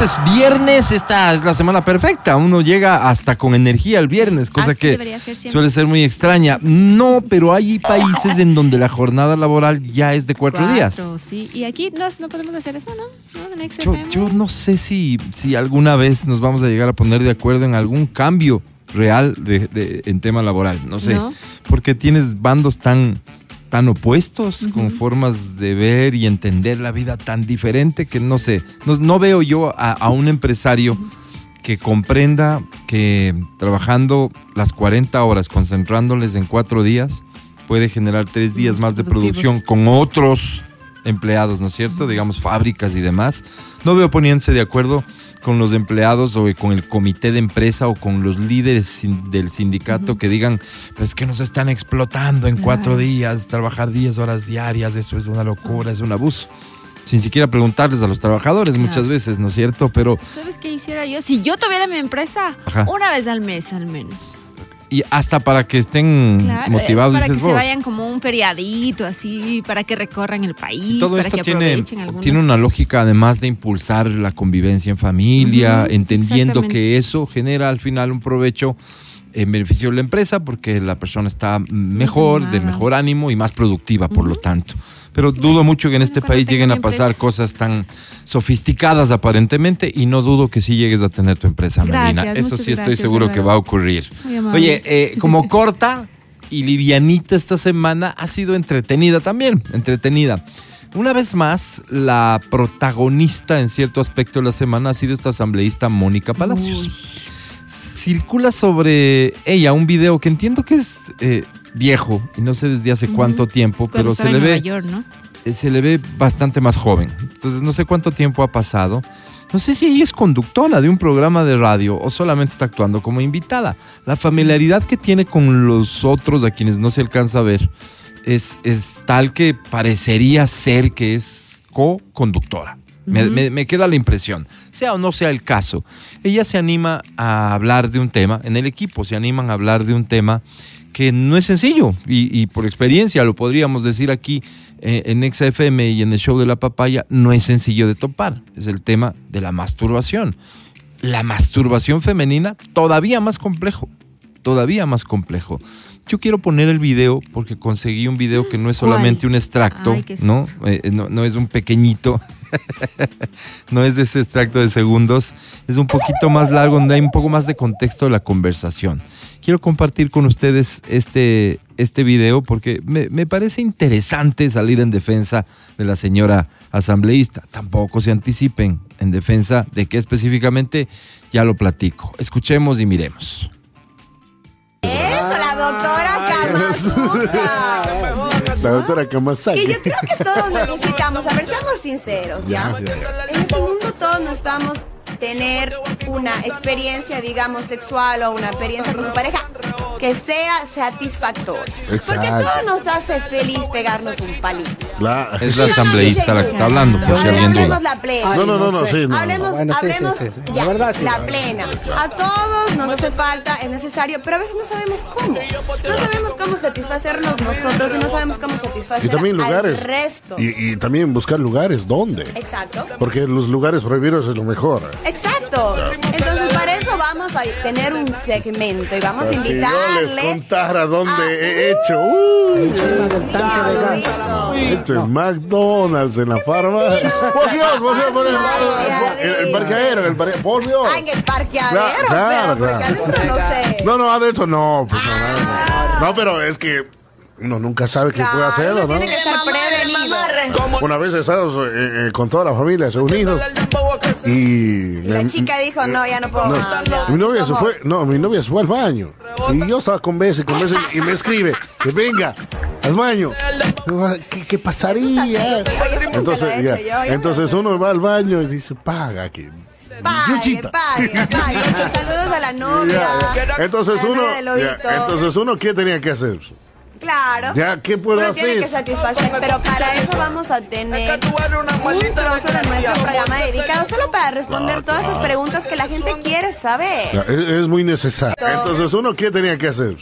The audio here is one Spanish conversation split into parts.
Es viernes, esta es la semana perfecta. Uno llega hasta con energía el viernes, cosa Así que ser suele ser muy extraña. No, pero hay países en donde la jornada laboral ya es de cuatro, días. Cuatro, sí. Y aquí no, no podemos hacer eso, ¿no? ¿No? En Yo, yo no sé si, si alguna vez nos vamos a llegar a poner de acuerdo en algún cambio real de, de- en tema laboral. No sé. No. Porque tienes bandos tan, tan opuestos, con formas de ver y entender la vida tan diferente que no sé. No, no veo yo a, a un empresario que comprenda que trabajando las 40 horas, concentrándoles en cuatro días, puede generar tres días Más de producción con otros empleados, ¿no es cierto? Digamos, fábricas y demás. No veo poniéndose de acuerdo con los empleados o con el comité de empresa o con los líderes del sindicato que digan, pues que nos están explotando en cuatro días, trabajar 10 horas diarias, eso es una locura, es un abuso. Sin siquiera preguntarles a los trabajadores Claro. muchas veces, ¿no es cierto? Pero, ¿Sabes qué hiciera yo? Si yo tuviera mi empresa, Ajá. una vez al mes al menos. Y hasta para que estén Claro, motivados, para dices que se vayan como un feriadito así, para que recorran el país, Todo para esto que tiene, aprovechen algunas tiene una lógica además de impulsar la convivencia en familia, entendiendo que eso genera al final un provecho en beneficio de la empresa porque la persona está mejor, de mejor ánimo y más productiva, por lo tanto. Pero dudo mucho que en este país lleguen a pasar empresa. cosas tan sofisticadas aparentemente y no dudo que sí llegues a tener tu empresa, Gracias, Melina. Eso sí estoy seguro que va a ocurrir. Oye, eh, como corta y livianita esta semana, ha sido entretenida también, entretenida. Una vez más, la protagonista en cierto aspecto de la semana ha sido esta asambleísta Mónica Palacios. Uy, Circula sobre ella un video que entiendo que es eh, viejo y no sé desde hace cuánto tiempo, cuando pero se le ve York, ¿no? eh, se le ve bastante más joven. Entonces no sé cuánto tiempo ha pasado. No sé si ella es conductora de un programa de radio o solamente está actuando como invitada. La familiaridad que tiene con los otros a quienes no se alcanza a ver es, es tal que parecería ser que es co-conductora. Me, me- me queda la impresión, sea o no sea el caso. Ella se anima a hablar de un tema, en el equipo se animan a hablar de un tema que no es sencillo y, y por experiencia lo podríamos decir aquí eh, en XFM y en el show de la papaya, no es sencillo de topar. Es el tema de la masturbación. La masturbación femenina todavía más complejo, todavía más complejo. Yo quiero poner el video porque conseguí un video que no es ¿Cuál? solamente un extracto, Ay, qué ¿no? susto. Eh, no, no es un pequeñito, no es de ese extracto de segundos, es un poquito más largo, donde hay un poco más de contexto de la conversación. Quiero compartir con ustedes este, este video porque me, me parece interesante salir en defensa de la señora asambleísta. Tampoco se anticipen en defensa de qué específicamente, ya lo platico. Escuchemos y miremos. Eso, la doctora Kamasutra. La doctora Kamasaki. Que yo creo que todos necesitamos, a ver, seamos sinceros, ¿ya? Ya, ya, ya. En este mundo todos necesitamos tener una experiencia, digamos, sexual o una experiencia con su pareja que sea satisfactoria. Porque Exacto. todo nos hace feliz pegarnos un palito. La- Es la asambleísta la que está hablando, por si alguien Hablemos duda. la plena. No, no, no, no, sí, no. Hablemos, Bueno, sí, hablemos sí, sí, sí. ya, La verdad, sí. la plena. A todos nos hace falta, es necesario, pero a veces no sabemos cómo. No sabemos cómo satisfacernos nosotros y no sabemos cómo satisfacer Y también lugares. al resto. Y, y también buscar lugares donde. Exacto. Porque los lugares prohibidos es lo mejor. Exacto. Entonces, para eso vamos a tener un segmento y vamos a Si yo les invitarle. contara dónde a- he hecho. Uy, Encima del tanque de gas. he hecho en McDonald's, en la farma. Por Dios, por Dios, por el, el, el parqueadero, el parque- por Dios. Ah, en el parqueadero, Claro, pero porque claro. adentro no sé. No, no, adentro no. Pues, no, no. No, pero es que uno nunca sabe qué puede Claro, hacerlo, ¿no? tiene que estar prevenido. Una vez estábamos eh, eh, con toda la familia reunidos y la chica dijo, no, ya no puedo no, más. ya. mi novia se fue, no, mi novia se fue al baño y yo estaba con beso y con beso y me escribe que venga al baño. ¿Qué, qué pasaría? Entonces, ya, entonces no- uno va al baño y dice, paga que Pague, saludos a la novia. Entonces uno, ya, entonces uno, ¿qué tenía que hacer? Claro. Ya, ¿qué puedo Uno tiene hacer? que satisfacer, pero para eso vamos a tener un trozo de nuestro programa dedicado solo para responder todas esas preguntas que la gente quiere saber. Es, es muy necesario. Entonces, ¿uno qué tenía que hacer?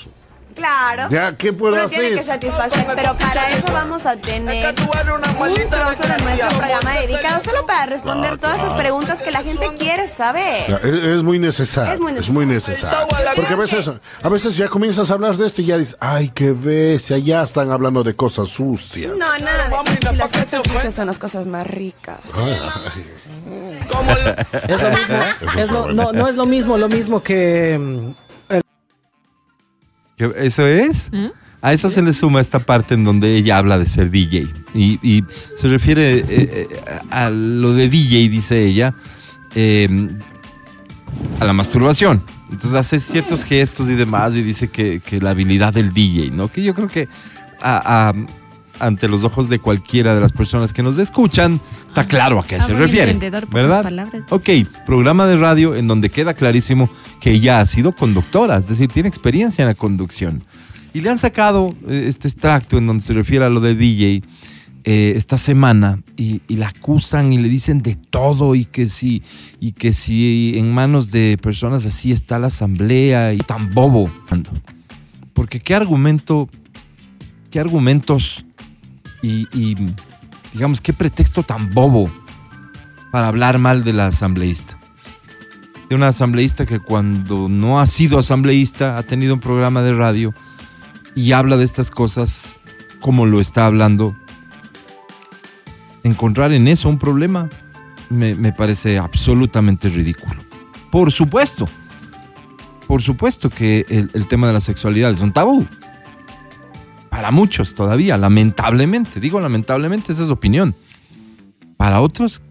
Claro. Ya, ¿qué puedo Uno tiene hacer? que satisfacer, pero para eso vamos a tener un trozo de nuestro programa dedicado solo para responder todas esas preguntas que la gente quiere saber. Es, es muy necesario. Es muy Es muy necesario. Porque a veces, a veces ya comienzas a hablar de esto y ya dices, ay, qué bestia, ya están hablando de cosas sucias. No, nada si las cosas sucias son las cosas más ricas. Es lo mismo, es lo- no, no es lo mismo, lo mismo que mm, ¿Qué- ¿Eso es? A eso se le suma esta parte en donde ella habla de ser DJ. Y, y se refiere eh, eh, a lo de DJ, dice ella, eh, a la masturbación. Entonces hace ciertos gestos y demás y dice que, que la habilidad del DJ, ¿no? Que yo creo que a- a- ante los ojos de cualquiera de las personas que nos escuchan, está claro a qué Ah, se refiere. ¿Verdad? Ok, programa de radio en donde queda clarísimo que ella ha sido conductora, es decir, tiene experiencia en la conducción. Y le han sacado eh, este extracto en donde se refiere a lo de DJ eh, esta semana y, y la acusan y le dicen de todo y que si y que si en manos de personas así está la asamblea y tan bobo. Porque qué argumento, qué argumentos y, digamos qué pretexto tan bobo para hablar mal de la asambleísta. De una asambleísta que cuando no ha sido asambleísta ha tenido un programa de radio y habla de estas cosas como lo está hablando. Encontrar en eso un problema me, me parece absolutamente ridículo. Por supuesto, por supuesto que el tema de la sexualidad es un tabú. Para muchos todavía, lamentablemente, digo lamentablemente, esa es opinión. Para otros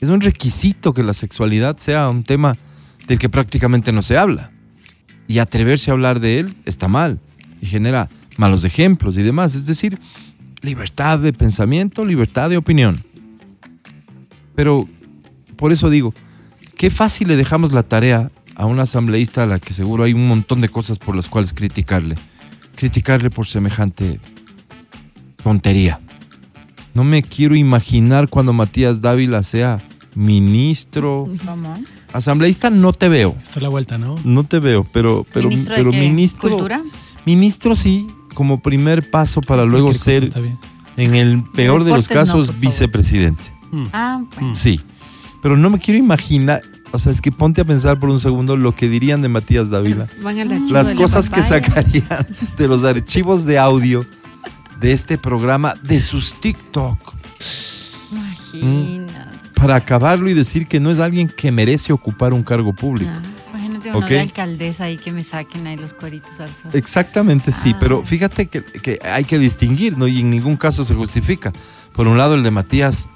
es un requisito que la sexualidad sea un tema del que prácticamente no se habla. Y atreverse a hablar de él está mal y genera malos ejemplos y demás. Es decir, libertad de pensamiento, libertad de opinión. Pero por eso digo, qué fácil le dejamos la tarea a un asambleísta a la que seguro hay un montón de cosas por las cuales criticarle. Criticarle por semejante tontería. No me quiero imaginar cuando Matías Dávila sea ministro. ¿Cómo? Asambleísta no te veo. Esto es la vuelta, ¿no? No te veo, pero, pero, ¿Ministro pero de qué? ministro. ¿Cultura? Ministro sí, como primer paso para luego ser, Está bien. en el peor de los no, casos, vicepresidente. Ah, bueno. Sí. Pero no me quiero imaginar, o sea, es que ponte a pensar por un segundo lo que dirían de Matías Dávila. Van al archivo Las de la cosas que sacarían de los archivos de audio de este programa, de sus TikTok, Imagina. para acabarlo y decir que no es alguien que merece ocupar un cargo público. Ah, Imagínate de alcaldesa ahí que me saquen ahí los cueritos al sol. Exactamente, sí, Ah. pero fíjate que, que hay que distinguir, ¿no? Y en ningún caso se justifica. Por un lado, el de Matías,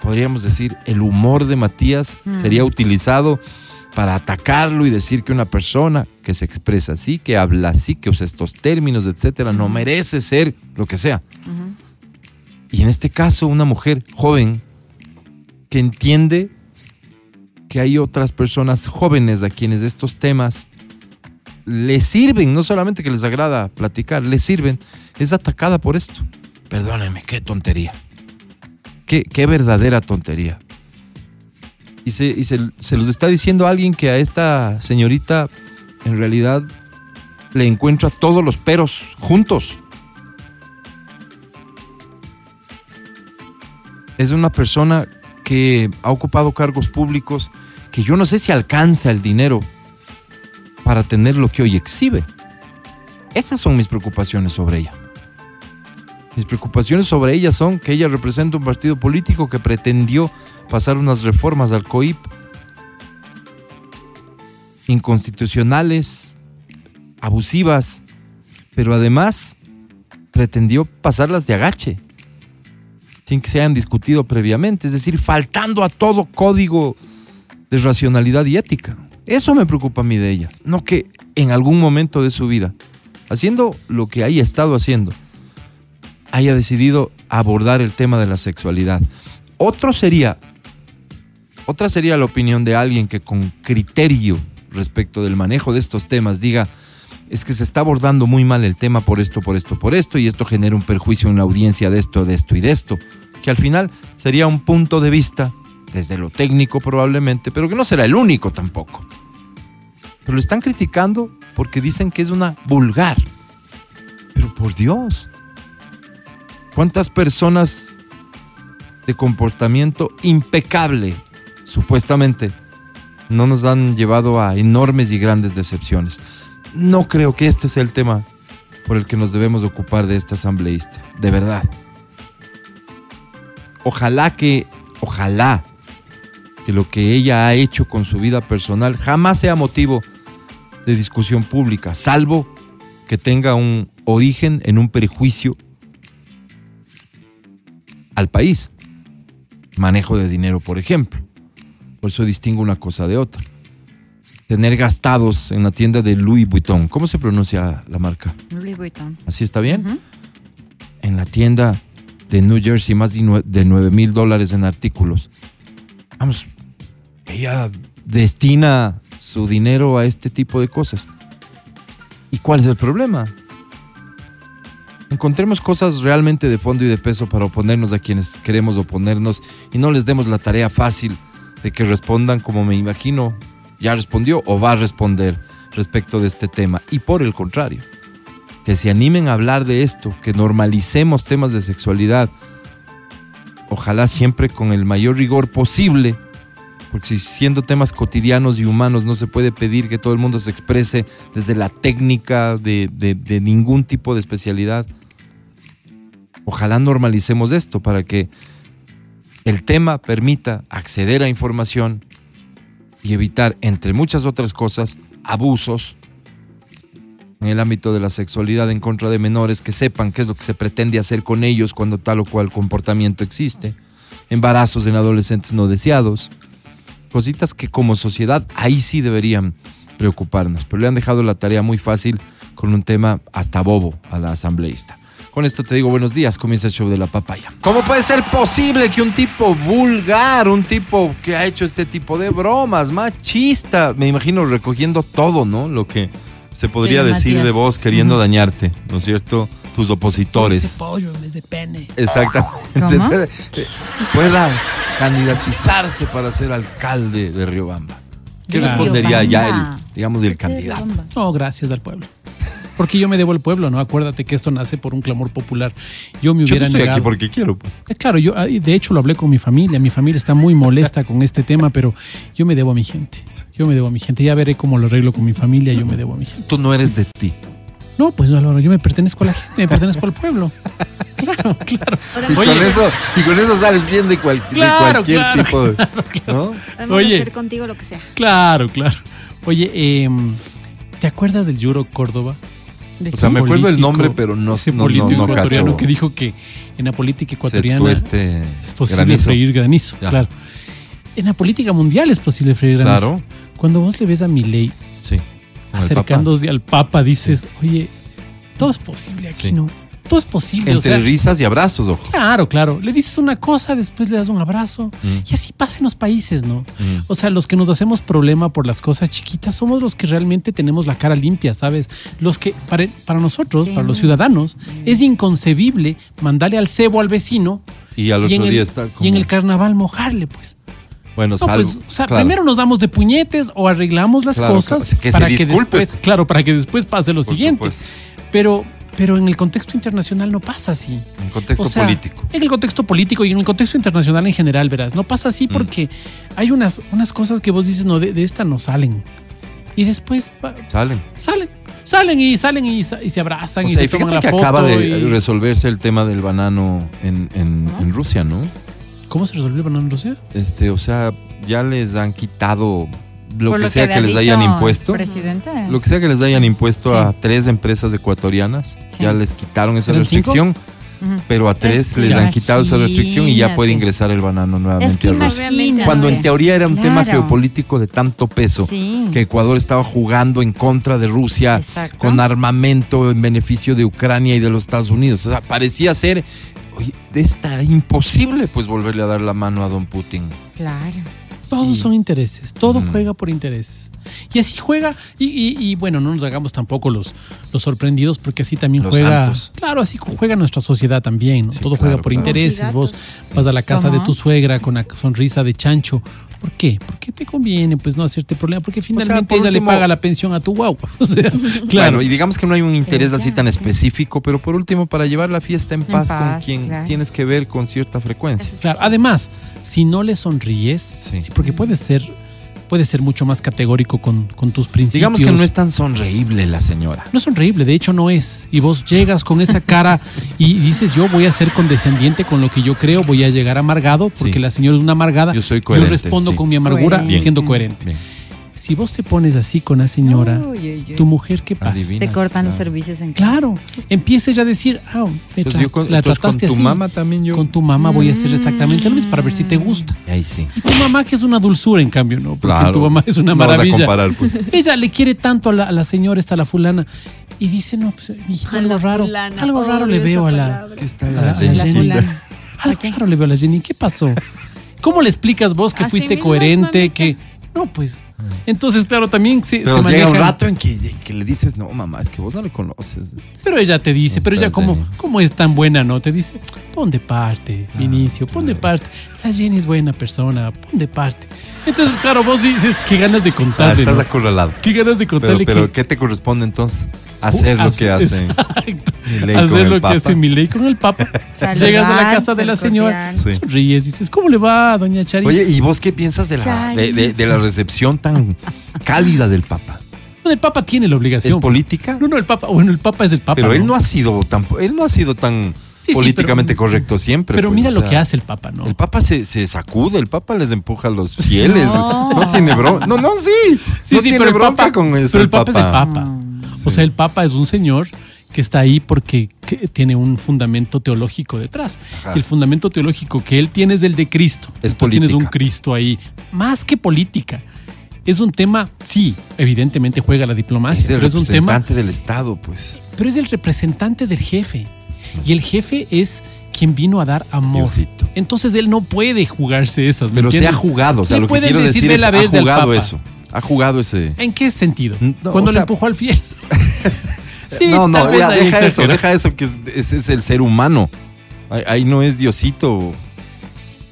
podríamos decir, el humor de Matías Mm. sería utilizado para atacarlo y decir que una persona que se expresa así, que habla así, que usa estos términos, etcétera, no merece ser lo que sea. Y en este caso, una mujer joven que entiende que hay otras personas jóvenes a quienes estos temas les sirven, no solamente que les agrada platicar, les sirven, es atacada por esto. Perdónenme, qué tontería. Qué, verdadera tontería. Y se, se los está diciendo alguien que a esta señorita en realidad le encuentra todos los peros juntos. Es una persona que ha ocupado cargos públicos que yo no sé si alcanza el dinero para tener lo que hoy exhibe. Esas son mis preocupaciones sobre ella. Mis preocupaciones sobre ella son que ella representa un partido político que pretendió pasar unas reformas al COIP inconstitucionales, abusivas, pero además pretendió pasarlas de agache, sin que se hayan discutido previamente, es decir, faltando a todo código de racionalidad y ética. Eso me preocupa a mí de ella, no que en algún momento de su vida, haciendo lo que haya estado haciendo, haya decidido abordar el tema de la sexualidad. Otro sería, otra sería la opinión de alguien que con criterio respecto del manejo de estos temas diga, es que se está abordando muy mal el tema por esto, por esto, por esto, y esto genera un perjuicio en la audiencia de esto, de esto y de esto, que al final sería un punto de vista, desde lo técnico probablemente, pero que no será el único tampoco. Pero lo están criticando porque dicen que es una vulgar. Pero por Dios, ¿cuántas personas de comportamiento impecable, supuestamente, no nos han llevado a enormes y grandes decepciones? No creo que este sea el tema por el que nos debemos ocupar de esta asambleísta, de verdad. Ojalá que, ojalá que lo que ella ha hecho con su vida personal jamás sea motivo de discusión pública, salvo que tenga un origen en un perjuicio al país. Manejo de dinero, por ejemplo. Por eso distingo una cosa de otra. Tener gastados en la tienda de Louis Vuitton. ¿Cómo se pronuncia la marca? Louis Vuitton. ¿Así está bien? En la tienda de New Jersey, más de 9 mil dólares en artículos. Vamos, ella destina su dinero a este tipo de cosas. ¿Y cuál es el problema? Encontremos cosas realmente de fondo y de peso para oponernos a quienes queremos oponernos y no les demos la tarea fácil de que respondan como me imagino ya respondió o va a responder respecto de este tema. Y por el contrario, que se animen a hablar de esto, que normalicemos temas de sexualidad, ojalá siempre con el mayor rigor posible, porque si siendo temas cotidianos y humanos no se puede pedir que todo el mundo se exprese desde la técnica de, de- de ningún tipo de especialidad, ojalá normalicemos esto para que el tema permita acceder a información y evitar, entre muchas otras cosas, abusos en el ámbito de la sexualidad en contra de menores, que sepan qué es lo que se pretende hacer con ellos cuando tal o cual comportamiento existe, embarazos en adolescentes no deseados, cositas que como sociedad ahí sí deberían preocuparnos, pero le han dejado la tarea muy fácil con un tema hasta bobo a la asambleísta. Con esto te digo buenos días, comienza el show de la papaya. ¿Cómo puede ser posible que un tipo vulgar, un tipo que ha hecho este tipo de bromas, machista, me imagino recogiendo todo, ¿no? Lo que se podría decir Matías. de vos queriendo dañarte, ¿no es cierto? Tus opositores. pollo en vez de pene. Exactamente. Pueda candidatizarse para ser alcalde de Riobamba. ¿Qué De respondería ya el, digamos, el candidato? No, gracias al pueblo. Porque yo me debo al pueblo, ¿no? Acuérdate que esto nace por un clamor popular. Yo me Yo hubiera estoy negado. aquí porque quiero, pues. Eh, Claro, yo de hecho lo hablé con mi familia. Mi familia está muy molesta con este tema, pero yo me debo a mi gente. Yo me debo a mi gente. Ya veré cómo lo arreglo con mi familia. Yo me debo a mi gente. Tú no eres de ti. No, pues Álvaro, yo me pertenezco a la gente, me pertenezco al pueblo. Claro, claro. Y con, eso, y con eso sales bien de, cual- de Claro, cualquier claro, tipo de. ¿no? Podemos Oye. hacer contigo lo que sea. Claro, claro. Oye, em, ¿te acuerdas del Yuro Córdoba? ¿De O sea, me acuerdo el nombre, pero no, ese no, no, político no ecuatoriano cacho. que dijo que en la política ecuatoriana tueste es posible granizo. freír granizo, Ya. claro. En la política mundial es posible freír granizo. Claro, Cuando vos le ves a Milei sí. Acercándose al Papa, dices, oye, todo es posible aquí, Sí. ¿no? Todo es posible. o Entre sea, risas y abrazos, ojo. Claro, claro. Le dices una cosa, después le das un abrazo. Mm. Y así pasa en los países, ¿no? Mm. O sea, los que nos hacemos problema por las cosas chiquitas somos los que realmente tenemos la cara limpia, ¿sabes? Los que, para, para nosotros, para los ciudadanos, es inconcebible mandarle al cebo al vecino Y al y, otro el, día está como. y en el carnaval mojarle, pues. Bueno, No, salvo. pues, o sea, claro. primero nos damos de puñetes o arreglamos las Claro, cosas se para que después, claro, para que después pase lo Por siguiente. supuesto. Pero, pero en el contexto internacional no pasa así. En contexto O sea, político. En el contexto político y en el contexto internacional en general, verás. No pasa Mm. así porque hay unas, unas cosas que vos dices, no, de, de esta no salen. Y después Salen. salen. Salen y salen y, se abrazan O y se y toman la que foto. acaba de y- resolverse el tema del banano en, en- en Rusia, ¿no? ¿Cómo se resolvió el banano en Rusia? Este, o sea, ya les han quitado lo Por que sea que les hayan impuesto. Presidente. Lo que sea que les hayan impuesto Sí. a tres empresas ecuatorianas, Sí. ya les quitaron esa restricción, pero a tres les han quitado esa restricción y ya puede ingresar el banano Es nuevamente que a Rusia. imagínate. Cuando en teoría era un tema geopolítico de tanto peso, Sí. que Ecuador estaba jugando en contra de Rusia Exacto. con armamento en beneficio de Ucrania y de los Estados Unidos. O sea, parecía ser, oye, está imposible pues volverle a dar la mano a don Putin. Claro. Todos son intereses, todo juega por intereses. Y así juega, y, y- y, bueno, no nos hagamos tampoco los, los sorprendidos, porque así también Los juega. santos. Claro, así juega nuestra sociedad también, ¿no? Sí, todo claro, juega por claro. intereses. Vos vas a la casa de tu suegra con la sonrisa de chancho. ¿Por qué? Porque te conviene, pues, no hacerte problema, porque finalmente por ella último- le paga la pensión a tu guagua. O sea, claro. Y digamos que no hay un interés así tan específico, pero por último, para llevar la fiesta en paz, con paz, quien claro. tienes que ver con cierta frecuencia. Claro, además, si no le sonríes, Sí. sí, porque puedes ser, puedes ser mucho más categórico con, con tus principios. Digamos que no es tan sonreíble la señora. No es horrible, de hecho no es. Y vos llegas con esa cara y dices, yo voy a ser condescendiente con lo que yo creo, voy a llegar amargado, porque Sí. la señora es una amargada. Yo soy coherente, respondo sí. con mi amargura Coherente. siendo coherente. Bien. Si vos te pones así con la señora, Uy, uy, uy. tu mujer, ¿qué pasa? Adivina. Te cortan los servicios en casa. Claro, empieza ya a decir, ah, me Entonces tra- yo con, la entonces con trataste tu así. mamá también yo. Con tu mamá voy a hacer exactamente lo mismo para ver si te gusta. Ahí sí. Y tu mamá que es una dulzura, en cambio, ¿no? Porque Claro. tu mamá es una No vas a maravilla. comparar, pues. Ella le quiere tanto a la, a la señora, esta la fulana, y dice, no, pues, mijita, A algo la raro. fulana, algo raro le veo a la. ¿Qué está a la la, Jenny? la Jenny. raro le veo a la Jenny. ¿Qué pasó? ¿Cómo le explicas vos que Así fuiste coherente, mamita. que... No, pues... Entonces, claro, también se, Pero se llega un maneja- rato en que, que le dices, no, mamá, es que vos no le conoces. Pero ella te dice, pero ella como, como es tan buena, ¿no? Te dice, pon de parte, Vinicio, pon de parte. La Jenny es buena persona, pon de parte. Entonces, claro, vos dices, qué ganas de Ah, contarle, estás ¿no? acorralado. Qué ganas de Pero, contarle pero que... ¿qué te corresponde entonces? Hacer lo que Hace-. Exacto. Milei Hacer lo que hace Milei con el Papa. Saludar, Llegas a la casa de la señora. Sí. sonríes, dices, ¿cómo le va, doña Chari? Oye, ¿y vos qué piensas de la, de, de- de la recepción tan cálida del Papa? El Papa tiene la ¿Es obligación. política? No, no, el Papa, bueno, el Papa es el Papa. Pero él no ha sido tan, él no ha sido tan Sí, sí, políticamente pero- correcto siempre. Pero pues, mira o lo que hace el Papa, ¿no? El Papa se, se sacude, el Papa les empuja a los fieles. No, No. tiene bronca. No, no, sí. Sí, no sí, tiene pero el bronca Papa, con eso. pero el Papa, es el Papa. O sea, el Papa es un señor que está ahí porque que tiene un fundamento teológico detrás. Ajá. Y el fundamento teológico que él tiene es el de Cristo. Es Entonces tienes un política. Cristo ahí. Más que política. Es un tema, sí, evidentemente juega la diplomacia, Es el pero es un tema representante del Estado, pues. pero es el representante del jefe. Y el jefe es quien vino a dar amor. Diosito. Entonces él no puede jugarse esas. ¿me Pero se ha jugado. O sea, Le lo que quiero decir decir de la ha vez del jugado Papa. eso. Ha jugado ese... ¿En qué sentido? No, Cuando o le empujó al fiel. Sí, no, no, ya, deja eso, deja eso, que es- ese es el ser humano. Ahí, ahí no es Diosito,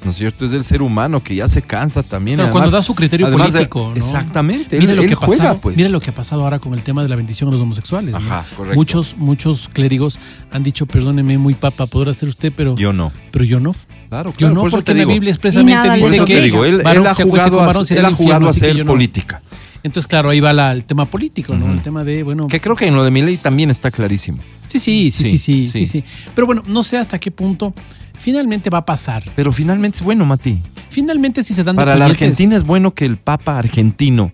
¿no es cierto? Es el ser humano que ya se cansa también. Pero cuando da su criterio además político, ¿no? Exactamente, Mira él, lo él que ha juega, pasado, pues. mira lo que ha pasado ahora con el tema de la bendición a los homosexuales. ¿no? Ajá, correcto. Muchos, muchos clérigos han dicho, perdóneme, muy papa, podrá ser usted, pero Yo no. pero yo no. Claro, Yo no, por porque en la. Biblia expresamente dice que digo, él, él ha jugado, con a, él ha jugado a hacer política. Entonces, claro, ahí va la- el tema político, ¿no? El tema de, bueno, Que creo que en lo de mi ley también está clarísimo. sí, sí, sí, sí, Sí, sí, sí, sí. sí. Pero bueno, no sé hasta qué punto finalmente va a pasar. Pero finalmente es bueno, Mati. Finalmente si se dan Para la Argentina es bueno que el Papa argentino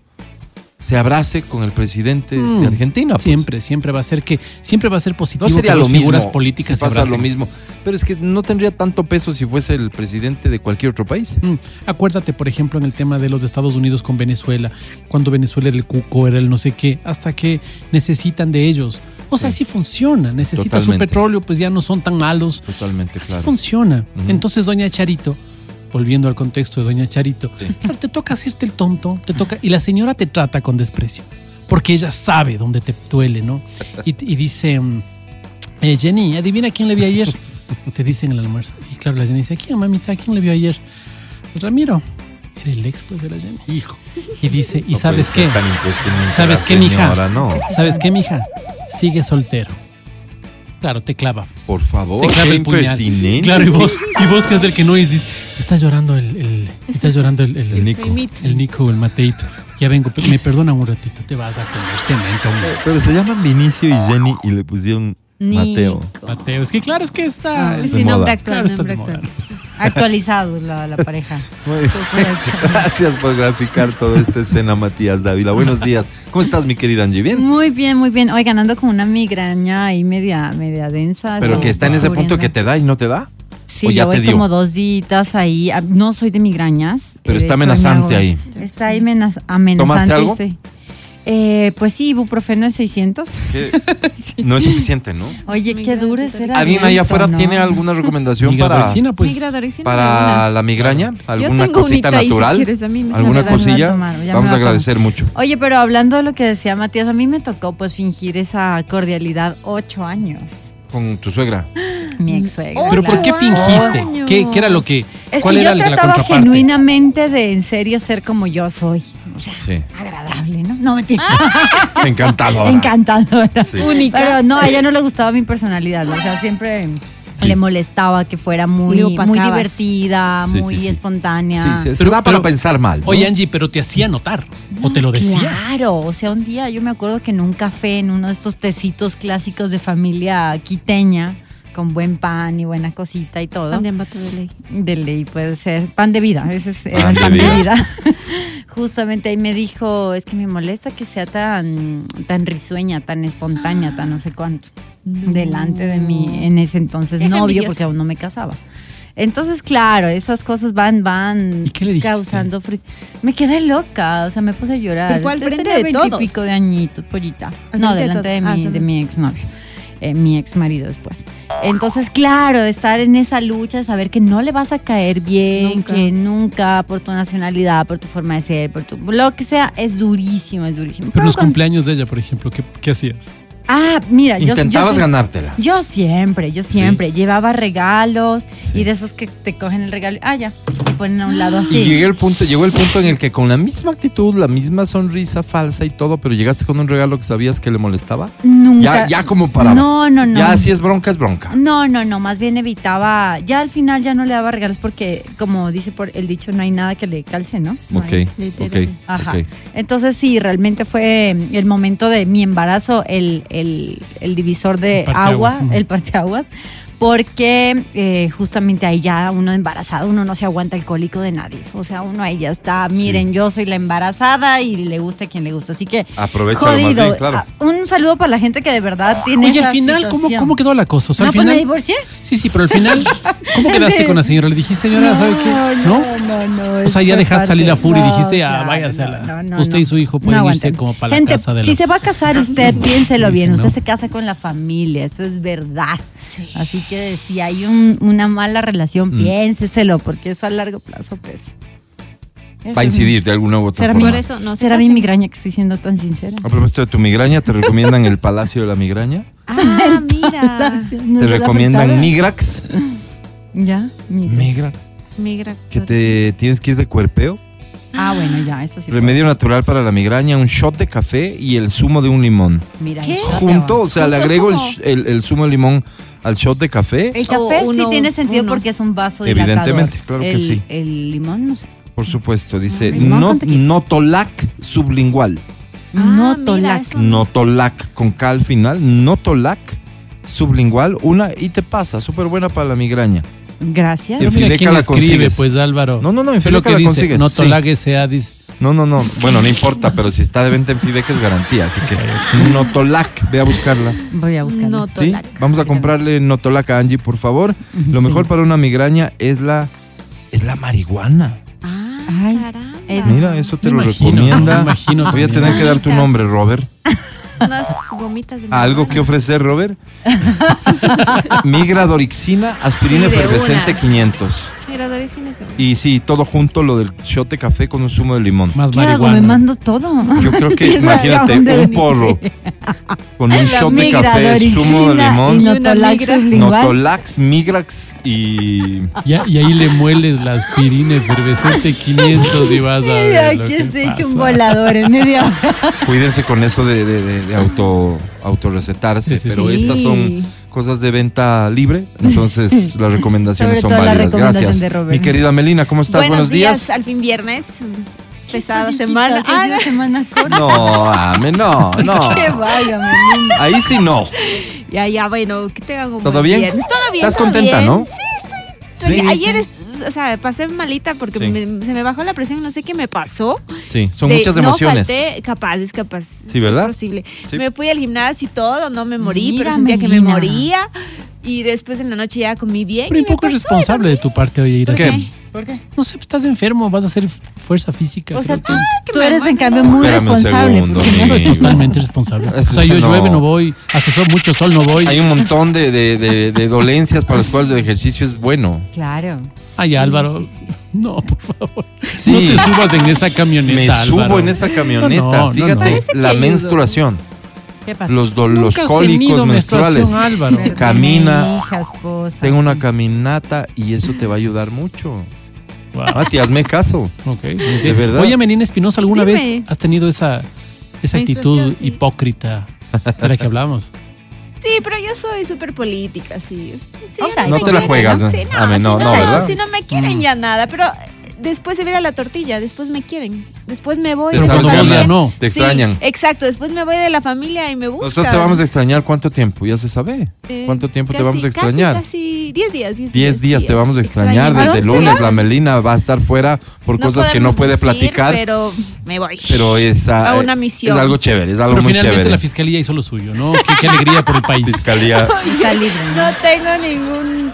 se abrace con el presidente Mm, de Argentina. pues. Siempre, siempre va a ser que siempre va a ser positivo No sería que lo las mismo. figuras políticas se pasa lo mismo. Pero es que no tendría tanto peso si fuese el presidente de cualquier otro país. Mm, Acuérdate, por ejemplo, en el tema de los Estados Unidos con Venezuela, cuando Venezuela era el cuco, era el no sé qué, hasta que necesitan de ellos. O sea, Sí. funciona. Necesita su petróleo, pues ya no son tan malos. Totalmente, Así claro. funciona. Entonces, doña Charito, volviendo al contexto de doña Charito, Sí. claro, te toca hacerte el tonto, te toca, y la señora te trata con desprecio, porque ella sabe dónde te duele, ¿no? Y, y dice, mm, eh, Jenny, adivina quién le vi ayer. Te dice en el almuerzo. Y claro, la Jenny dice, ¿a quién, mamita? ¿A quién le vio ayer? Ramiro. Era el ex pues, de la Jenny. Hijo. Y dice, ¿y no sabes qué? ¿Sabes qué, mija? No, ¿Sabes qué, mija? Sigue soltero. Claro, te clava. por favor, Te clava qué el puñal. impertinente. Claro, y vos, y vos que es del que no es, dices, está llorando el, el- está llorando el, el, El Nico. el Nico, el Mateito. Ya vengo, pero me perdonan un ratito, te vas a comer cemento. hombre. Pero se llaman Vinicio y Jenny y le pusieron Nico. Mateo. Mateo, es que claro, es que está... Ah, nombre moda. actual, Claro, está nombre de moda. Actual. Actualizados la, la pareja. Muy- Gracias por graficar toda esta escena, Matías Dávila. Buenos días. ¿Cómo estás, mi querida Angie? ¿Bien? Muy bien, muy bien. Oigan, ando con una migraña ahí media, media densa. Pero que está en ese punto que te da y no te da. Sí, ¿O ya te voy como dos días ahí. Ah, No soy de migrañas. Pero Eh, de está hecho, amenazante hago- ahí. Está ahí amenaz- amenazante. ¿Tomaste algo? sí. Eh, pues sí, ibuprofeno es 600. Que No es suficiente, ¿no? Oye, qué duro es ser ¿Alguien allá afuera ¿no? tiene alguna recomendación para, pues. Para la migraña? ¿Alguna tengo cosita unita ahí, si natural? quieres, a mí me ¿Alguna cosilla? A tomar, Vamos a agradecer mucho. Oye, pero hablando de lo que decía Matías, a mí me tocó pues fingir esa cordialidad ocho años. Con tu suegra. Mi ex suegra. Pero ¿por qué fingiste? ¿Qué, qué era lo que.? Es ¿Cuál que era yo la trataba contraparte? genuinamente de en serio ser como yo soy. O sea, Sí. agradable, ¿no? No, mentira. Encantadora. Encantadora. Sí. Única. Pero no, a ella no le gustaba mi personalidad. O sea, siempre Sí. le molestaba que fuera muy, Le muy divertida, Sí, muy sí, sí. espontánea. Sí, sí, Pero- da para pero- pensar mal. ¿no? Oye, Angie, pero te hacía notar. o te lo decía. Claro, o sea, un día yo me acuerdo que en un café, en uno de estos tecitos clásicos de familia quiteña, con buen pan y buena cosita y todo. Pan de ambato de ley. De ley puede ser. Pan de vida, ese es Pan el de pan de vida. vida. Justamente ahí me dijo, es que me molesta que sea tan, tan risueña, tan espontánea, tan no sé cuánto. Delante de mí, en ese entonces Es novio, envidioso. porque aún no me casaba. Entonces, claro, esas cosas van, van causando Me quedé loca, o sea, me puse a llorar. Pero fue al frente de todos. pico de añitos, pollita. Al No, de delante de. Ah, mi, solo. de mi exnovio. Eh, mi ex marido después. Entonces, claro, estar en esa lucha de saber que no le vas a caer bien, Nunca. que nunca por tu nacionalidad, por tu forma de ser, por tu, lo que sea, es durísimo, es durísimo. Pero los cuando- cumpleaños de ella, por ejemplo, ¿qué, qué hacías? Ah, mira, yo, yo, Intentabas sí- ganártela. yo siempre, yo siempre llevaba regalos y de esos que te cogen el regalo, ah, ya, y ponen a un lado así. Y llegué el punto, llegó el punto en el que con la misma actitud, la misma sonrisa falsa y todo, pero llegaste con un regalo que sabías que le molestaba. Nunca. Ya, ya como para. No, no, no. Ya si es bronca, es bronca. No, no, no, más bien evitaba, ya al final ya no le daba regalos porque, como dice por el dicho, no hay nada que le calce, ¿no? No Ok, hay. literal. ok, Ajá. Entonces sí, realmente fue el momento de mi embarazo, el, el, el divisor de El agua, el parteaguas, porque eh, justamente ahí ya uno embarazado, uno no se aguanta el cólico de nadie. O sea, uno ahí ya está, miren, yo soy la embarazada y le gusta a quien le gusta. Así que, Aprovechalo más jodido. bien, claro. Ah, Un saludo para la gente que de verdad tiene Oye, al final, ¿cómo. ¿cómo quedó la cosa? O sea, ¿No, al pues me final. divorcié? Sí, sí, pero al final, ¿cómo quedaste con la señora? Le dijiste, señora, ¿sabe qué? ¿No? no, no. O sea, ya dejaste salir la furia y no, dijiste, ah, claro, váyase a la- no, no, usted no. y su hijo pueden No irse como para la casa de la- Si se va a casar usted, piénselo bien. Usted ¿no? se casa con la familia, eso es verdad. Así que si hay un- una mala relación, Mm. piénseselo, porque eso a largo plazo, pues. Va a incidir de alguna u otra ¿Será, forma. mi, Por eso no se será mi migraña que estoy siendo tan sincera? A propósito de tu migraña, te recomiendan el Palacio de la Migraña. Ah, mira. ¿No Te recomiendan? Migrax. Ya, migra. Migrax. Migra. Que te tienes que ir de cuerpeo. Ah, bueno, ya, eso sí. Remedio natural para la migraña, un shot de café y el zumo de un limón. Mira, ¿Qué? Junto, o sea, le ¿Junto agrego el, el- el zumo de limón al shot de café. El café uno- sí tiene sentido uno. porque es un vaso Evidentemente, dilatador. claro que sí. El limón, no sé. Por supuesto, dice Ah, no. Notolac sublingual. Ah, no mira, tolac. eso. Notolac con K al final. Notolac sublingual. Una y te pasa. Súper buena para la migraña. Gracias. En Fileca la escribe, consigues. pues Álvaro. No, no, no, en Fileca que la dice, consigues, No sí. sea, dice. No, no, no. Bueno, no importa, pero si está de venta en Fibeca es garantía. Así que Notolac, ve a buscarla. Voy a buscarlo. No ¿Sí? Vamos a comprarle Notolac a Angie, por favor. Lo Sí. mejor para una migraña es la, es la marihuana. Ah, Ay, caramba. Mira, eso te Me lo imagino, recomienda. me imagino Voy a tener que dar tu nombre, Robert. Unas gomitas de ¿Algo que ofrecer, Robert? Migradorixina, aspirina Sí, efervescente una. 500. Y sí, todo junto lo del shot de café con un zumo de limón. Más ¿Qué hago? marihuana. Me mando todo. Yo creo que, ¿Quién sabe a imagínate, un porro con un La shot de café, zumo de limón, Y sublingual. Notolax, Migrax y... Y ahí le mueles la aspirina efervescente 500 y vas a Mira, ver lo aquí que se ha hecho un pasa. volador en media hora. Cuídense con eso de, de, de- de auto, autorrecetarse, Sí, sí, pero sí. estas son cosas de venta libre, entonces las recomendaciones Sobre son válidas. Gracias. de Robert. Mi querida Melina, ¿cómo estás? Buenos, Buenos días. Al fin viernes. Pesada Chiquita, semana. Ah, semana corta. No, ame, no, no. Que vaya, mi linda. Ahí sí no. ya, ya, bueno, que tengan un ¿Todo bien? viernes. Todo bien. ¿Estás todo contenta, bien. no? Sí, estoy. Sí. Ayer, es- o sea, pasé malita porque Sí. me- se me bajó la presión, no sé qué me pasó. Sí, son De- muchas emociones. No falté, capaz, es capaz. Sí, ¿verdad? Es posible. Sí. Me fui al gimnasio y todo, no me morí, Mira, pero sentía que me Melina. moría. Y después en la noche ya comí bien. Pero y un poco pasó, responsable de tu parte, oye, ir ¿Por así. ¿Qué? ¿Por qué? No sé, estás enfermo, vas a hacer fuerza física. O sea, tú, que- tú eres en cambio muy Espérame un responsable. segundo, Yo soy totalmente responsable. O sea, yo No. llueve, no voy. Hasta sol, mucho sol, no voy. Hay un montón de, de- de- de dolencias para las cuales el ejercicio es bueno. Claro. Ay, Sí, Álvaro. sí, sí. No, por favor. Sí. No te subas en esa camioneta. Me subo Álvaro. en esa camioneta. No, no, no, Fíjate, la menstruación, ¿Qué pasa? los, do- los cólicos menstruales. Álvaro. Camina, hija, esposa. Tengo una caminata y eso te va a ayudar mucho. Wow. Mati, hazme caso. Ok, De verdad. Oye, Melina Espinosa, ¿alguna Dime. vez has tenido esa, esa actitud sí. hipócrita de la que hablamos? Sí, pero yo soy súper política, sí. Sí, O sea, No te la juegas, ¿no? ¿no? Sí, no, A mí no, si no, ¿verdad? Si no me quieren Mm. ya nada, pero después se viera la tortilla, después me quieren. Después me voy Te de la familia. no. Te Sí, extrañan. exacto, después me voy de la familia y me buscan. Nosotros te vamos a extrañar cuánto tiempo, ya se sabe. Eh, ¿Cuánto tiempo te casi- vamos a extrañar? Casi, casi 10 días. 10 10 días te vamos a extrañar. Extraño. Desde el ¿A dónde lunes vas? la Melina va a estar fuera por cosas que no puede decir, platicar. Pero me voy. Pero es, A una misión. es algo chévere, es algo Pero muy finalmente chévere. la fiscalía hizo lo suyo, ¿no? Qué, qué alegría por el país. Fiscalía. ¿no? No tengo ningún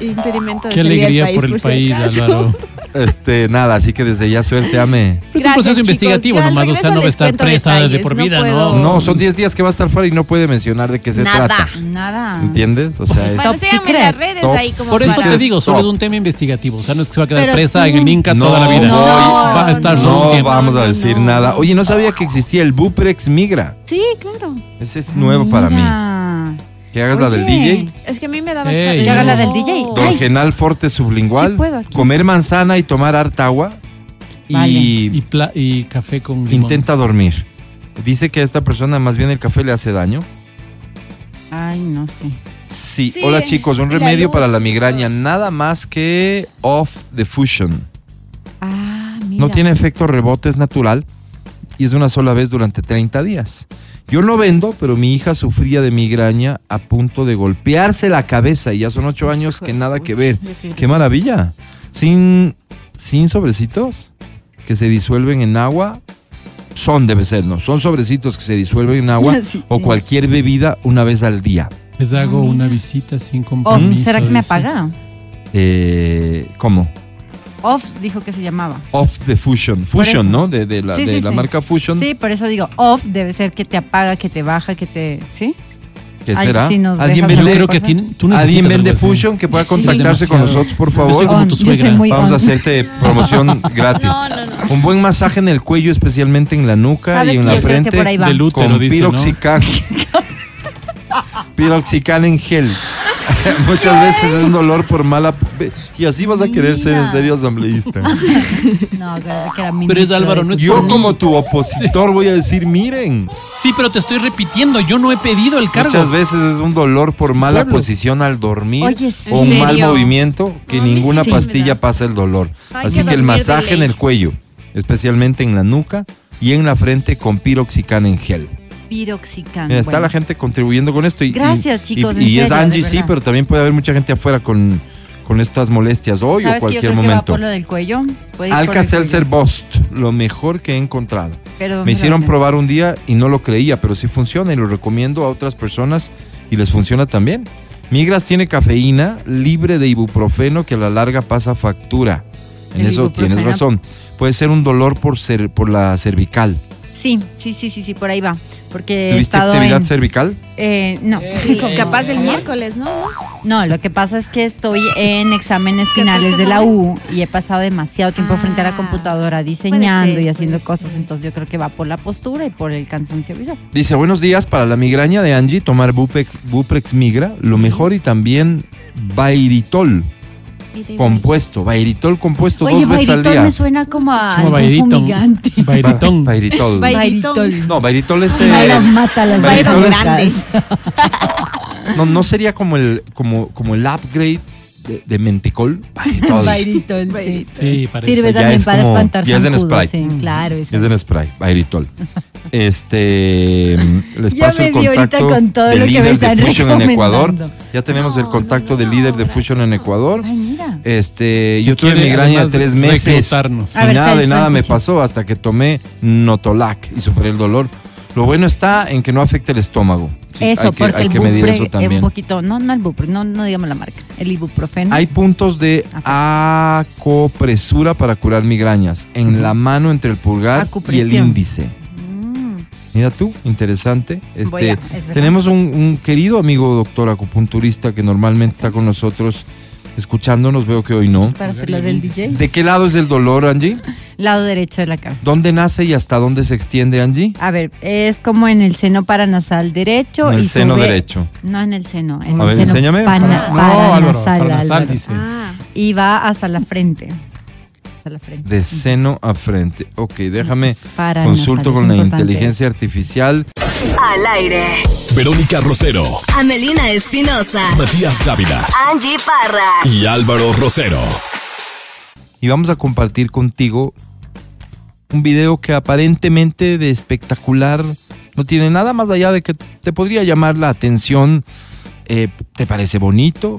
impedimento de Qué alegría país, por el país. Álvaro. Este, nada, así que desde ya suélteame. Pero es un proceso chicos. investigativo nomás, o sea, no va a estar presa de detalles, por no vida, puedo- ¿no? No, son 10 días que va a estar fuera y no puede mencionar de qué se Nada. trata. Nada. ¿Entiendes? O sea, es- Bueno, síganme en las redes Top ahí como Por eso para... te digo, solo de un tema investigativo. O sea, no es que se va a quedar Pero presa tú- en el Inca No, toda la vida. no, va a estar no tiempo. vamos a No, decir no. nada. Oye, no sabía que existía el Buprex Migra. Sí, claro. Ese es nuevo para mí. Que hagas la del. DJ. Es que a mí me da Ey, bastante... Que haga no. la del DJ. Ay, Dorgenal forte sublingual. Sí puedo aquí. comer manzana y tomar harta agua. Vale. Y Y, pla- y café con limón. intenta dormir. Dice que a esta persona más bien el café le hace daño. Ay, no sé. Sí. Sí, Hola chicos, un remedio luz. para la migraña. Nada más que off the fusion. Ah, mira. No tiene efecto rebote, es natural. Y es una sola vez durante 30 días. Yo no vendo, pero mi hija sufría de migraña a punto de golpearse la cabeza. Y ya son ocho años que nada que ver. ¡Qué maravilla! Sin, sin sobrecitos que se disuelven en agua. Son, debe ser, ¿no? Son sobrecitos que se disuelven en agua Sí, o cualquier bebida una vez al día. Les hago una visita sin Off, compromiso. ¿será que me apaga? Eh, ¿Cómo? Off dijo que se llamaba. Off the Fusion. Fusion. ¿no? De, de la, Sí, de sí, la sí. marca Fusion. Sí, por eso digo off debe ser que te apaga, que te baja, que te. ¿Sí? ¿Qué Ay, será? si nos ¿Alguien vende, creo que tú ¿Alguien vende. Fusion que pueda Sí. contactarse con nosotros, por favor? como On, tu yo soy suegra. muy Vamos a hacerte promoción gratis. No, no, no. Un buen masaje en el cuello, especialmente en la nuca ¿Sabes y en la frente. por ahí va? Del útero, con dice, piroxican en gel. Muchas veces es un dolor por mala. Y así vas a querer ser en serio asambleísta. No, que era Pero es Álvaro, no es Yo, por mí. como tu opositor, voy a decir: miren. Sí, pero te estoy repitiendo, yo no he pedido el cargo. Muchas veces es un dolor por mala pueblo. posición al dormir Oye, o un ¿en mal movimiento que No, ninguna sí pastilla pasa el dolor. Hay Así que que el masaje en el cuello, especialmente en la nuca y en la frente con piroxicana en gel. Mira, está Bueno. la gente contribuyendo con esto. Y, Gracias, y- chicos, Y, es serio, Angie, sí, pero también puede haber mucha gente afuera con, con estas molestias hoy o ¿Sabes que yo cualquier creo que va momento. por lo del cuello? Alka-Seltzer cuello. Bost, lo mejor que he encontrado. Pero ¿dónde Me hicieron probar un día y no lo creía, pero sí funciona y lo recomiendo a otras personas y les funciona también. Migras tiene cafeína libre de ibuprofeno que a la larga pasa factura. En El eso tienes razón. Puede ser un dolor por, cer- por la cervical. Sí, sí, sí, sí, sí, por ahí va. Porque he ¿Tuviste estado actividad en... cervical? Eh, no. Sí, capaz el miércoles, ¿no? No, lo que pasa es que estoy en exámenes finales de la U y he pasado demasiado tiempo frente a la Ah, computadora diseñando ser, y haciendo puede cosas, ser. entonces yo creo que va por la postura y por el cansancio visual. Dice, buenos días, para la migraña de Angie, tomar Bupex, Buprex Migra, lo mejor y también Bairitol compuesto. Bairitol compuesto Oye, dos veces al Bairitol día. me suena como a Como algún Bairitón. fumigante. Bairitón. Ba- Bairitol. Bairitol. No, Bairitol es... No eh, las mata, las Bairitol bairitol es- no, no sería como el, como, como el upgrade de, de Menticol. Bairitol. Bairitol, sí. Sí, parece. Sirve también es para como- espantar ya es en zancudos, spray. sí, claro. es Es en spray, Bairitol. Este, les Ya paso me el vi ahorita contacto con todo del lo que me líder están de Fusion en Ecuador. recomendando. Ya tenemos el contacto del líder de Fusion en Ecuador. Ay, mira. Este, yo tuve Quiere, migraña además, tres meses. reclutarnos. Y ver, nada de nada me escucha. pasó hasta que tomé Notolac y superé el dolor. Lo bueno está en que no afecta el estómago. Sí, eso, hay que, porque hay el que medir es un poquito, no, no el Bupre, no, no digamos la marca, el ibuprofeno. Hay puntos de acopresura para curar migrañas en la mano entre el pulgar y el índice. Mm, Mira tú, interesante. Este, a- es tenemos un, un querido amigo doctor acupunturista que normalmente está con nosotros escuchándonos, veo que hoy no. para hacer lo del DJ. ¿De qué lado es el dolor, Angie? Lado derecho de la cara. ¿Dónde nace y hasta dónde se extiende, Angie? A ver, es como en el seno paranasal derecho. En el y seno sube- derecho. No en el seno, en A el ver, seno enséñame. pana- No, Álvaro, paranasal, paranasal, dice. Ah, Y va hasta la frente. Hasta la frente. De seno a frente. Ok, déjame Paranasal, consulto con la inteligencia artificial. Al aire. Verónica Rosero, Amelina Espinosa. Matías Dávila Angie Parra. y Álvaro Rosero. y vamos a compartir contigo un video que aparentemente de espectacular no tiene nada más allá de que te podría llamar la atención. Eh, ¿Te parece bonito?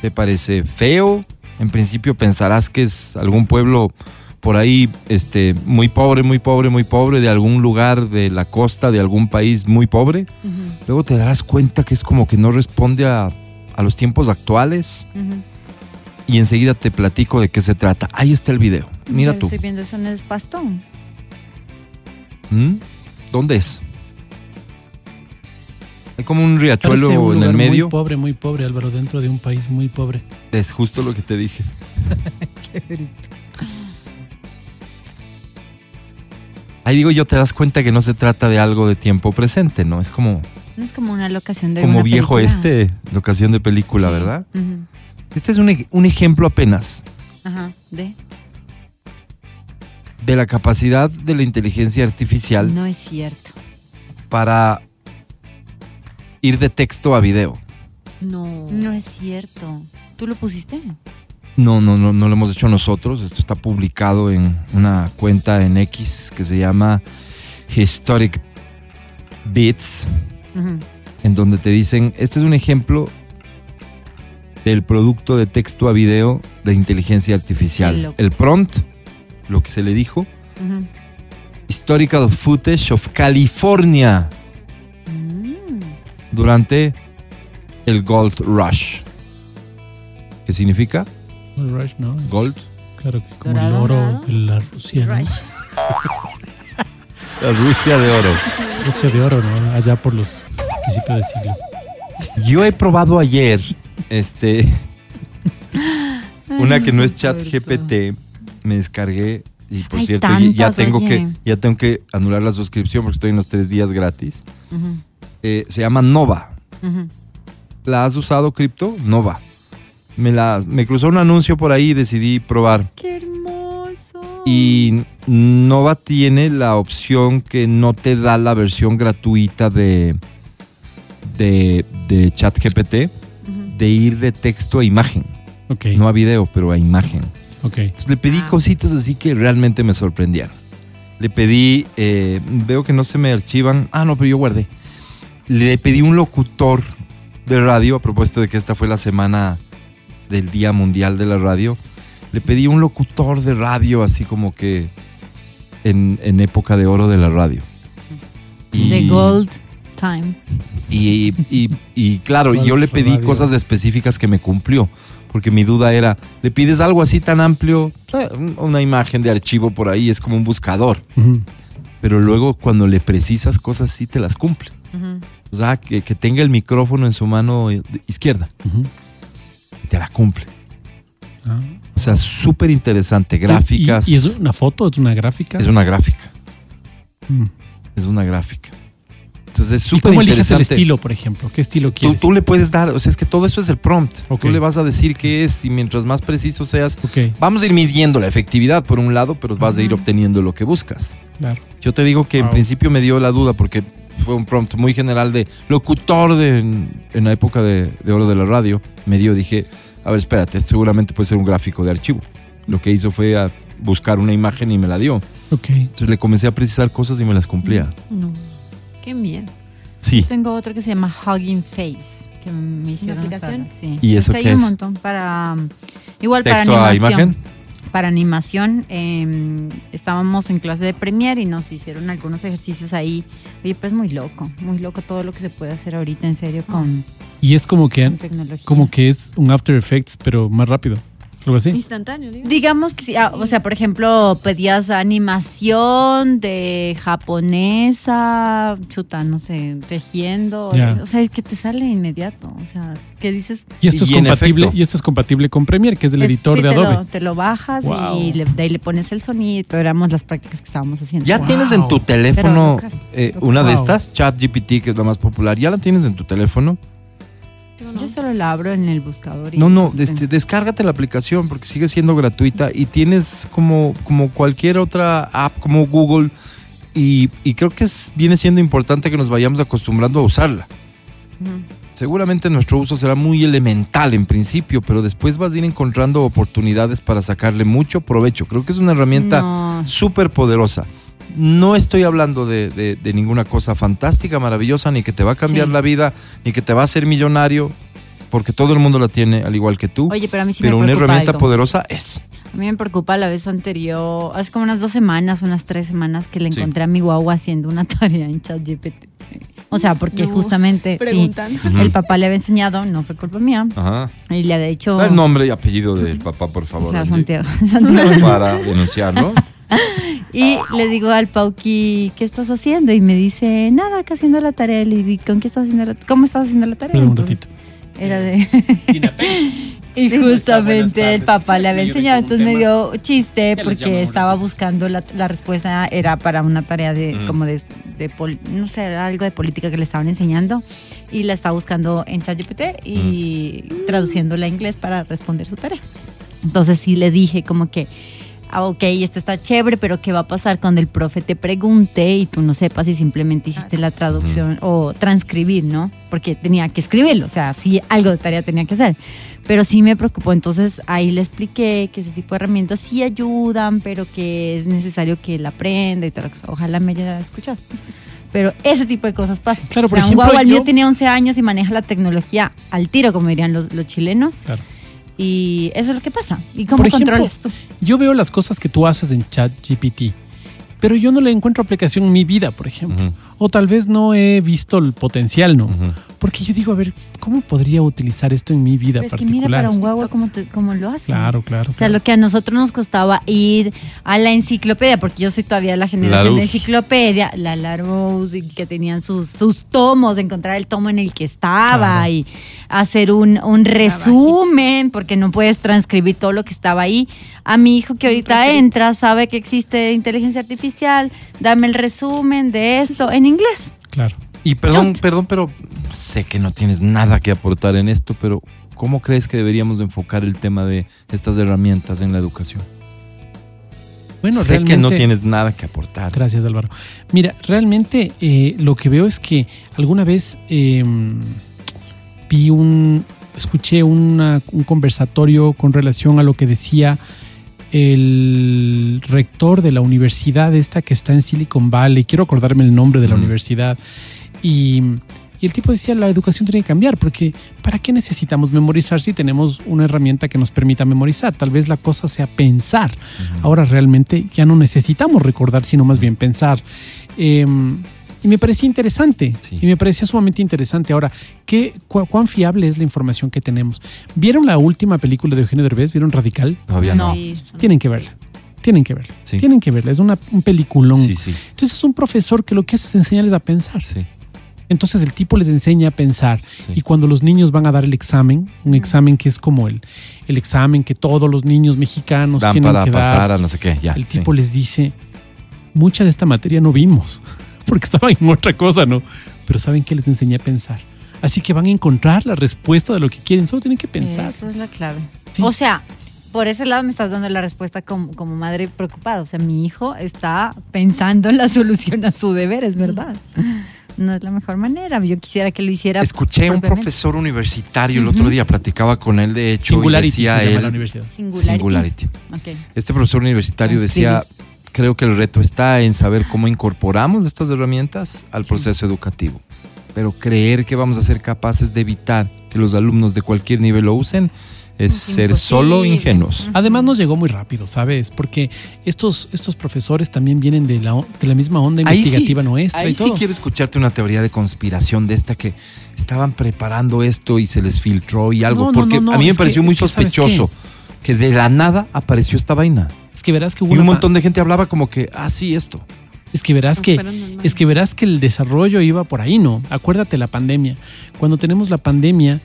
¿Te parece feo? En principio pensarás que es algún pueblo por ahí este, muy pobre, muy pobre, muy pobre, de algún lugar de la costa, de algún país muy pobre. Luego te darás cuenta que es como que no responde a, a los tiempos actuales y enseguida te platico de qué se trata. Ahí está el video. Mira Yo tú. Estoy viendo, eso no es pastón. ¿Mm? ¿Dónde es? Hay como un riachuelo un en el medio. Muy pobre, muy pobre, Álvaro, dentro de un país muy pobre. Es justo lo que te dije. Ahí digo yo, te das cuenta que no se trata de algo de tiempo presente, ¿no? Es como, No es como una locación de como una viejo película. este, la ocasión de película, Sí. ¿verdad? Este es un, un ejemplo apenas Ajá, de. de la capacidad de la inteligencia artificial No es cierto. para ir de texto a video. No. No es cierto. ¿Tú lo pusiste? No, no, no, no lo hemos hecho nosotros. Esto está publicado en una cuenta en X que se llama Historic Bits, Ujú. en donde te dicen, este es un ejemplo del producto de texto a video de inteligencia artificial. El prompt, lo que se le dijo. Historical Footage of California Mm. durante el Gold Rush. ¿Qué significa? El Rush, ¿no? Gold. Claro que como el oro dorado. de la Rusia, ¿no? La Rusia de oro. Rusia de oro, ¿no? Allá por los principios de siglo. Yo he probado ayer, este, una que no es chat GPT, me descargué y por Hay cierto ya- tengo oye. que ya tengo que anular la suscripción porque estoy en los tres días gratis. Eh, se llama Nova. ¿La has usado cripto? Nova. Me la me cruzó un anuncio por ahí y decidí probar. ¡Qué hermoso! Y Nova tiene la opción que no te da la versión gratuita de de, de ChatGPT de ir de texto a imagen. Ok, no a video, pero a imagen. ok. Entonces le pedí Ah. cositas así que realmente me sorprendieron. Le pedí, eh, veo que no se me archivan. Ah, no, pero yo guardé. Le pedí un locutor de radio, a propósito de que esta fue la semana del Día Mundial de la Radio. Le pedí un locutor de radio, así como que en, en época de oro de la radio. The Gold Time. Y, y- y claro, ¿Cuál yo le pedí radio? cosas específicas que me cumplió, porque mi duda era, ¿le pides algo así tan amplio? Un- Una imagen de archivo por ahí es como un buscador, pero luego cuando le precisas cosas sí te las cumple. O sea, que, que tenga el micrófono en su mano izquierda, te la cumple. Ah. O sea, súper interesante, gráficas. ¿Y, y es una foto? ¿Es una gráfica? es una gráfica, Mm. es una gráfica. Entonces es ¿Y súper cómo eliges el estilo, por ejemplo? ¿Qué estilo quieres? tú le puedes dar, o sea, es que todo eso es el prompt. Tú le vas a decir qué es y mientras más preciso seas, vamos a ir midiendo la efectividad por un lado, pero vas a ir Ujú. obteniendo lo que buscas. claro. Yo te digo que en principio me dio la duda porque fue un prompt muy general de locutor de, en, en la época de, de oro de la radio. Me dio, dije, a ver, espérate, esto seguramente puede ser un gráfico de archivo. Lo que hizo fue a buscar una imagen y me la dio. Ok. Entonces le comencé a precisar cosas y me las cumplía. No. Qué miedo. Sí. Tengo otro que se llama Hugging Face. Que me hicieron aplicación? Sí. ¿Y eso Está ahí qué un es? montón para. um, Igual para Texto a animación. imagen. Para animación. eh, estábamos en clase de Premiere y nos hicieron algunos ejercicios ahí. Oye, pues muy loco, muy loco todo lo que se puede hacer ahorita en serio con, Y es como que, como que es un After Effects, pero más rápido. Algo así. Instantáneo. Digamos que sí, ah, o sea, por ejemplo, pedías animación de japonesa, chuta, no sé, tejiendo, Ya. o sea, es que te sale inmediato, o sea, que dices... Y esto es Y en compatible, efecto. y esto es compatible con Premiere, que es el es- editor sí, de te Adobe. Lo, te lo bajas Wow. y le- de ahí le pones el sonido, éramos las prácticas que estábamos haciendo. ¿Ya Wow. tienes en tu teléfono Pero eh, una de Wow. estas? ChatGPT, que es la más popular. ¿Ya la tienes en tu teléfono? Yo solo la abro en el buscador. y- No, no, este, descárgate la aplicación porque sigue siendo gratuita y tienes como, como cualquier otra app como Google y, y creo que es, viene siendo importante que nos vayamos acostumbrando a usarla. Seguramente nuestro uso será muy elemental en principio, pero después vas a ir encontrando oportunidades para sacarle mucho provecho. Creo que es una herramienta No. súper poderosa. No estoy hablando de, de- de ninguna cosa fantástica, maravillosa, ni que te va a cambiar Sí. la vida, ni que te va a hacer millonario, porque todo el mundo la tiene al igual que tú. Oye, pero a mí sí pero me una herramienta algo. poderosa es. A mí me preocupa la vez anterior, hace como unas dos semanas, unas tres semanas que le Sí. encontré a mi guagua haciendo una tarea en ChatGPT. O sea, porque No, justamente sí, el papá le había enseñado, no fue culpa mía, Ajá. y le había dicho... Da el nombre y apellido del papá, por o favor. sea, Angie, Santiago. Santiago. Para denunciarlo. Y le digo al Pauqui, ¿qué estás haciendo? Y me dice, nada, acá haciendo la tarea. Le digo, ¿con qué estás haciendo la ¿Cómo estás haciendo la tarea? Un ratito. Era de... y justamente el papá le había enseñado, entonces me dio chiste porque estaba buscando la, la respuesta, era para una tarea de como de, de pol- no sé, era algo de política que le estaban enseñando y la estaba buscando en ChatGPT y traduciéndola a inglés para responder su tarea. Entonces sí le dije como que, ah, ok, esto está chévere, pero ¿qué va a pasar cuando el profe te pregunte y tú no sepas si simplemente hiciste la traducción o transcribir, ¿no? Porque tenía que escribirlo, o sea, sí, algo de tarea tenía que hacer. Pero sí me preocupó, entonces ahí le expliqué que ese tipo de herramientas sí ayudan, pero que es necesario que él aprenda y tal. Ojalá me haya escuchado. Pero ese tipo de cosas pasan. Claro, o por sea, ejemplo, un guagua, mío tiene 11 años y maneja la tecnología al tiro, como dirían los, los chilenos. Claro. Y eso es lo que pasa. ¿Y cómo Por ejemplo, controlas tú? Yo veo las cosas que tú haces en ChatGPT, pero yo no le encuentro aplicación en mi vida, por ejemplo. O tal vez no he visto el potencial, ¿no? Porque yo digo, a ver, ¿cómo podría utilizar esto en mi vida Pero es que particular? mira para un guagua cómo, te- cómo lo hace. Claro, claro. O sea, claro. lo que a nosotros nos costaba ir a la enciclopedia, porque yo soy todavía la generación de enciclopedia, la Larousse, y que tenían sus, sus tomos, encontrar el tomo en el que estaba Claro. y hacer un, un resumen, porque no puedes transcribir todo lo que estaba ahí. A mi hijo que ahorita entra, sabe que existe inteligencia artificial, dame el resumen de esto en inglés. Claro. Y perdón, perdón, pero sé que no tienes nada que aportar en esto, pero ¿cómo crees que deberíamos enfocar el tema de estas herramientas en la educación? Bueno, sé realmente. que no tienes nada que aportar. Gracias, Álvaro. Mira, realmente eh, lo que veo es que alguna vez eh, vi un, escuché una- un conversatorio con relación a lo que decía el rector de la universidad esta que está en Silicon Valley. Quiero acordarme el nombre de la Mm. universidad. Y, y el tipo decía, la educación tiene que cambiar, porque ¿para qué necesitamos memorizar si tenemos una herramienta que nos permita memorizar? Tal vez la cosa sea pensar. Ahora realmente ya no necesitamos recordar, sino más bien pensar. Eh, y me parecía interesante, Sí. y me parecía sumamente interesante. Ahora, ¿qué, cu- ¿cuán fiable es la información que tenemos? ¿Vieron la última película de Eugenio Derbez? ¿Vieron Radical? Todavía no. Tienen que verla. Tienen que verla. Sí. Tienen que verla. Es una, un peliculón. Sí, sí, Entonces es un profesor que lo que hace es enseñarles a pensar. sí. Entonces el tipo les enseña a pensar. Sí. Y cuando los niños van a dar el examen, un examen que es como el, el examen que todos los niños mexicanos Dan tienen para que pasar dar, a no sé qué, ya. el sí. tipo les dice, mucha de esta materia no vimos, porque estaban en otra cosa, ¿no? Pero ¿saben qué les enseñé a pensar? Así que van a encontrar la respuesta de lo que quieren, solo tienen que pensar. Esa es la clave. Sí. O sea, por ese lado me estás dando la respuesta como, como madre preocupada. O sea, mi hijo está pensando en la solución a su deber, es verdad. No es la mejor manera. Yo quisiera que lo hiciera. Escuché a un profesor universitario el otro día, platicaba con él, de hecho, Singularity y decía se llama él. la universidad. Singularity. Singularity. Ok. Este profesor universitario decía, creo que el reto está en saber cómo incorporamos estas herramientas al proceso educativo. pero creer que vamos a ser capaces de evitar que los alumnos de cualquier nivel lo usen es Es ser solo ingenuos. Además nos llegó muy rápido, ¿sabes? Porque estos, estos profesores también vienen de la, de la misma onda Ahí sí, investigativa nuestra Ahí y sí quiero escucharte una teoría de conspiración de esta que estaban preparando esto y se les filtró y algo. No, porque no, no, a mí me pareció que- muy es que, ¿sabes sospechoso que de la nada apareció esta vaina. Es que verás que hubo Y un montón de gente hablaba como que, ah, sí, esto. Es que verás No que es que verás que el desarrollo iba por ahí, ¿no? Acuérdate la pandemia. Cuando tenemos la pandemia,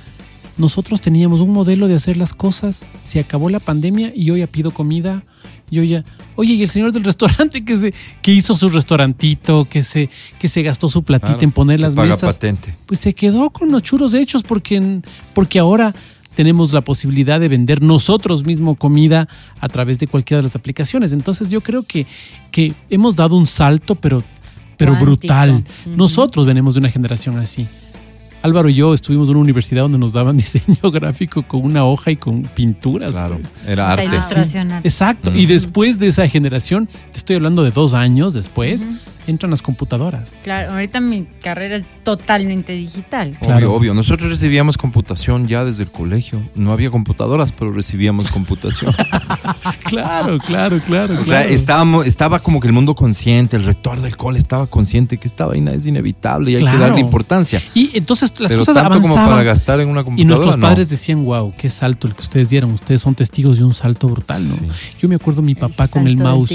nosotros teníamos un modelo de hacer las cosas. Se acabó la pandemia y yo ya pido comida. Yo ya, oye, y el señor del restaurante que se que hizo su restaurantito, que se que se gastó su platita Claro, en poner las paga mesas, patente. pues se quedó con los churros hechos porque porque ahora tenemos la posibilidad de vender nosotros mismos comida a través de cualquiera de las aplicaciones. Entonces yo creo que, que hemos dado un salto, pero, pero Cuántico. brutal. Nosotros venimos de una generación así. Álvaro y yo estuvimos en una universidad donde nos daban diseño gráfico con una hoja y con pinturas. Claro, pues. era arte. arte. Exacto. Mm. Y después de esa generación, te estoy hablando de dos años después, entran las computadoras. Claro, ahorita mi carrera es totalmente digital. Obvio, Claro. obvio. Nosotros recibíamos computación ya desde el colegio. No había computadoras, pero recibíamos computación. Claro, claro, claro. o sea, estábamos, estaba como que el mundo consciente, el rector del cole estaba consciente que esta vaina es inevitable y hay que darle importancia. Y entonces las pero cosas tanto como avanzaban. para gastar en una Y computadora. nuestros no. padres decían, wow, qué salto el que ustedes dieron. Ustedes son testigos de un salto brutal, ¿no? Sí. Yo me acuerdo mi papá con el mouse.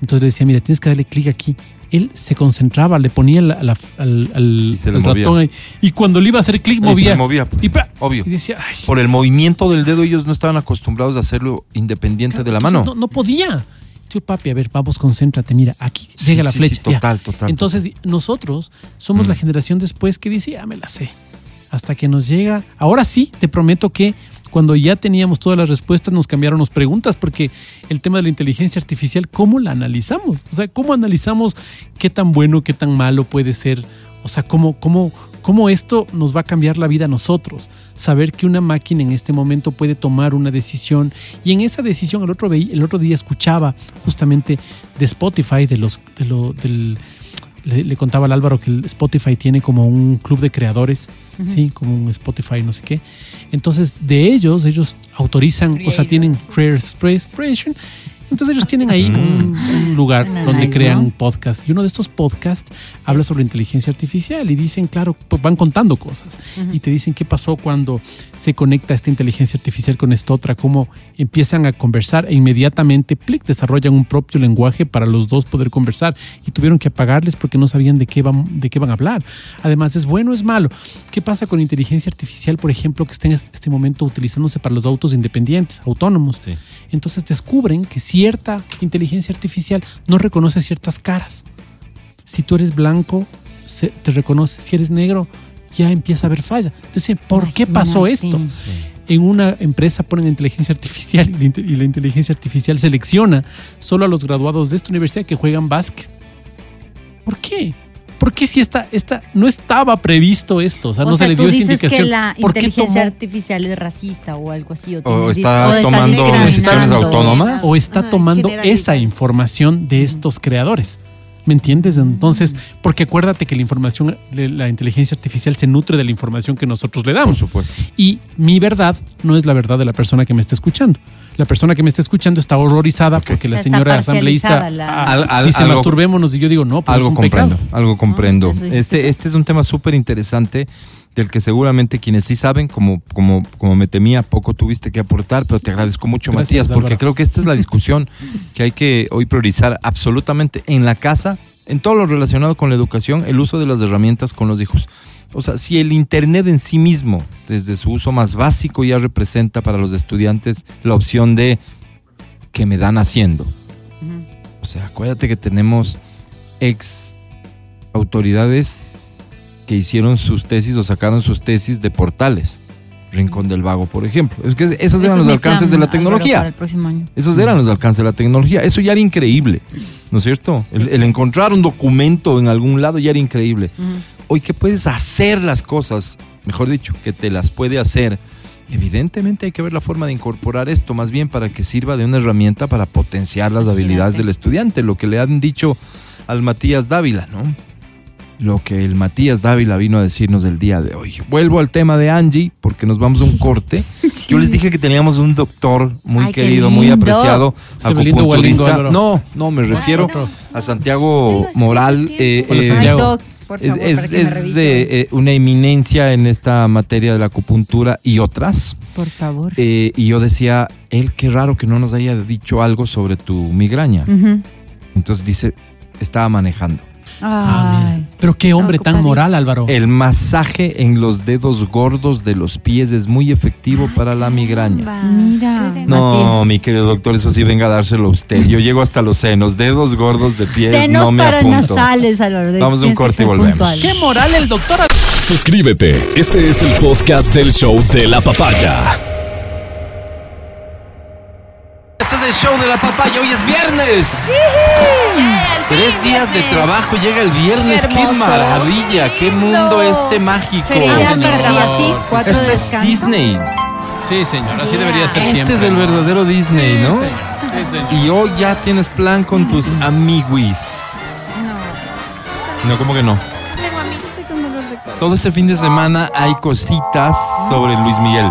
Entonces le decía, mira, tienes que darle clic aquí. Él se concentraba, le ponía la- la- al, al- Y se le al movía. ratón ahí. Y cuando le iba a hacer clic, Y se movía. movía, pues, y, ¡pra! obvio. y decía, ay, Por el movimiento del dedo, ellos no estaban acostumbrados a hacerlo independiente de la mano. No, no podía. Tío papi, a ver, vamos, concéntrate. Mira, aquí Sí, llega la sí, sí, flecha. ya. total, total, Entonces, nosotros somos Mm. la generación después que dice, ya me la sé. Hasta que nos llega. Ahora sí, te prometo que cuando ya teníamos todas las respuestas, nos cambiaron las preguntas, porque el tema de la inteligencia artificial, ¿cómo la analizamos? O sea, ¿cómo analizamos qué tan bueno, qué tan malo puede ser? O sea, ¿cómo, cómo, cómo esto nos va a cambiar la vida a nosotros? Saber que una máquina en este momento puede tomar una decisión y en esa decisión el otro, el otro día escuchaba justamente de Spotify, de los, de lo, del, le, le contaba al Álvaro que el Spotify tiene como un club de creadores, ¿sí? Como un Spotify, no sé qué. Entonces, de ellos, ellos autorizan, o sea, tienen Creators Expression. Entonces ellos tienen ahí un, un lugar Suena donde nice, crean ¿no? podcast. Y uno de estos podcasts habla sobre inteligencia artificial y dicen, claro, pues van contando cosas. Y te dicen qué pasó cuando se conecta esta inteligencia artificial con esta otra, cómo empiezan a conversar e inmediatamente, plic, desarrollan un propio lenguaje para los dos poder conversar. Y tuvieron que apagarles porque no sabían de qué van, de qué van a hablar. Además, ¿es bueno o es malo? ¿Qué pasa con inteligencia artificial, por ejemplo, que está en este momento utilizándose para los autos independientes, autónomos? Sí. Entonces descubren que cierta inteligencia artificial no reconoce ciertas caras. Si tú eres blanco, se- te reconoce. Si eres negro, ya empieza a haber falla. Entonces, ¿por qué pasó esto? En una empresa ponen inteligencia artificial y la inteligencia artificial selecciona solo a los graduados de esta universidad que juegan básquet. ¿Por qué? ¿Por qué si esta, esta no estaba previsto esto? O sea, O no sea, se le tú dio esa indicación. que la ¿Por qué inteligencia artificial es racista o algo así. O, O tiene- está tomando decisiones autónomas. o está tomando esa información de estos creadores. ¿Me entiendes? Entonces, porque acuérdate que la información, de la inteligencia artificial se nutre de la información que nosotros le Por damos. supuesto. Y mi verdad no es la verdad de la persona que me está escuchando. La persona que me está escuchando está horrorizada porque O la sea, señora asambleísta la- ah, Al- al- dice algo- masturbémonos y yo digo no, pues algo es un comprendo, pecado. algo comprendo. eso dijiste este, este es un tema súper interesante del que seguramente quienes sí saben, como, como, como me temía, poco tuviste que aportar, pero te agradezco mucho, Gracias, Matías, porque Álvaro. creo que esta es la discusión que hay que hoy priorizar absolutamente en la casa, en todo lo relacionado con la educación, el uso de las herramientas con los hijos. O sea, si el Internet en sí mismo, desde su uso más básico, ya representa para los estudiantes la opción de que me dan haciendo. O sea, acuérdate que tenemos ex autoridades que hicieron sus tesis o sacaron sus tesis de portales. Rincón del Vago, por ejemplo. Es que esos eran los alcances plan, de la tecnología. Para el próximo año. Esos eran los alcances de la tecnología. Eso ya era increíble, ¿no es cierto? El, el encontrar un documento en algún lado ya era increíble. Hoy que puedes hacer las cosas, mejor dicho, que te las puede hacer. Evidentemente hay que ver la forma de incorporar esto, más bien para que sirva de una herramienta para potenciar las Imagínate. habilidades del estudiante, lo que le han dicho al Matías Dávila, ¿no? Lo que el Matías Dávila vino a decirnos el día de hoy. Vuelvo al tema de Angie, porque nos vamos a un corte. Yo les dije que teníamos un doctor muy Ay, querido, muy apreciado, Se lindo acupunturista. No, no, me refiero a Santiago Moral. eh, eh, Santiago. Doc, por es, favor, es- eh, eh, una eminencia en esta materia de la acupuntura y otras. por favor. Eh, y yo decía, él qué raro que no nos haya dicho algo sobre tu migraña. Entonces dice, estaba manejando. Ah, Ay. Pero qué hombre tan moral, Álvaro. El masaje en los dedos gordos de los pies es muy efectivo para la migraña. Mira. No, mi querido doctor, eso sí venga a dárselo a usted. Yo llego hasta los senos, dedos gordos de pies, Senos no me apunto. paranasales, Álvaro. Vamos a un corte y volvemos. puntual. Qué moral el doctor. Suscríbete. Este es el podcast del show de la papaya. Este show de la papaya, hoy es viernes. Tres días de trabajo, llega el viernes. Qué, maravilla, qué mundo este mágico. Así, cuatro Esto es. Disney. Sí, señor, así debería ser Este siempre. es el verdadero Disney, ¿no? Sí, señor. Y hoy ya tienes plan con tus amiguis. No, ¿cómo que no? Tengo amigos, estoy con dolor de codo. Todo este fin de semana hay cositas sobre Luis Miguel.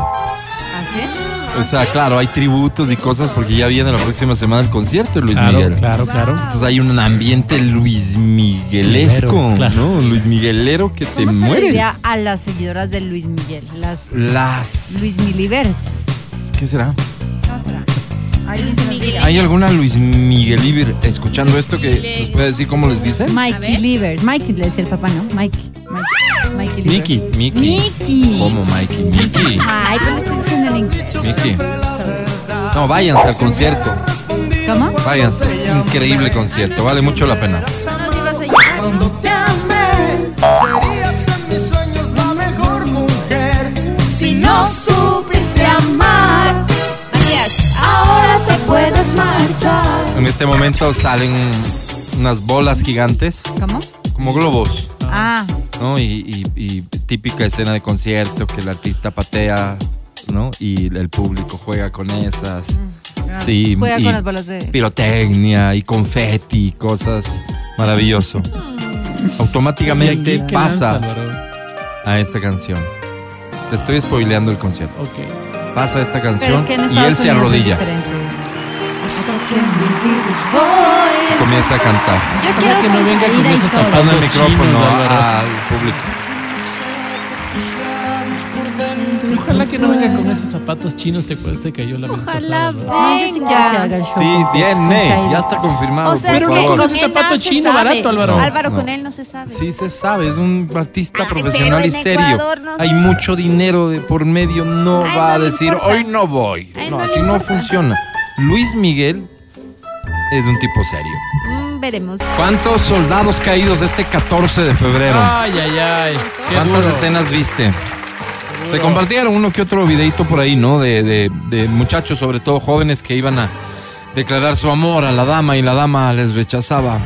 O sea, claro, hay tributos y cosas porque ya viene la próxima semana el concierto de Luis Claro, Miguel. claro, claro. Entonces hay un ambiente Luis Miguelesco, Miguelero, claro. ¿no? Luis Miguelero que te ¿Cómo se mueres. diría a las seguidoras de Luis Miguel? Las Las. Luis Milivers. ¿Qué será? ¿Cómo será? ¿Hay alguna Luis Miguel escuchando esto que nos puede decir cómo les dicen? Mikey Livers. Mikey le decía el papá, ¿no? Mike. Mike. Mickey. Mickey. Mickey. ¿Cómo Mikey? Mickey. Ay, pero le estoy diciendo en inglés. Mickey. No, váyanse al concierto. ¿Cómo? Váyanse. Es increíble concierto. Vale mucho la pena. Nos ibas a llevar. Si no puedes marchar. En este momento salen unas bolas gigantes, ¿Cómo? como globos. Ah, ¿no? Y, y- y típica escena de concierto que el artista patea, ¿no? Y el público juega con esas. Sí, Mm, juega y con las bolas de. pirotecnia y confeti, cosas maravilloso. Mm. Automáticamente ¿Y aquí qué pasa a esta canción. Te estoy spoileando el concierto. Ok. Pasa esta canción es que y él se arrodilla comienza a cantar. Yo Ojalá quiero que no venga con esos zapatos. El chinos, micrófono al público. Ojalá que no venga con esos zapatos chinos, te acuerdas, te cayó la vez Ojalá yo sí que caída. ya está confirmado, O sea, Pero que que con ese zapato chino barato, Álvaro. Álvaro, No. con él no se sabe. Sí se sabe, es un artista Ay, profesional y serio. Hay mucho dinero de por medio, no Ay, va no a decir, hoy no voy. Ay, no, así no funciona. Luis Miguel es un tipo serio. Mm, veremos. ¿Cuántos soldados caídos este 14 de febrero? Ay, ay, ay. Qué ¿Cuántas duro. escenas viste? Se compartieron uno que otro videito por ahí, ¿no? De, de- de muchachos, sobre todo jóvenes, que iban a declarar su amor a la dama y la dama les rechazaba.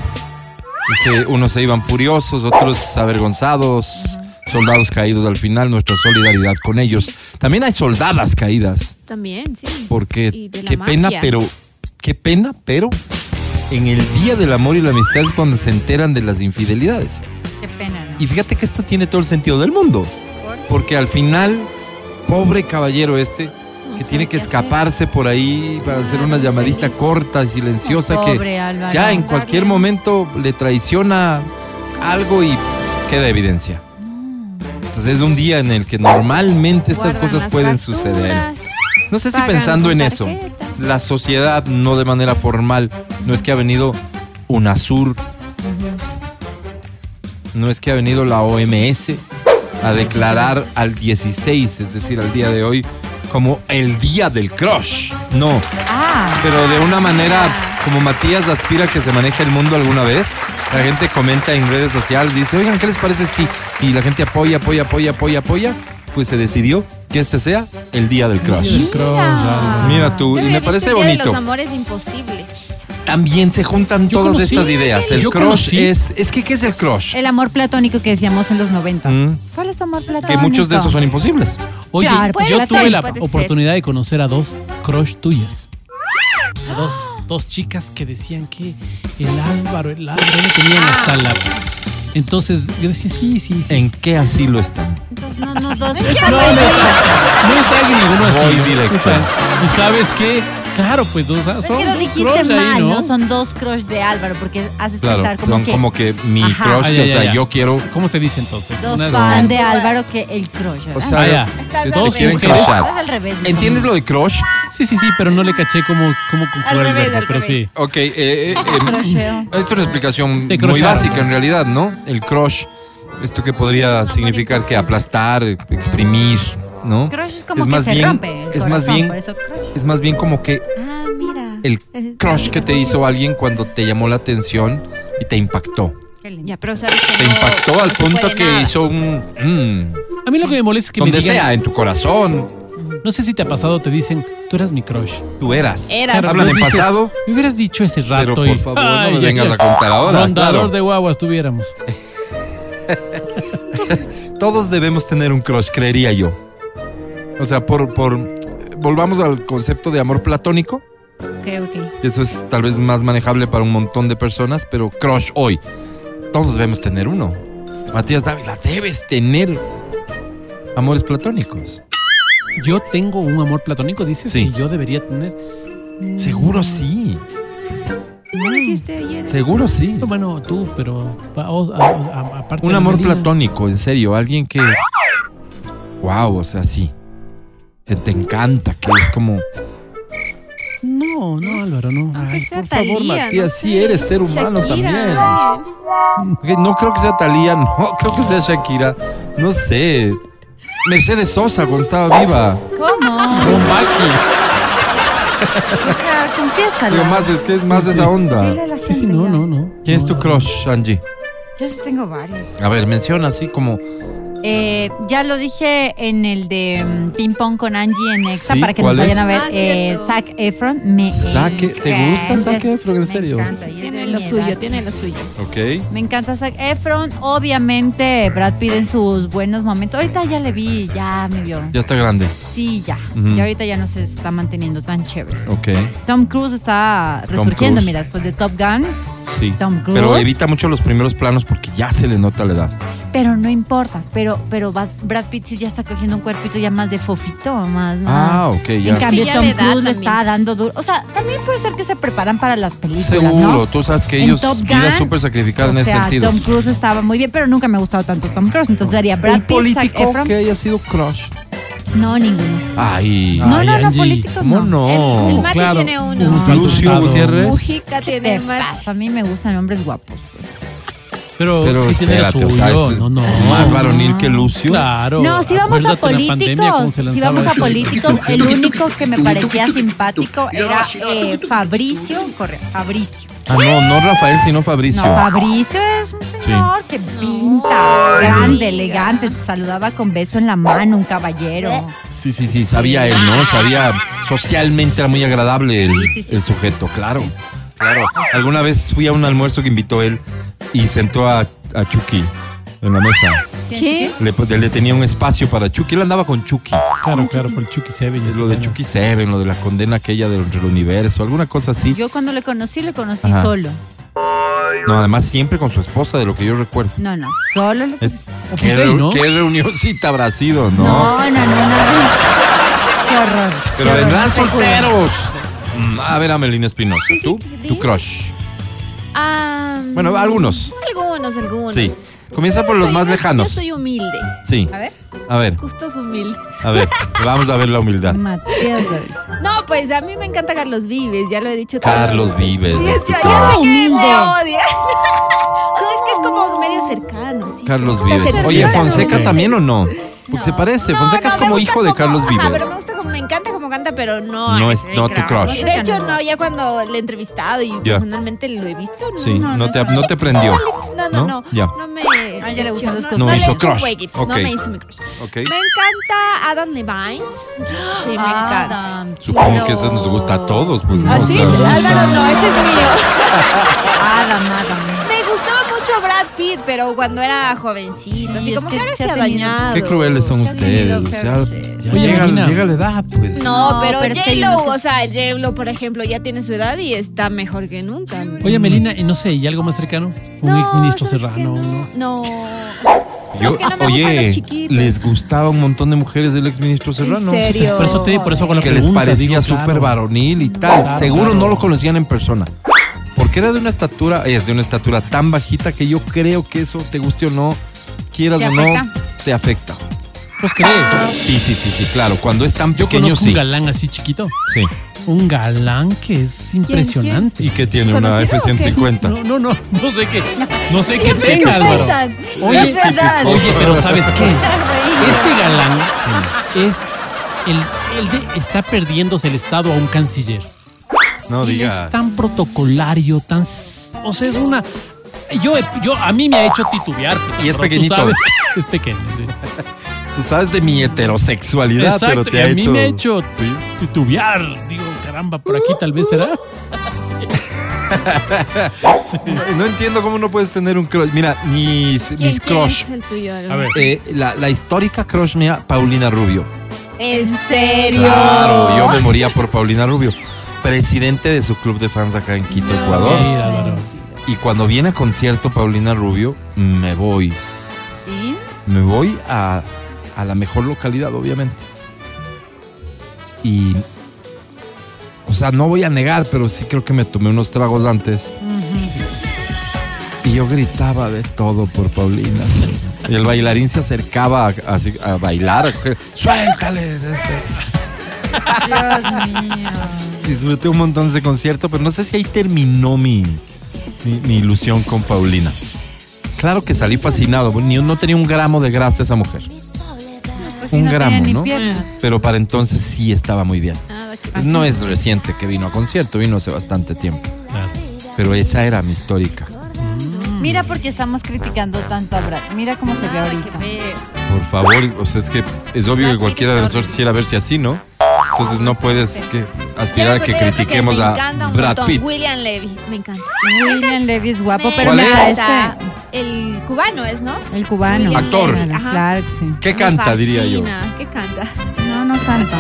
Este, unos se iban furiosos, otros avergonzados, soldados caídos al final, nuestra solidaridad con ellos. También hay soldadas caídas, También, sí. porque qué pena, pero, qué pena, pero en el Día del Amor y la Amistad es cuando se enteran de las infidelidades. Qué pena, ¿no? Y fíjate que esto tiene todo el sentido del mundo. Porque al final, pobre caballero este, que tiene que escaparse por ahí para hacer una llamadita corta y silenciosa que Álvaro. ya en cualquier momento le traiciona algo y queda evidencia. Entonces es un día en el que normalmente estas Guardan cosas pueden facturas, suceder. No sé si pensando en eso, la sociedad no de manera formal, no es que ha venido UNASUR, no es que ha venido la OMS a declarar al 16, es decir, al día de hoy, como el día del crush. No, Ah, pero de una manera como Matías aspira que se maneje el mundo alguna vez. La gente comenta en redes sociales, dice, oigan, ¿qué les parece si? Y la gente apoya, apoya, apoya, apoya, apoya. Pues se decidió que este sea el día del El crush. crush, Álvaro. Mira tú, y me parece visto el día de bonito. los amores imposibles. También se juntan Yo todas conocí- estas ideas. El yo crush conocí- es, es que, ¿qué es el crush? el amor platónico que decíamos en los noventas. Mm. ¿Cuál es amor platónico? Que muchos de esos son imposibles. Oye, Claro, yo tuve la puede ser. oportunidad de conocer a dos crush tuyas. A dos, dos chicas que decían que el Álvaro, el Álvaro, tenían hasta la... Entonces yo decía, sí, sí, sí. ¿En qué asilo están? Entonces, no, no, dos. No, no está, no está en ninguno así. Voy directo. Está- Y sabes qué, claro, pues dos Es son que lo dos dijiste crush ahí, mal, ¿no? ¿no? Son dos crush de Álvaro, porque haces Claro, pensar como son que como que mi Ajá. crush, Ah, ya, o ya, sea, ya. yo quiero, ¿Cómo se dice entonces? dos Una- fan de Álvaro que el crush. o ¿verdad? sea, Ah, ya. Al dos quieren revés. crushar. Estás al revés. ¿Entiendes lo de crush? Sí, sí, sí, pero no le caché cómo, cómo conjugar el revés, verbo, pero sí. Ok, eh, eh, eh. Esta es una explicación muy básica en realidad, ¿no? El crush, esto que podría significar que aplastar, exprimir, ¿no? Crush es como que más se bien, rompe el es más bien, por eso crush. es más bien como que Ah, mira. el crush que te hizo alguien cuando te llamó la atención y te impactó. Ya, pero sabes que Te no- impactó no al se punto puede que nada. hizo un mm, A mí lo que me molesta es que donde me digan, sea, en tu corazón, no sé si te ha pasado, te dicen, tú eras mi crush. tú eras. Eras. Claro, Hablan en dices, pasado, Me hubieras dicho ese rato pero por y- favor, no Ay, me ay, vengas ay. a contar ahora. Rondador claro. de guaguas tuviéramos. Todos debemos tener un crush, creería yo. O sea, por, por volvamos al concepto de amor platónico. Ok, ok. Eso es tal vez más manejable para un montón de personas, pero crush hoy. Todos debemos tener uno. Matías Dávila, debes tener amores platónicos. Yo tengo un amor platónico, dices, Sí. y yo debería tener. Seguro sí. ¿No dijiste ayer? Seguro sí. Bueno, tú, pero aparte Un amor platónico, en serio. Alguien que. Wow, o sea, sí. Te encanta, que es como. No, no, Álvaro, no. Ay, sea por favor, Matías, no sí sé. eres ser humano Shakira, también. No creo que sea Talía, no creo que sea Shakira. No sé. Mercedes Sosa cuando estaba viva. ¿Cómo? Con Baki. O sea, confiésalo. Digo, más, es que es más de esa Dile a onda. la Sí, sí, no, ya. no, no. ¿Quién es tu crush, Angie? Yo sí tengo varios. A ver, menciona así como. Eh, ya lo dije en el de mm, Ping Pong con Angie en Exa Sí, para que ¿cuál nos vayan es? a ver. Ah, eh, cierto. Zac Efron me Zac- ¿te gusta encanta. Zac Efron, en serio? Me encanta. y es Tiene lo mi suyo, tiene lo suyo. Ok. Me encanta Zac Efron. Obviamente Brad Pitt en sus buenos momentos. Ahorita ya le vi, ya me dio. Ya está grande. Sí, ya. Ujú. Y ahorita ya no se está manteniendo tan chévere. Ok. Tom Cruise está resurgiendo, Cruise. mira, después de Top Gun. Sí. Tom Cruise. Pero evita mucho los primeros planos porque ya se le nota la edad. Pero no importa. Pero, pero Brad Pitt sí ya está cogiendo un cuerpito ya más de fofito, más. más- Ah, ok, ya. En cambio, Tom Cruise le también. está dando duro. O sea, también puede ser que se preparan para las películas, Seguro, ¿no? tú sabes que En ellos vida súper sacrificada o en ese sea, sentido. Tom Cruise estaba muy bien, pero nunca me ha gustado tanto Tom Cruise. Entonces daría Brad un Pitt, Zac político Efron. que haya sido crush. No, ninguno. Ay. No, Ay, no, no, políticos ¿Cómo no. no? El, el Mati claro. tiene uno. Un Lucio. Gutiérrez. Mujica ¿Qué tiene te el Mati. pasa? A mí me gustan hombres guapos. Pues. Pero, Pero sí tiene suyo. o sea, es no, no. más varonil que Lucio. Claro. No, si vamos a políticos, si vamos a políticos, el único que me parecía simpático era eh, Fabricio Correa. Fabricio. Ah, no, no Rafael, sino Fabricio. No, Fabricio es un señor que pinta, grande, elegante, te saludaba con beso en la mano, un caballero. Sí, sí, sí, sabía él, ¿no? Sabía, socialmente era muy agradable el, Sí, sí, sí. el sujeto, claro. Claro. Alguna vez fui a un almuerzo que invitó él y sentó a, a Chucky en la mesa. ¿Qué? Le, le tenía un espacio para Chucky. Él andaba con Chucky. Claro, claro, por el Chucky Seven. Es lo de Chucky Seven, lo de la condena aquella del, del universo, alguna cosa así. Yo cuando le conocí, le conocí Ajá. solo. No, además siempre con su esposa, de lo que yo recuerdo. No, no, solo le conocí. ¿qué, reu- ¿no? qué reunioncita habrá sido, no? No, no, no, no. Qué horror. Pero vendrán solteros. Mm, A ver, Amelina Espinosa, ¿tú? Tu crush. Ah, Bueno, algunos. Algunos, algunos. Sí. Comienza por los soy más lejanos. Yo soy humilde. Sí. A ver. A ver, Gustos humildes. a ver. Vamos a ver la humildad. Matías. No, pues a mí me encanta Carlos Vives, ya lo he dicho. Carlos Vives. Sí, es yo, yo sé que Humilde. me odia. o sea, es que es como medio cercano. así. Carlos Vives. Oye. Fonseca también o no? Porque se parece. No, Fonseca no, es como hijo de Carlos ajá, Vives. pero me gusta como, me encanta como canta, pero no. No es es- no tu crush. De hecho, no, ya cuando le he entrevistado y Ya. personalmente lo he visto, no. Sí, no, no te, no te prendió. No, no, ¿No? no. Ya. No me. A ella le gustan los no, hizo crush. No me hizo mi crush. Me encanta Adam Levine. Sí, me encanta. Adam, Supongo que eso nos gusta a todos, pues. ¿no? ¿Ah, Álvaro, no, ese es mío. Adam, Adam. Me gustaba mucho Brad Pitt, pero cuando era jovencito, Sí, así como que que ahora se se ha dañado. Qué crueles son ustedes. O sea, que ya Oye, llega, llega la edad, pues. No, No, pero, pero es que hay J-Lo, o sea, el J-Lo, por ejemplo, ya tiene su edad y está mejor que nunca. Oye, Melina, y no sé, ¿y algo más cercano? Un No, ex ministro ¿sabes serrano? ¿no? No. Yo- es que no me gustan oye, los les gustaba un montón de mujeres del exministro Serrano. ¿En serio? Por eso te por eso con la Que les pregunta, parecía digo, súper claro. varonil y tal. Claro, Seguro claro. no lo conocían en persona. Porque era de una estatura, es de una estatura tan bajita que yo creo que eso, te guste o no, quieras ¿Te o no, afecta? te afecta. ¿Pues crees? Sí, sí, sí, sí, claro. Cuando es tan Yo pequeño, conozco sí. un galán así chiquito. Sí. Un galán que es impresionante. ¿Y que tiene una ¿Conocido o qué? F-150? No, no, no, no sé qué, no sé qué tenga, Álvaro. Oye, es verdad. oye, pero ¿sabes qué? Este galán es el, el de está perdiéndose el estado a un canciller. No Él digas. es tan protocolario, tan, o sea, es una yo, yo a mí me ha hecho titubear. pues, Y es pequeñito. sabes, es pequeño, sí. Tú sabes de mi heterosexualidad, pero te y ha a mí hecho... me ha hecho Sí. titubear. Digo, caramba, por aquí tal vez será. No entiendo cómo no puedes tener un crush. Mira, mis, ¿Quién, mis quién crush. es el tuyo? A ver. Eh, la, la histórica crush mía, Paulina Rubio. ¿En serio? Claro, yo me moría por Paulina Rubio. Presidente de su club de fans acá en Quito, Ecuador. Sí, Álvaro. Y cuando viene a concierto Paulina Rubio, me voy. ¿Sí? Me voy a, a la mejor localidad, obviamente. Y. O sea, no voy a negar, pero sí creo que me tomé unos tragos antes. Y yo gritaba de todo por Paulina. Y el bailarín se acercaba a, así, a bailar. a coger, ¡Suéltale! Dios mío. Disfruté un montón de ese concierto, pero no sé si ahí terminó mi, mi, mi ilusión con Paulina. Claro que salí fascinado. Ni, no tenía un gramo de grasa esa mujer. Pues un no gramo, ¿no? pierna. Pero para entonces sí estaba muy bien. ¿Ah, No es reciente que vino a concierto, vino hace bastante tiempo. Pero esa era mi histórica. Mira porque estamos criticando tanto a Brad. Mira cómo se ve ahorita. Por favor, o sea, es que es obvio que cualquiera de nosotros quisiera verse así, ¿no? Entonces no puedes que aspirar me a que critiquemos me a encanta un Brad montón. Pitt. William Levy, me encanta. William Levy es guapo, Me pero ¿Cuál me es? encanta. El cubano es, ¿no? el cubano. William Actor. Levy, que sí. ¿Qué Me canta, diría yo? ¿Qué canta? No, no canta.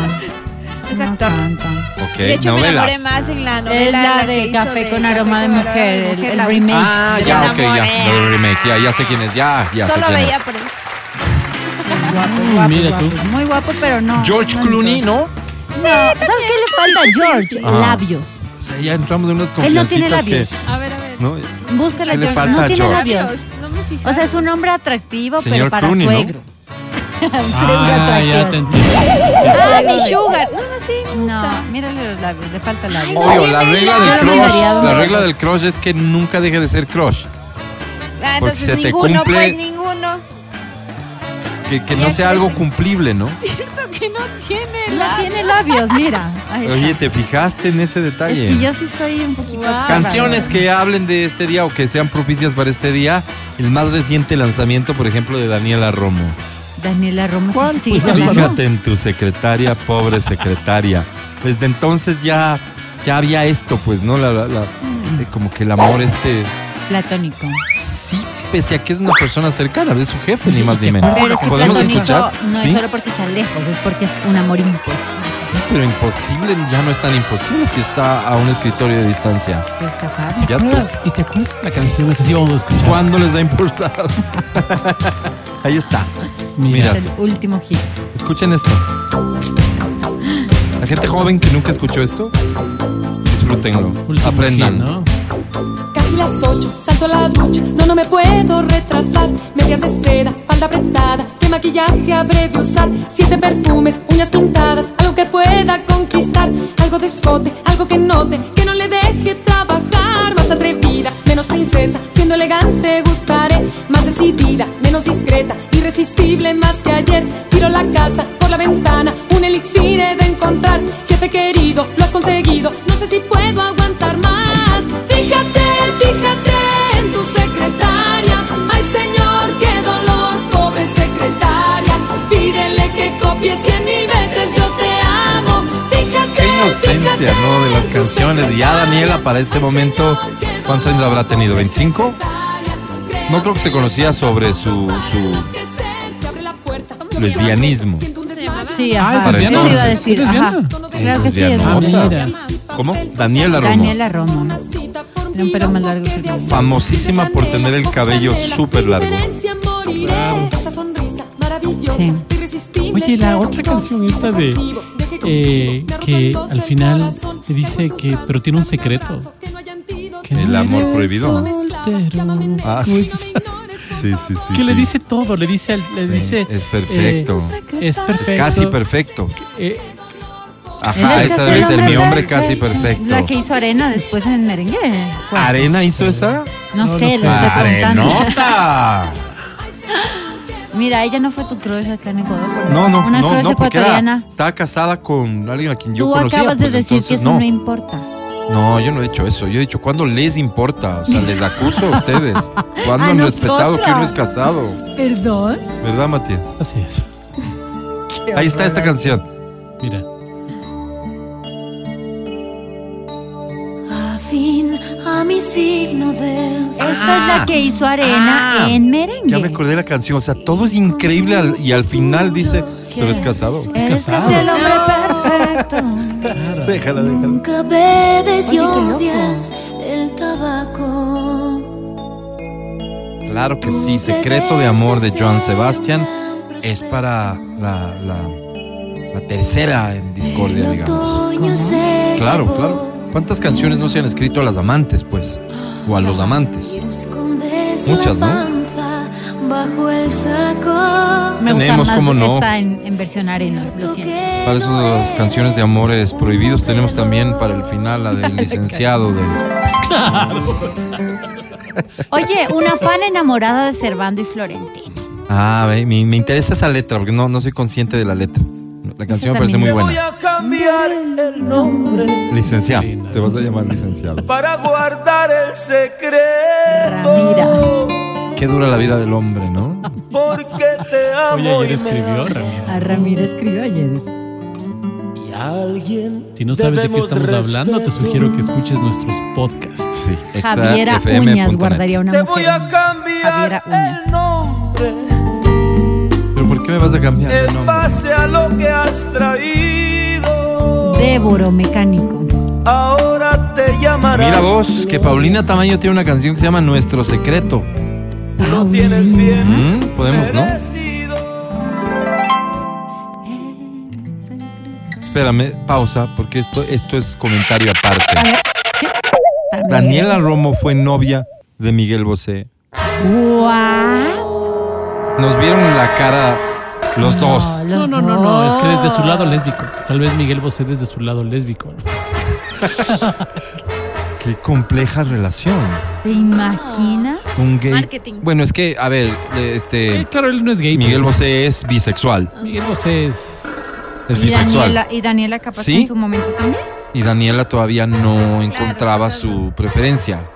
Es no actor. canta. Ok, de hecho, me novelas. enamoré más en la novela. Es la que de Café con aroma de mujer, el- el la- remake. Ah, Me ya, ok, ya. Lo remake, ya, ya sé quién es, ya, ya sé Solo quién veía es. por él. Guapo, guapo, Mira guapo. tú. Muy guapo, pero no. George no Clooney, ¿no? No, ¿sabes qué le falta a George? Ah. Labios. O sea, ya entramos en unas Él no tiene confiancitas que... labios. A ver, a ver. ¿no? Búscala, ¿Qué le George. No tiene George? labios. No me fijé. O sea, es un hombre atractivo, Señor pero para Clooney, ¿no? suegro. Un suegro Ah, ya te atractivo. entiendo. Ah, mi sugar. No, no, sí, me No, gusta. mírale los labios, le falta labios. Obvio, la regla del crush, la regla del crush es que nunca deje de ser crush. Ah, Porque entonces se te ninguno, cumple- pues ninguno. Que, que no sea algo cumplible, ¿no? Cierto que no tiene No labios. tiene labios, mira. Ahí está. Oye, ¿te fijaste en ese es detalle? que yo sí soy un poquito. Wow. Canciones que hablen de este día o que sean propicias para este día. El más reciente lanzamiento, por ejemplo, de Daniela Romo. Daniela Romo ¿Cuál? sigue Pues. Fíjate en tu secretaria, pobre secretaria. Desde entonces ya, ya había esto, pues, ¿no? La, la- la- eh, como que el amor este... Platónico. Sí, pese a que es una persona cercana, es su jefe, ni más ni menos. Pero es que ¿Podemos platónico escuchar? no ¿Sí? es solo porque está lejos, es porque es un amor imposible. Sí, pero imposible ya no es tan imposible si está a un escritorio de distancia. Pues casado. Ya tú. ¿Recuerdas? ¿Y te acuerdas la canción? Esa sí vamos a escuchar. ¿Cuándo les ha importado? Ahí está. Mira. Mira, Es el último hit. escuchen esto. La gente joven que nunca escuchó esto, disfrútenlo, Último aprendan. hit, ¿no? Las ocho, salto a la ducha, no, no me puedo retrasar. Medias de seda, falda apretada, qué maquillaje habré de usar. Siete perfumes, uñas pintadas, algo que pueda conquistar. Algo de escote, algo que note, que no le deje trabajar. Más atrevida, menos princesa, siendo elegante gustaré. Más decidida, menos discreta, irresistible más que ayer. Tiro la casa por la ventana, un elixir he de encontrar. Jefe querido, lo has conseguido, inocencia, ¿no? De las canciones. Y ya. Daniela para ese momento, ¿cuántos años habrá tenido? pobre ¿25? secretaria. No creo que se conocía sobre su, su lesbianismo. Sí, Ah, ajá. ¿es lesbiana? Eso iba a decir. Ajá. Claro que sí, es. ¿Cómo? Daniela Romo. Daniela Romo. Tiene un pelo más largo que el mío. Famosísima por tener el cabello súper largo. Sí. Oye, la otra canción esta de eh, que al final le dice que pero tiene un secreto. Que El amor prohibido. soltero. Ah, sí. Sí, sí, sí. que le dice todo, le dice al- le Sí, dice es perfecto. eh, es perfecto. Es casi perfecto. Eh, Ajá, Él es esa debe el ser hombre mi hombre casi perfecto. La que hizo Arena después en el merengue. ¿Arena hizo esa? No, No, sé, lo sé. estoy preguntando. ¡Arenota! Mira, ella no fue tu crush acá en Ecuador. No, no, Una no, crush no, porque era- ecuatoriana. estaba casada con alguien a quien yo Tú conocía. acabas de pues, decir que eso no. no importa. No, yo no he dicho eso. Yo he dicho, ¿cuándo les importa? O sea, les acuso a ustedes. ¿Cuándo A han respetado que uno es casado? ¿Perdón? ¿Verdad, Matías? así es. Ahí está esta canción. Mira. Signo del Esta es la que hizo Arena Ah. en merengue. Ya me acordé de la canción. O sea, todo es increíble al- y al final dice, pero es casado. Eres casado. casi el hombre perfecto. Déjala, déjala. Nunca bebes Oye, odias el tabaco. Claro que sí. Secreto de amor de Joan Sebastián es para la, la, la tercera en discordia, digamos. Claro, claro. ¿Cuántas canciones no se han escrito a las amantes, pues? O a los amantes. Muchas, ¿no? bajo el saco. Me gusta Tenemos, más cómo no. en, en versión Arena, lo siento. Para esas canciones de amores prohibidos tenemos también para el final la del licenciado de... Oye, una fan enamorada de Servando y Florentino. Ah, ve, me, me interesa esa letra porque no, no soy consciente de la letra. La canción me parece muy buena. a cambiar el nombre Licenciado, te vas a llamar licenciado. para guardar el secreto. Ramira. Qué dura la vida del hombre, ¿no? Porque te amo. Oye, ayer escribió. Ramiro. A Ramiro escribió ayer. Y alguien. Si no sabes de qué estamos hablando, te respeto. sugiero que escuches nuestros podcasts. Sí, Javiera. Uñas guardaría una Te mujer. voy a cambiar Javiera Uñas. el nombre ¿Pero por qué me vas a cambiar de nombre? base a lo que has traído. Déboro Mecánico. Ahora te llamarás. Mira vos, que Paulina Tamayo tiene una canción que se llama Nuestro Secreto. Lo tienes bien. ¿Mm? Podemos, ¿no? Espérame, pausa, porque esto, esto es comentario aparte. A ver, sí. Daniela Romo fue novia de Miguel Bosé. What? Nos vieron la cara los dos. No, No, los no, no, no, es que desde su lado lésbico. Tal vez Miguel Bosé desde su lado lésbico. ¿no? Qué compleja relación. ¿Te imaginas? Un gay. Marketing. Bueno, es que, a ver, Eh, este. claro, él no es gay. Miguel pues. Bosé es bisexual. Miguel Bosé es. Es y bisexual. Daniela, y Daniela capaz ¿Sí? que en su momento también. Y Daniela todavía no encontraba claro. su preferencia.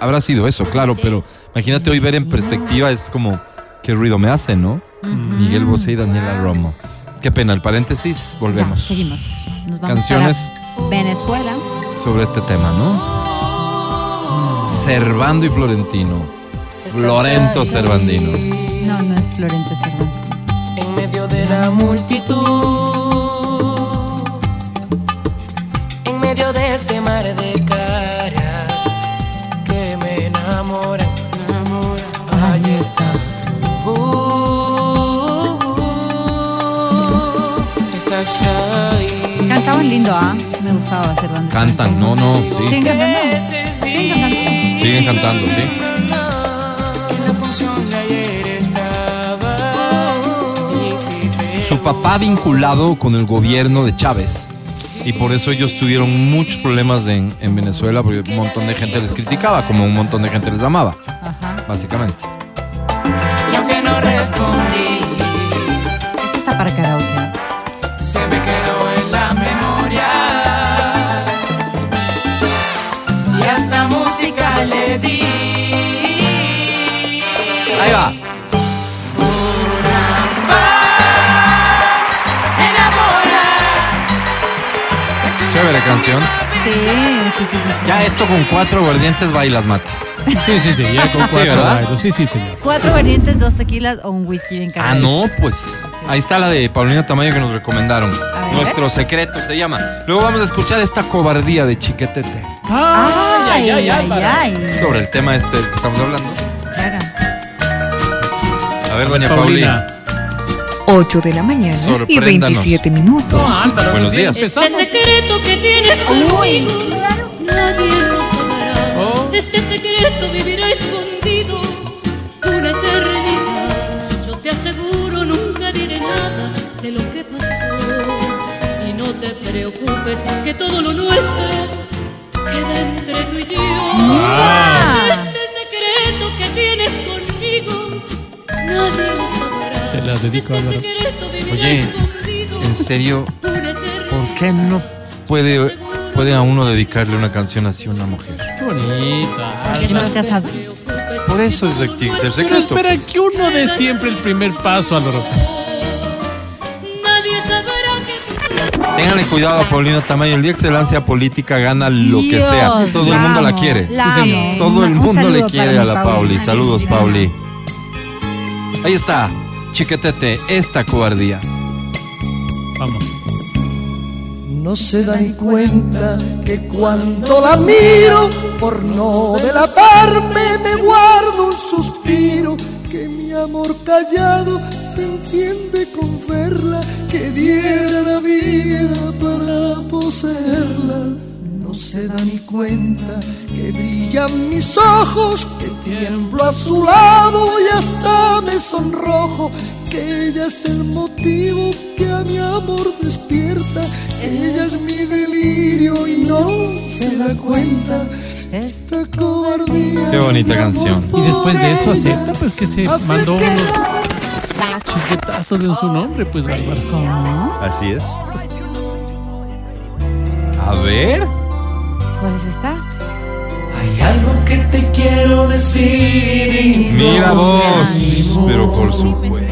Habrá sido eso, claro, pero imagínate hoy ver en perspectiva, es como, qué ruido me hace, ¿no? Miguel Bosé y Daniela Romo. Qué pena, el paréntesis, Ya, volvemos. seguimos. Nos vamos Canciones para Venezuela. sobre este tema, ¿no? Servando y Florentino. Florento Servandino. No, no es Florente Cervantes. En medio de la multitud. En medio de ese mar de lindo, ¿ah? Me gustaba Cervantes. Cantan, no, no, Siguen sí. cantando. Siguen cantando. Siguen cantando, sí. Su papá vinculado con el gobierno de Chávez. Y por eso ellos tuvieron muchos problemas en, en Venezuela, porque un montón de gente les criticaba, como un montón de gente les amaba, Ajá. básicamente. Y aunque no respondí, Esta está para karaoke. se me quedó le di. Ahí va. Chévere canción. Sí, sí, sí, sí. sí. Ya esto con cuatro guardientes bailas, mate. Sí, sí, sí, ya con Sí, cuatro bailo. Sí, sí, señor. Cuatro variantes, dos tequilas o un whisky bien Ah, cargado. no, pues. Ahí está la de Paulina Tamayo que nos recomendaron. Nuestro secreto se llama. Luego vamos a escuchar esta cobardía de Chiquetete. Ay, ay, ay, ay. Sobre el tema este del que estamos hablando. Claro. A ver, doña Paulina. Paulina. 8 de la mañana y Sorpréndanos. 27 minutos. Buenos días. Este secreto que tienes conmigo, nadie lo sabrá. Este secreto vivirá escondido una eternidad. Yo te aseguro, nunca diré nada de lo que pasó. Y no te preocupes, que todo lo nuestro queda entre tú y yo. Ah. Este secreto que tienes conmigo, nadie lo sabrá. Te la dedico, Álvaro. Secreto Oye, escondido en serio. ¿por qué no puede, puede a uno dedicarle una canción así a una mujer? Qué bonita. Porque estás casado. Por eso es el, el Pero secreto. espera que uno dé siempre el primer paso, Álvaro. Nadie Ténganle cuidado a Paulina Tamayo. El día que se lance a política gana lo que sea. Todo el mundo la quiere. la Sí, señor. Todo el Un mundo le quiere a la Pauli. Saludos. Pauli. Ahí está. Chiquetete, esta cobardía. Vamos. No se da ni cuenta que cuando la miro, por no delatarme, me guardo un suspiro, que mi amor callado se entiende con verla, que diera la vida para poseerla. No se da ni cuenta que brillan mis ojos, que tiemblo a su lado y hasta me sonrojo, que ella es el motivo que a mi amor despierta, ella es mi delirio y no se da cuenta esta cobardía. Qué bonita canción. Y después de esto acepta pues que se mandó unos chisguetazos en su nombre, pues Álvaro. Así es. A ver. ¿Cuál es esta? Hay algo que te quiero decir. y Mira vos. Pero por supuesto.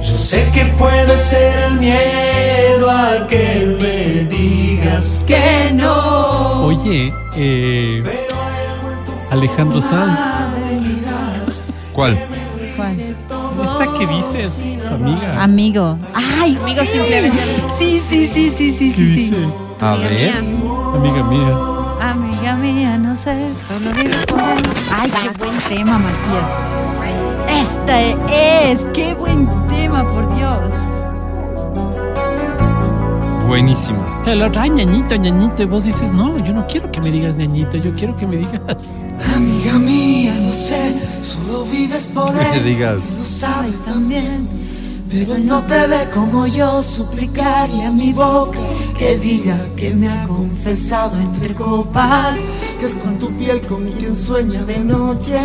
Yo sé que puede ser el miedo a que me digas que no. Oye, eh, Alejandro Sanz. ¿Cuál? Que dices, su amiga. Amigo. Ay, amigo simplemente. Sí, sí, sí, sí, sí, ¿Qué sí. dice? sí. A Amiga ver. mía. Amiga mía. Amiga mía, no sé, solo vives por él. Ay, qué buen tema, Matías. Este es, qué buen tema, por Dios. Buenísimo. Te lo trae ñañito, ñañito, y vos dices, no, yo no quiero que me digas ñañito, yo quiero que me digas. Amiga mía, sé, solo vives por él. digas. lo sabe también. Pero él no te ve como yo suplicarle a mi boca que diga que me ha confesado entre copas que es con tu piel con quien sueña de noche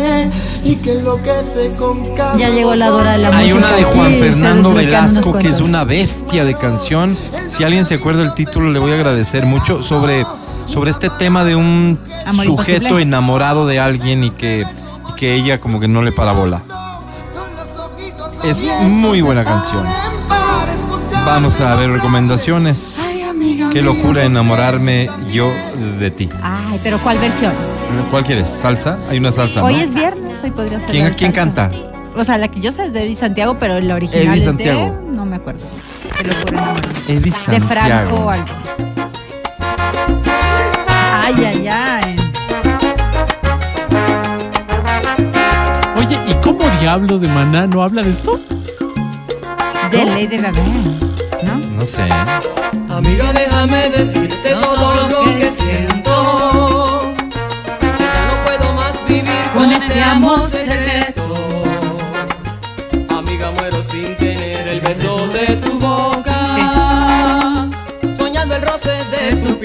y que enloquece con cada Ya llegó la hora de la Hay música. una de Juan sí, Fernando Velasco que es una bestia de canción. Si alguien se acuerda del título, le voy a agradecer mucho sobre, sobre este tema de un Amor sujeto imposible. enamorado de alguien y que, y que ella como que no le para bola. Es muy buena canción. Vamos a ver recomendaciones. Qué locura enamorarme yo de ti. Ay, pero ¿cuál versión? ¿Cuál quieres? ¿Salsa? Hay una salsa, ¿no? Hoy es viernes, hoy podría ser. ¿Quién, la de ¿quién canta? O sea, la que yo sé es de Eddie Santiago, pero el original Eddie es Santiago. de... No me acuerdo. Qué locura enamorarme. Eddie De Santiago. Franco o algo. Ay, ay, ay. Diablos de Maná no habla de esto? De ley de bebé. ¿No? No sé. Amiga, déjame decirte todo lo que siento. Que ya no puedo más vivir con, este amor secreto.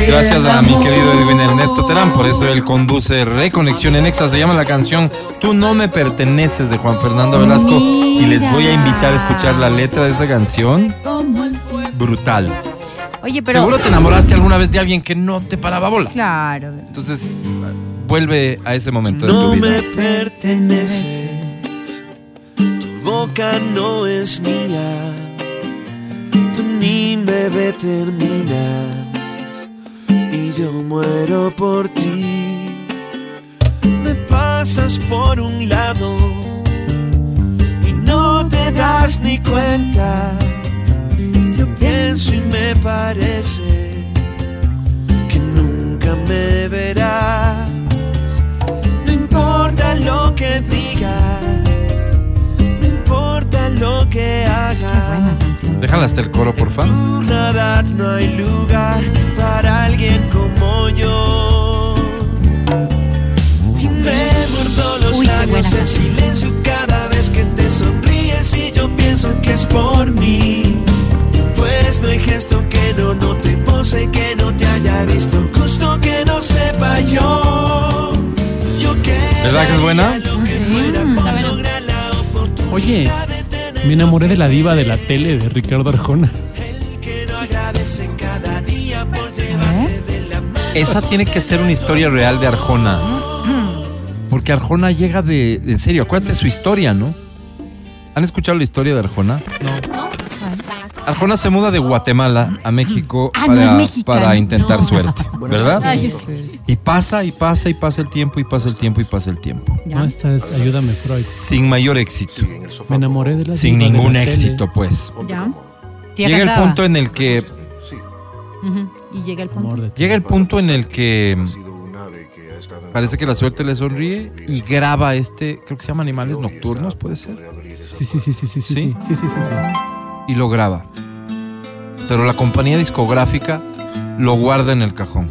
Gracias a mi querido Edwin Ernesto Terán, por eso él conduce Reconexión en Exa. Se llama la canción Tú no me perteneces de Juan Fernando Velasco. Y les voy a invitar a escuchar la letra de esa canción. Brutal. Oye, pero... Seguro te enamoraste alguna vez de alguien que no te paraba bola. Claro. Entonces, vuelve a ese momento de No tu vida. me perteneces, tu boca no es mía, tú ni me determinas y yo muero por ti. pasas por un lado y no te das ni cuenta. Yo pienso y me parece que nunca me verás. No importa lo que diga, no importa lo que haga. Déjala hasta el coro, por favor. No hay lugar para alguien como yo. Y me muerdo los Uy, qué labios buena en silencio cada vez que te sonríes y yo pienso que es por mí. Pues no hay gesto que no note, pose que no te haya visto, gusto que no sepa yo. Yo que ¿Verdad que es buena? Oye, me enamoré de la diva de la tele de Ricardo Arjona. no agradece cada día por llevarte de la mano. Esa tiene que ser una historia real de Arjona. Porque Arjona llega de. En serio, acuérdate su historia, ¿no? ¿Han escuchado la historia de Arjona? No. Arjona se muda de Guatemala a México Ah, para, intentar No. suerte, ¿verdad? Ay, Y pasa y pasa y pasa el tiempo y pasa el tiempo y pasa el tiempo. Ya. No, esta es Ayúdame Freud. Sin mayor éxito. Me enamoré de la Sin de ningún la tele. éxito, pues. Ya. Llega el punto en el que. Ujú. Y llega el punto. Llega el punto en el que. Parece que la suerte le sonríe y graba este, creo que se llama Animales Nocturnos, puede ser. Sí, sí, sí, sí, sí, sí, sí, sí, sí, sí, sí. Y lo graba. Pero la compañía discográfica lo guarda en el cajón.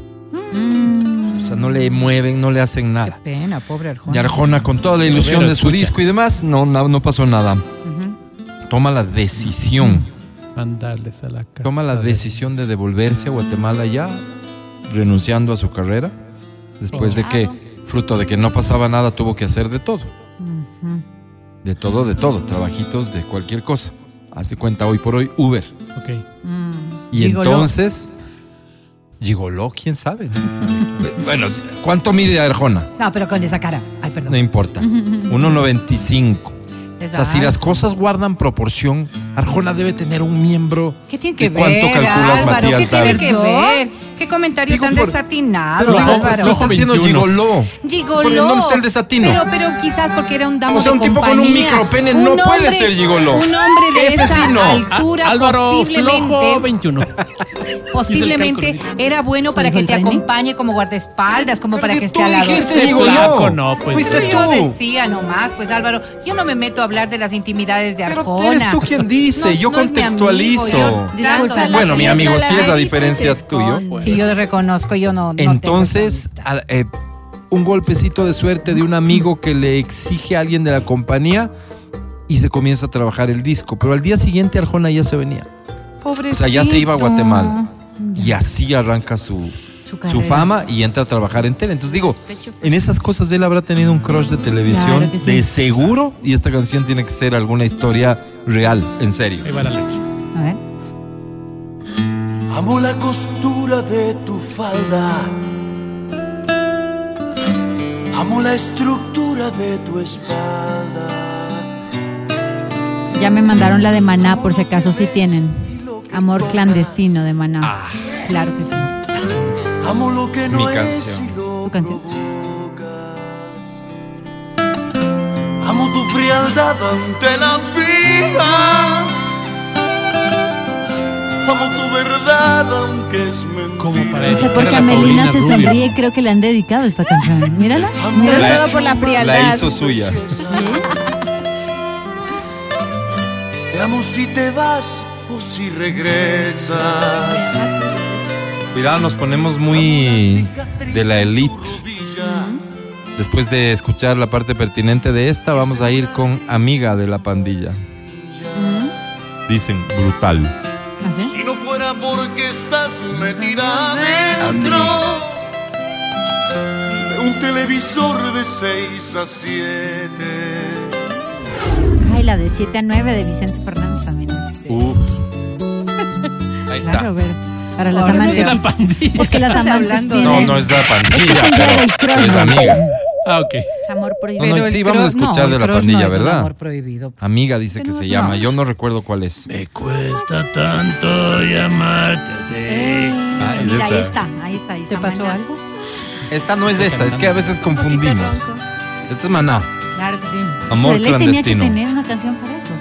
Mm. O sea, no le mueven, no le hacen nada. Pena, pobre Arjona. Y Arjona, con toda la ilusión Pero de su escucha. disco y demás, no, no, no pasó nada. Toma la decisión, Mandarles a la casa. toma la de- decisión de devolverse a Guatemala ya, renunciando a su carrera, después de que, fruto de que no pasaba nada, tuvo que hacer de todo. De todo, de todo. Trabajitos de cualquier cosa. Haz de cuenta hoy por hoy, Uber. Ok. Mm. Y Gigoló. entonces, Gigoló, quién sabe. bueno, ¿cuánto mide Arjona? No, pero con esa cara. Ay, perdón. No importa. 1.95. O sea, si las cosas guardan proporción, Arjona debe tener un miembro. ¿Qué tiene que ¿De cuánto ver, calculas, Álvaro? Matías ¿Qué tiene que ver? ¿Qué comentario Digo, tan por- desatinado, Pero digo, Álvaro? tú estás haciendo 21. Gigoló. Gigoló. ¿Por ¿Dónde está el desatino? Pero, pero quizás porque era un damo O sea, de un tipo con un micropene no puede ser gigoló. Un hombre de Ese esa sí no. altura Álvaro posiblemente, Flojo 21. posiblemente era bueno para que te acompañe como guardaespaldas, como para que esté tú al lado dijiste. Gigoló. Flaco, no, pues. Fuiste Pero yo tú. decía nomás, pues Álvaro, yo no me meto a hablar de las intimidades de Pero Arjona. eres tú quien dice, No, yo no es contextualizo. amigo, yo Disculpa, Bueno, mi amigo, habla sí la es a Ari, diferencia se tuyo. esconde. Sí, yo reconozco, yo no. Entonces, a- eh, un golpecito de suerte de un amigo que le exige a alguien de la compañía y se comienza a trabajar el disco. Pero al día siguiente Arjona ya se venía. O sea, ya se iba a Pobrecito. Guatemala. Y así arranca su, fama y entra a trabajar en tele. Entonces digo, en esas cosas él habrá tenido un crush de televisión Claro que sí. de seguro y esta canción tiene que ser alguna historia real, en serio. Ahí va la letra. A ver. Amo la costura de tu falda. Amo la estructura de tu espalda. Ya me mandaron la de Maná, por si acaso sí tienen. Amor clandestino de Maná. Ah. Claro que sí. Amo lo que no Mi es canción. y lo ¿Tu canción? provocas. Amo tu frialdad ante la vida. Amo tu verdad aunque es mentira. Como para No sé por dedicar qué a la Melina se Rubio. sonríe y creo que le han dedicado esta canción. Mírala. Mírala La- todo por la La frialdad. hizo suya. Te amo si te vas o si regresas. Cuidado, nos ponemos muy de la elite. Después de escuchar la parte pertinente de esta, vamos a ir con Amiga de la Pandilla. Dicen brutal. ¿Ah, sí? Si no fuera porque estás metida dentro de un televisor de 6 a 7. Ay, la de 7 a 9 de Vicente Fernández también. es- Uf. Ahí está. Claro, ver, Para las Ahora no amantes. es la pandilla. Porque las amantes hablando? No, no es la Este pandilla, es el día pero del es amiga. Ah, ok. amor No, prohibido. no, el sí, vamos a no, escuchar de la pandilla, no es ¿verdad? amor prohibido. Amiga dice que se no, llama. no. Yo no recuerdo cuál es. Me cuesta tanto llamarte Eh, Ah, es mira, ahí esta. está, ahí está. ahí ¿Te está, pasó Maná. algo? Esta no es esa, es que a veces confundimos. Este es Maná. Claro que sí. Amor Él tenía que clandestino. tener una canción para eso.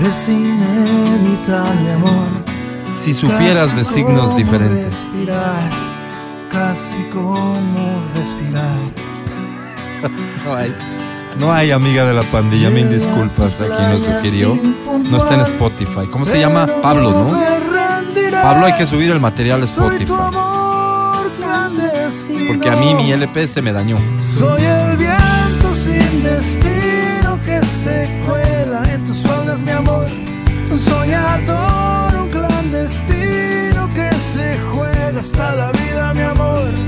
Eres inevitable, amor. Si supieras de signos diferentes. Respirar, casi como respirar. No hay, no hay amiga de la pandilla, mil disculpas a quien nos sugirió. No está en Spotify. ¿Cómo se llama? Pablo, ¿no? Pablo hay que subir el material a Spotify. Porque a mí mi LP se me dañó. Soy el viento sin destino que se cuela en tus faldas, mi amor. Un soñador, un clandestino que se juega hasta la vida.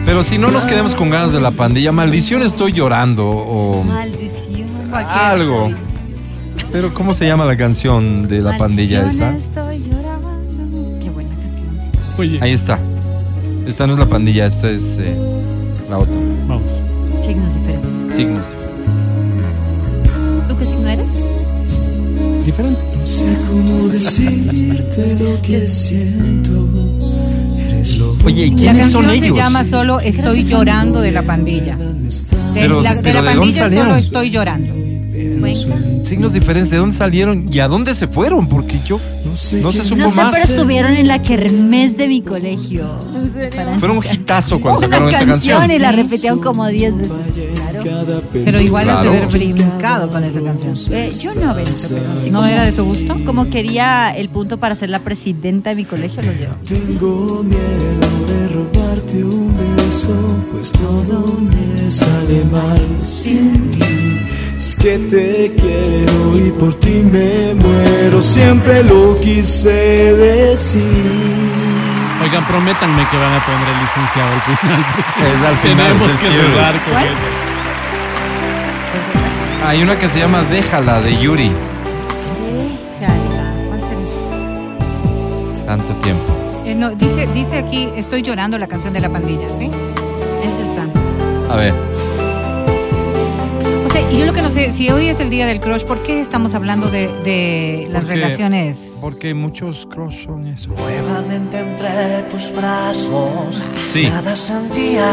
Pero si no nos quedemos con ganas de la pandilla, maldición estoy llorando o Maldición. algo. Pero ¿cómo se llama la canción de la pandilla esa? Estoy llorando. Qué buena canción. Ahí está. Esta no es la pandilla, esta es eh, la otra. Vamos. Signos diferentes. Signos. ¿Tú qué signo eres? Diferente. No sé cómo decirte lo que siento. Oye, ¿y La quiénes son canción se llama solo Estoy llorando de la pandilla. De, Pero- la, de pero la ¿de dónde pandilla solo estoy llorando. Signos diferentes, ¿de dónde salieron y a dónde se fueron? Porque yo no se supo No sé, más. pero estuvieron en la kermés de mi colegio. Fueron un hitazo cuando Una sacaron esta canción canción. y la repetían como 10 veces. Claro. Pero igual has de Claro. haber brincado con esa canción. Eh, yo no, Benito, pero sí ¿No como- era de tu gusto? Como quería el punto para ser la presidenta de mi colegio, lo llevo. Tengo miedo de robarte un beso, pues todo me sale mal sin ti. Es que te quiero y por ti me muero, siempre lo quise decir. Oigan, prométanme que van a poner el licenciado al final. Es al final, Tenemos es que cerrar con ¿Cuál? eso. Hay una que se llama Déjala de Yuri. Déjala. ¿Cuál será? Tanto tiempo. Eh, no, dice, dice aquí, estoy llorando la canción de la pandilla, ¿sí? Ese está. A ver. O sea, y yo lo que no sé, si hoy es el día del crush, ¿por qué estamos hablando de, de las Porque- relaciones? Porque muchos crush son eso. Nuevamente entre tus brazos, Sí. nada sentía.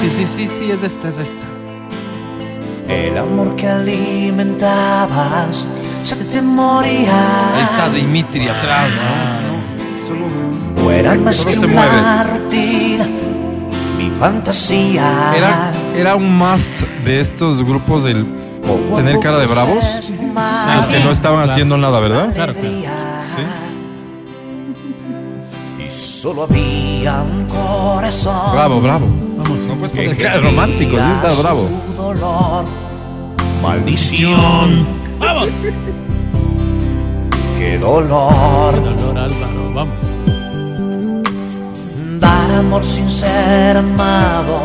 Sí, sí, sí, sí, sí, sí, es esta, es esta. El amor que alimentabas se te moría. Ahí está Dimitri atrás, ¿no? Solo, No era más solo que se una mueve. rutina, mi fantasía. Era, era un must de estos grupos del tener cara de bravos. Los que no estaban haciendo nada, ¿verdad? Claro, claro. Y solo había un corazón. Bravo, bravo. Vamos, no puedes poner cara romántico, sí está bravo. Dolor. Maldición. ¡Vamos! Qué dolor. Dolor Álvaro, vamos. Dar amor sin ser amado.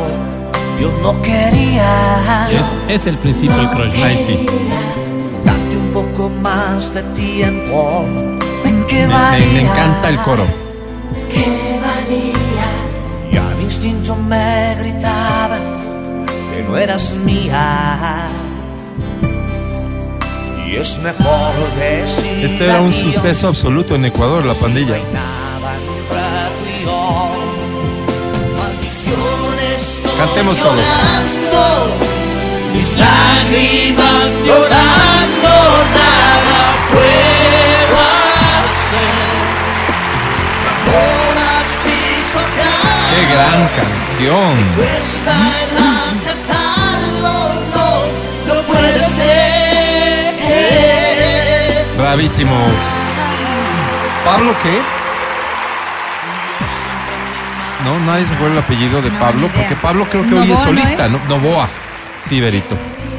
Yo no quería. Es, es el principio del crush. Ahí sí. Darte un poco más de tiempo. ¿De qué Me, me- valía? me encanta el coro. ¿Qué valía? Ya mi instinto me gritaba que no eras mía. Y es mejor decir. Este era un suceso absoluto en Ecuador, la pandilla. Cantemos todos. Mis lágrimas llorando, nada puedo hacer. ¡Qué gran canción! Cuesta el aceptarlo, no, no puede ser. Bravísimo. ¿Pablo qué? No, nadie se acuerda el apellido de Pablo, porque Pablo creo que hoy es Novoa, ¿no solista, es? ¿no? Novoa. Sí, Berito.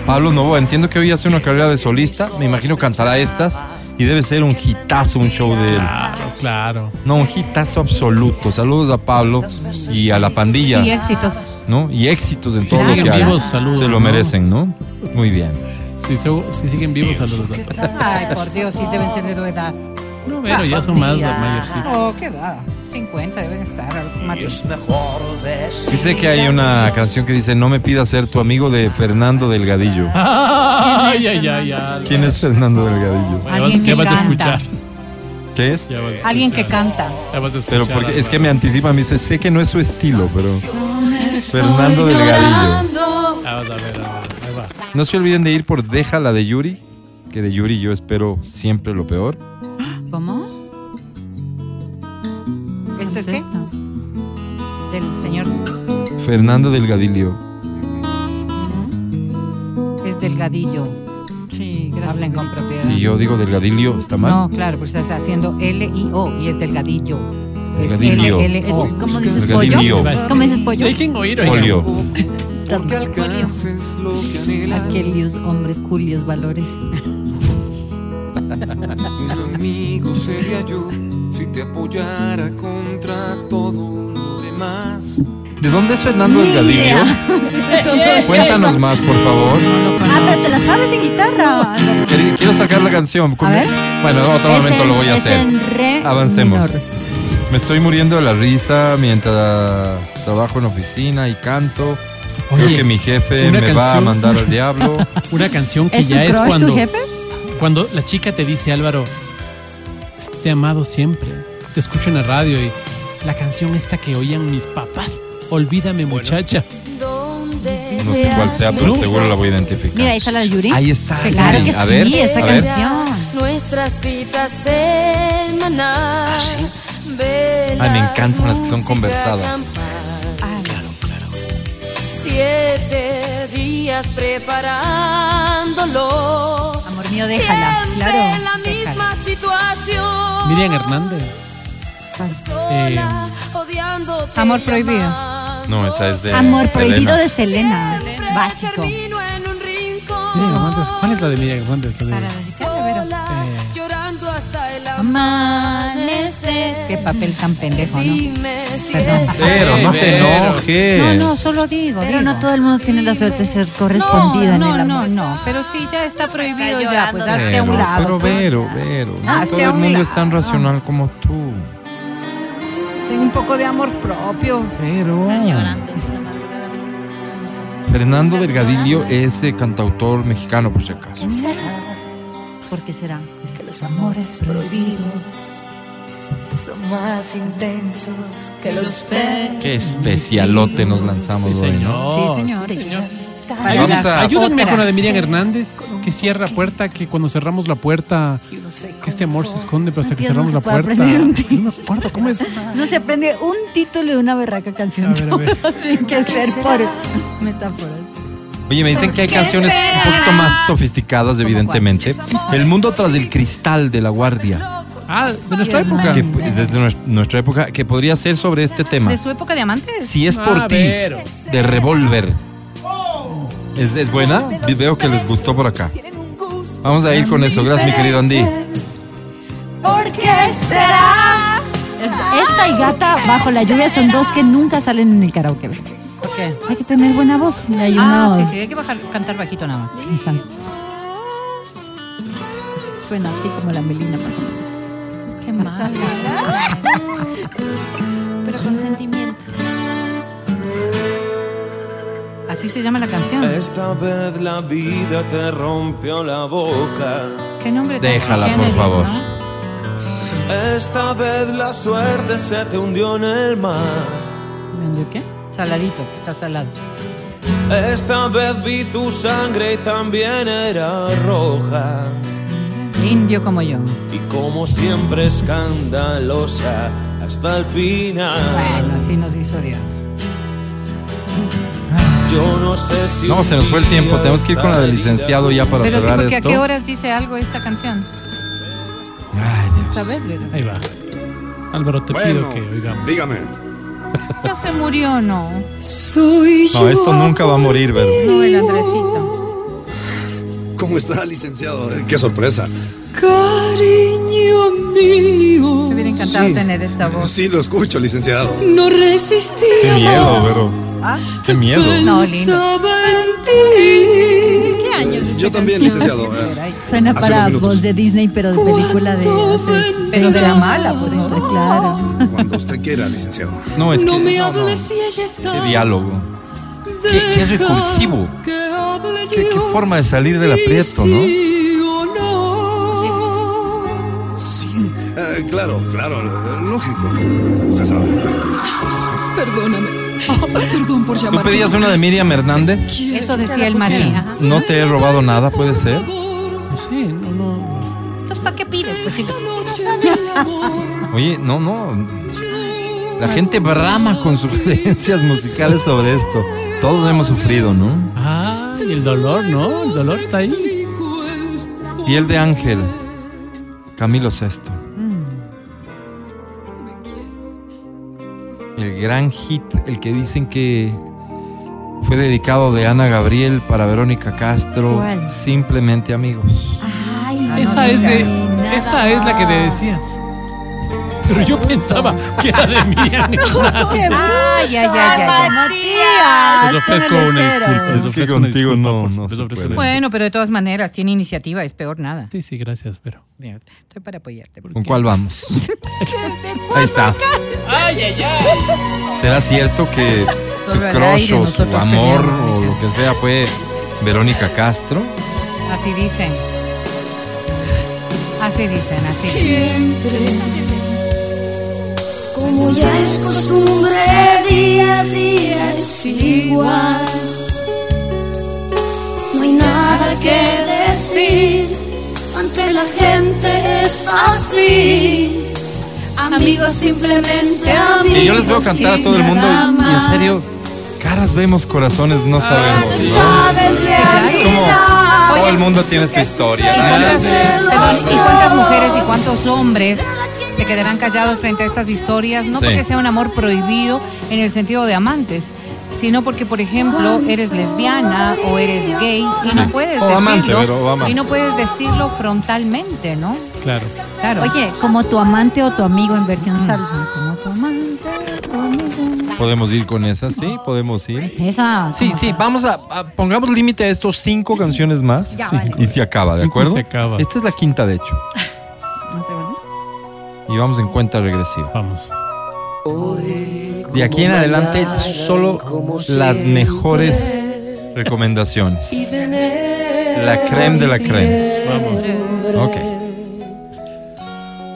Pablo Novoa, entiendo que hoy hace una carrera de solista, me imagino cantará estas y debe ser un hitazo un show de él. Claro, claro. No, un hitazo absoluto. Saludos a Pablo y a la pandilla. Y éxitos. ¿no? Y éxitos en Si todo lo que vivos, saludos, Se lo ¿no? merecen, ¿no? Muy bien. Si, se- si siguen vivos, saludos a todos. Ay, por Dios, sí deben ser de tu edad. No, pero ya son más mayorcitos. Oh, qué edad. 50 deben estar. Mati. Es mejor decir. Dice que hay una canción que dice No me pidas ser tu amigo de Fernando Delgadillo. Ay, ay, ay, ay. ¿Quién es Fernando Delgadillo? Bueno, Alguien ya vas a escuchar. ¿Qué es? Ya vas a Alguien que canta. Ya vas a Pero escuchar, porque es que me anticipa, me dice, sé que no es su estilo, pero Fernando Delgadillo. A ver, a ver, ahí va. No se olviden de ir por Déjala de Yuri, que de Yuri yo espero siempre lo peor. Es qué? Del señor. Fernando Delgadillo. Es delgadillo. Sí, gracias. Hablen con propiedad. Si yo digo Delgadillo, ¿está mal? No, claro, pues estás haciendo L-I-O y es delgadillo. Es Delgadillo. L-L-O. Es- ¿Cómo dices pollo? ¿Cómo dices pollo? Dejen oír. Polio. Porque alcances lo que anhelas. Aquellos hombres culios valores. Un amigo sería yo si te apoyara contra todo lo demás. ¿De dónde es Fernando Delgadillo? Cuéntanos más, por favor. Ah, pero te la sabes de guitarra. Álvaro. Quiero sacar la canción. A ver. Bueno, otro Es momento en- lo voy a es hacer. en re Avancemos. menor. Me estoy muriendo de la risa mientras trabajo en oficina y canto. Creo Oye, que mi jefe una me va a canción. mandar al diablo. Una canción que ¿Es tu ya es crush, cuando, tu jefe? cuando la chica te dice, Álvaro, te he amado siempre. Te escucho en la radio y la canción esta que oían mis papás. Olvídame, muchacha. No sé cuál sea, pero seguro la voy a identificar. Mira, ahí está la de Yuri. Ahí está. Claro Yuri. que A sí, ver, esta a ver. canción. Nuestra cita semanal. Ay, me encantan las que son conversadas. Siete días preparándolo. Amor mío, déjala. Siempre Claro. la misma situación. Miriam Hernández. Eh, Amor prohibido. No, esa es de. Amor Selena. prohibido de Selena. Básico. Miriam Hernández. ¿Cuál es la de Miriam Hernández? La de- Amanecer. Qué papel tan pendejo, ¿no? Si Perdón. Pero no te enojes. No, no, solo digo. Pero digo. no todo el mundo tiene la suerte de ser correspondido no, en el no, amor. no, no, pero sí, ya está prohibido Está ya, pues hazte a un lado. pero pues. Vero, Vero. No Hazte todo el un mundo es tan racional como tú. Ten un poco de amor propio. Pero. Fernando Delgadillo es eh, cantautor mexicano, por si acaso. ¿Por qué será? Que los amores prohibidos son más intensos que los besos. Qué especialote nos lanzamos hoy, ¿no? Sí, señor. sí, señor. Ay, vamos a- Ayúdenme con la de Miriam Hernández, que cierra puerta, que cuando cerramos la puerta, que este amor se esconde, pero hasta que cerramos la puerta. No me acuerdo, ¿cómo es? No se aprende un título de una berraca canción. A ver, a ver. Todo tiene que ser por metáforas. Oye, me dicen que hay canciones un poquito más sofisticadas, evidentemente. El mundo tras el cristal de la guardia. Ah, de nuestra época. Que, desde nues- nuestra época, que podría ser sobre este tema. ¿De su época de amantes? Si es por Ah, ti, Vero. de Revolver. ¿Es, es buena? Veo que les gustó por acá. Vamos a ir con eso. Gracias, mi querido Andy. ¿Por qué será? Es- Esta y gata bajo la lluvia son dos que nunca salen en el karaoke. Hay que tener buena voz. Y hay Ah, sí, sí, hay que bajar, cantar bajito nada más. Exacto. Suena así como la melina pasa. Qué mal. Pero con sentimiento. Así se llama la canción. Esta vez la vida te rompió la boca. ¿Qué nombre tan Déjala, por generis, favor. ¿no? Esta vez la suerte se te hundió en el mar. ¿Vendió qué? Saladito, está salado. Esta vez vi tu sangre y también era roja. Indio como yo. Y como siempre escandalosa hasta el final. Bueno, así nos hizo Dios. Yo no sé si. No, se nos fue el tiempo. Tenemos que ir con la del licenciado ya para Pero sí, cerrar porque esto. a qué horas dice algo esta canción. Ay, Dios. Esta vez, Vero. Ahí va. Álvaro, te Bueno, pido que oigamos. dígame. Ya se murió, ¿no? Soy No, esto nunca va a morir, Vero. No, el Andresito. ¿Cómo está, licenciado? Eh, Qué sorpresa. Cariño mío. Me hubiera encantado Sí. tener esta voz. Sí, lo escucho, licenciado. No resistí Qué miedo, más. ¿Ah? Qué miedo. No, lindo. ¿Qué años? Yo también, licenciado. eh, Suena Hace para unos minutos. voz de Disney, pero de película de hace Pero de la 20 mala, por ejemplo. Claro. Cuando usted quiera, licenciado. No, es que. No me no, no. hables si ella está. Qué diálogo. Qué, qué recursivo. Qué, qué forma de salir del aprieto, ¿no? Sí o no. Eh, claro, claro, lógico. Usted sabe. Perdóname. Perdón por ¿Tú pedías una de Miriam Hernández? Eso decía el María. No te he robado nada, puede ser. No sé, no, no. Entonces, ¿para qué pides? Pues sí. Oye, no, no. La gente brama con sugerencias musicales sobre esto. Todos hemos sufrido, ¿no? Ah, y el dolor, ¿no? El dolor está ahí. Piel de ángel. Camilo Sesto. El gran hit, el que dicen que fue dedicado de Ana Gabriel para Verónica Castro. ¿Cuál? Simplemente amigos. Ay, Esa es de, esa es la que te decía. Pero yo pensaba que era de Hernández. Ay, ay, ay, ay. Matías. Les ofrezco una disculpa. Les Es que ofrezco contigo no- Bueno, pero de todas maneras, tiene iniciativa, es peor nada. Sí, sí, gracias, pero. Estoy para apoyarte. ¿Con cuál vamos? Ahí está. Ay, ay, ay. ¿Será cierto que su crush o su amor o lo que sea fue Verónica Castro? Así dicen. Así dicen, así dicen. Siempre, como ya es costumbre, día a día es igual. No hay nada que decir, ante la gente es así. Amigos, simplemente amigos. Y yo les veo cantar a todo el mundo y, y en serio, caras vemos, corazones no sabemos, ¿no? Todo el mundo tiene su historia. ¿Y ¿no? cuántas, perdón, ¿y cuántas mujeres y cuántos hombres se quedarán callados frente a estas historias? No Sí. porque sea un amor prohibido en el sentido de amantes, sino porque, por ejemplo, eres lesbiana o eres gay y no puedes O amante, decirlo pero y no puedes decirlo frontalmente, ¿no? Claro. Claro. Oye, como tu amante o tu amigo en versión salsa. Como tu amante o tu amigo. Podemos ir con esa, sí, podemos ir. Esa. Sí, sí, vamos a, a- pongamos límite a estos cinco canciones más Ya, vale. y se acaba, ¿de acuerdo? se acaba. Esta es la quinta, de hecho, No sé. Y vamos en cuenta regresiva. Vamos. De aquí en adelante, solo las mejores recomendaciones. La creme de la creme. Vamos. Ok.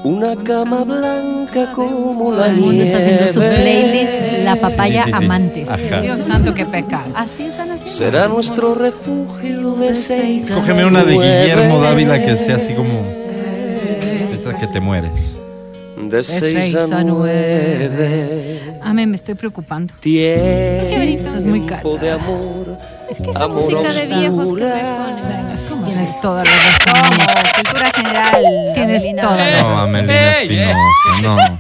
Una cama blanca como la Todo el mundo está haciendo su playlist La papaya Sí, sí, sí. amantes. Ajá. Dios santo, qué pecado. Así están haciendo. Será nuestro refugio de seis. Cógeme una de. Guillermo Dávila que sea así como. Esa que te mueres. De seis a nueve. Amén, me estoy preocupando. Tiempo Es muy caro. de amor. Es que esa Amor música de viejos que me. Tienes toda la razón. Cultura general. Tienes Amelina. toda la No, razón. Amelina Ey, ey. Espinosa, no.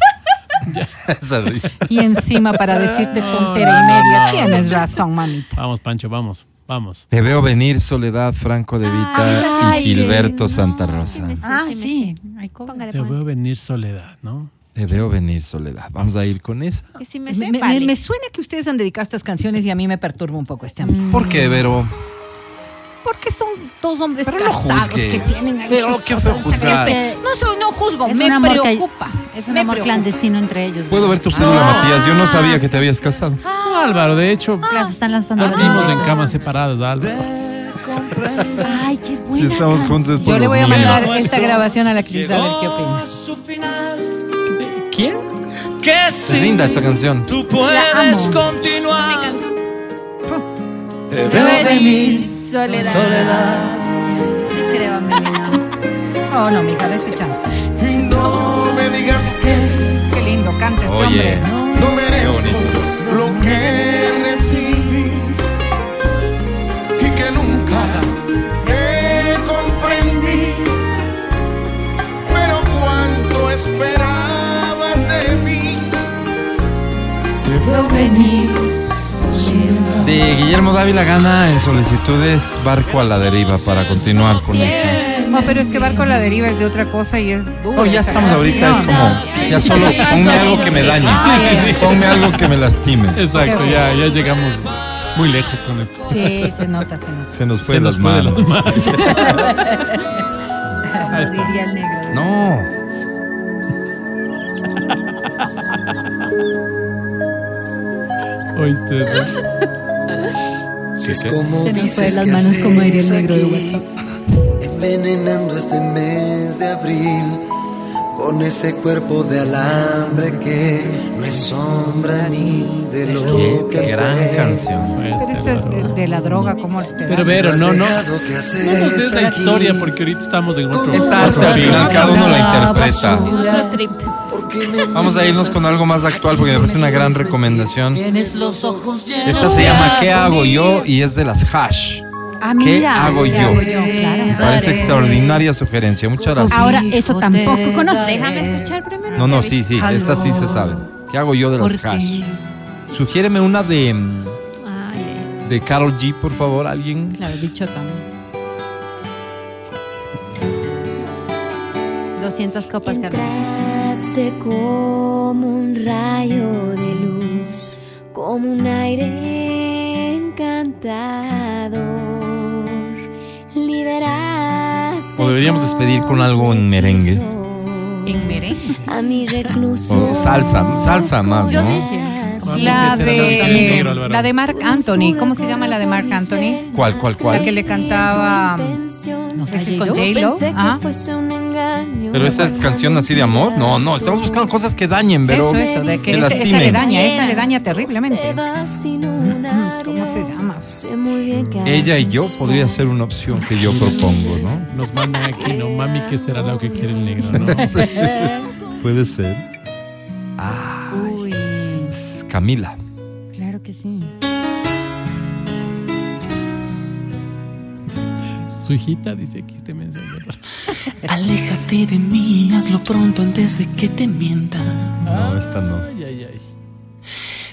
Esa risa. Y encima para decirte tontera y media. Tienes razón, mamita. Vamos, Pancho, vamos. Vamos. Te veo venir Soledad Franco de Vita Ay, y Gilberto no. Santa Rosa. Ah, Sí, sí, sí. Ay, ¿cómo? Póngale, Te póngale. veo venir soledad, ¿no? Te veo venir Soledad. Vamos a ir con esa. Que si me Me, sé, me- vale. me suena que ustedes han dedicado estas canciones y a mí me perturba un poco este ambiente. ¿Por qué, Vero? Porque son dos hombres Pero no casados juzgues. que tienen ahí Pero qué feo juzgar. Este, no, soy- no juzgo, Es me un amor que- preocupa. Es un Me amor preocupa. clandestino entre ellos. Puedo ver tu Ah. cédula, Matías. Yo no sabía que te habías casado. No, Álvaro, de hecho, Las están lanzando. las vivimos en camas separadas, Álvaro. Ay, qué Si buena. estamos juntos es por Yo le voy a niños. mandar esta grabación a la Cris a ver qué opina. su final. ¿Quién? Que Es si linda esta canción. tú puedes amo. continuar. Te Te veo veo venir. Soledad. Soledad. Sí, creo, Amelina. Oh, no, mija, de su chance. No me digas que Qué lindo canta este Oye. hombre. no merezco lo que recibí y que nunca te comprendí. Pero cuánto esperabas de mí. Te veo venir. De Guillermo Dávila gana en solicitudes Barco a la deriva para continuar con eso. No, pero es que Barco a la deriva es de otra cosa y es duro. No, ya estamos ahorita, es como, ya solo ponme algo que me dañe. Sí, sí, sí. Ponme algo que me lastime. Exacto, ya, ya llegamos muy lejos con esto. Sí, se nota, se nota. Se nos fue Se nos las fue de las manos. Diría el negro. No. ¿Oíste eso? Si es como Se nos fue las manos como diría el haces negro de WhatsApp. Envenenando este mes de abril. Con ese cuerpo de alambre que no es sombra ni de lo Qué que gran fue. canción. Pero eso es de, de la droga, ¿cómo te Pero Vero, no, no. No des la historia porque ahorita estamos en otro. Final cada uno la interpreta. Vamos a irnos con algo más actual porque me parece una gran recomendación. Tienes los ojos llenos Esta se llama ¿Qué hago yo? y es de las Hash. Ah, ¿Qué mira. hago ¿Qué yo? hago yo? Claro. Me parece extraordinaria sugerencia. Muchas gracias. Ahora, eso tampoco conozco. Déjame escuchar primero. No, no, sí, sí, esta sí se sabe. ¿Qué hago yo de las Hash? Sugiéreme una de mm, de Carol G, por favor, alguien. Claro, bichota. 200 copas. Entraste como un rayo de luz, como un aire encantador. O deberíamos despedir con algo en merengue. ¿En merengue? a mi recluso. O salsa, salsa más, Yo ¿no? dije. La de, la de Mark Anthony. ¿Cómo se llama la de Mark Anthony? ¿Cuál, cuál, La que cuál? le cantaba. No sé si con J-Lo. Ah, Pero esa es canción así de amor. No, no, estamos buscando cosas que dañen, pero Eso, eso, de que que esa, esa le lastimen. daña, esa le daña terriblemente. ¿Cómo se llama? Ella y yo podría ser una opción que yo propongo, ¿no? Nos mandan aquí, no mami, ¿qué será lo que quiere el negro? ¿no? Puede ser. Ah, Camila. claro que sí. Su hijita dice aquí este mensaje. Aléjate de mí, hazlo pronto antes de que te mienta. No, esta no. Ay, ay, ay.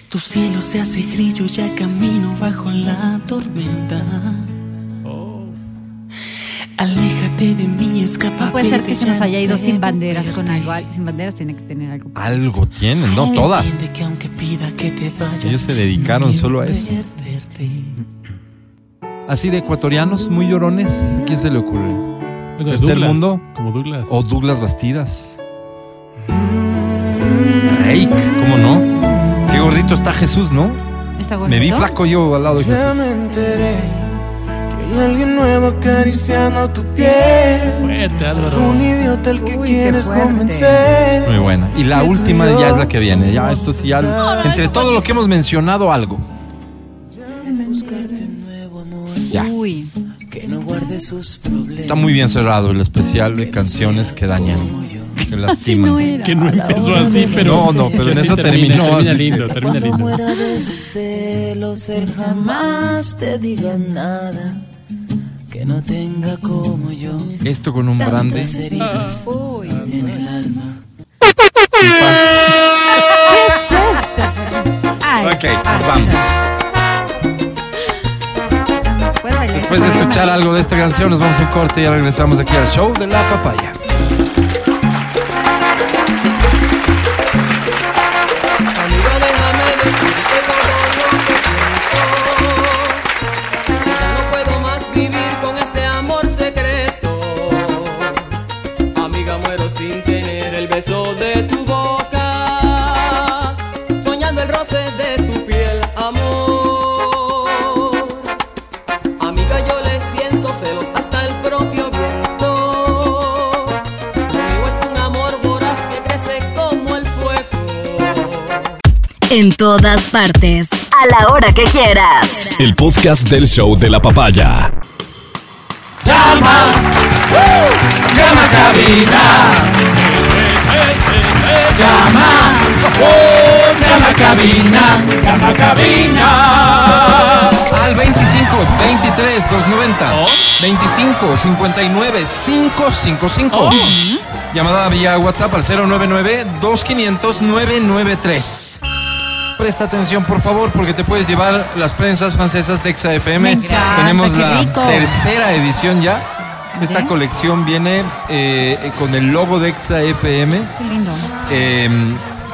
Tu cielo se hace grillo, ya camino bajo la tormenta. Oh. Aléjate de mí, escapa. No puede ser que se nos haya ido sin banderas con algo. Al- Sin banderas tiene que tener algo. Algo tienen, no todas. Entiende que aunque pida que te vayas, Ellos se dedicaron solo a eso. perderte. Así de ecuatorianos, muy llorones. ¿A quién se le ocurre? Tercer Douglas, mundo. Como Douglas. O Douglas Bastidas. Reik, ¿cómo no? Qué gordito está Jesús, ¿no? ¿Está Me vi flaco yo al lado de Ya Jesús. me enteré que hay alguien nuevo acariciando tu piel. Fuerte, Álvaro. Un idiota al que Uy, quieres convencer. Muy buena. Y la última ya es la que viene. Ya, esto sí, ya. Entre todo lo que hemos mencionado, algo. Buscarte un nuevo amor Ya. Uy, que no guarde sus problemas. Está muy bien cerrado el especial de canciones que dañan, que lastiman. Que no empezó así, pero. No, no, pero en eso terminó, Termina así lindo, que- termina lindo. Muera de celos, él jamás te diga nada que no tenga como yo. Esto con un brande. Heridas uy. en el alma. Ay, Ok, pues vamos. Después de escuchar algo de esta canción, nos vamos a un corte y ya regresamos aquí al show de la papaya. En todas partes. A la hora que quieras. El podcast del show de la papaya. Llama, llama a cabina. Llama, oh, llama cabina, llama cabina. Al 25 23 290 25 59 555. Llamada vía WhatsApp al 099 2500 993. Presta atención, por favor, porque te puedes llevar las prensas francesas de Exa FM. Encanta, Tenemos la rico. tercera edición ya. Esta colección viene eh, con el logo de Exa FM Qué lindo. eh,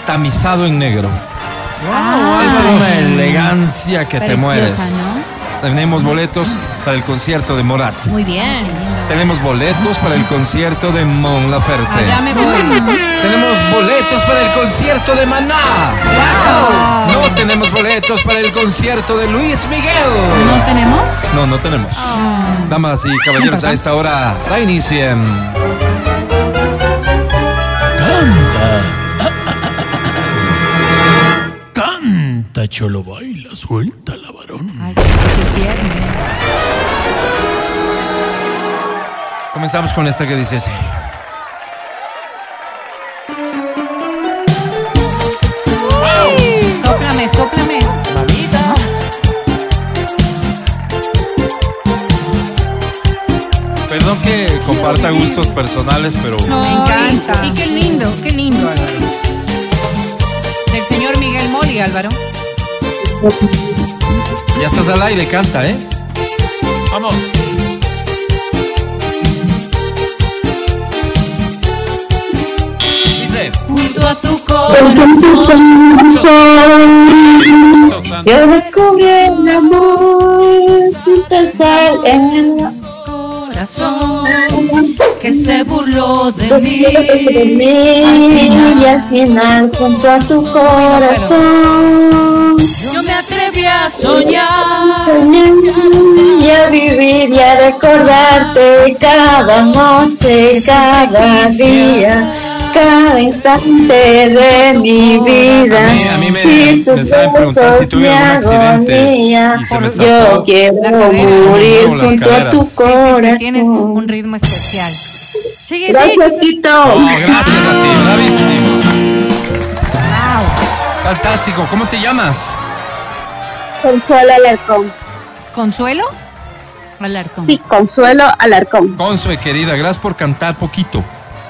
tamizado en negro. Ah, Es de una elegancia que te mueres. ¿no? Tenemos boletos para el concierto de Morat. Muy bien. Tenemos boletos para el concierto de Mon Laferte. Allá me voy. Tenemos boletos para el concierto de Maná. No tenemos boletos para el concierto de Luis Miguel. ¿No tenemos? No, no tenemos. Ah. Damas y caballeros, a esta hora la. Canta. Canta, cholo baila, suelta la varón. Ay, es viernes. Comenzamos con esta que dice así. Sóplame, sóplame. Perdón que comparta gustos personales, pero No, Me encanta. Y, y qué lindo, qué lindo, Álvaro. Del señor Miguel Moli, Álvaro. ya estás al aire, canta, ¿eh? Vamos. Junto a tu Yo descubrí el amor sin pensar en el corazón que se burló de mí. de mí. Y al final junto a tu corazón. Yo me atreví a soñar. y a vivir y a recordarte cada noche, cada día, cada instante de mi vida. A mí- a mí me- si tus me saben preguntar si tuve algún accidente agonía, y se me yo quiero morir junto a tu caderas. Sí, sí, sí, corazón. tienes un ritmo especial. Sigue, sigue. Gracias, Tito. Oh, gracias a ti, bravísimo. Fantástico. ¿Cómo te llamas? Consuelo Alarcón. ¿Consuelo? Alarcón. Sí, Consuelo Alarcón. Consue, querida, gracias por cantar poquito.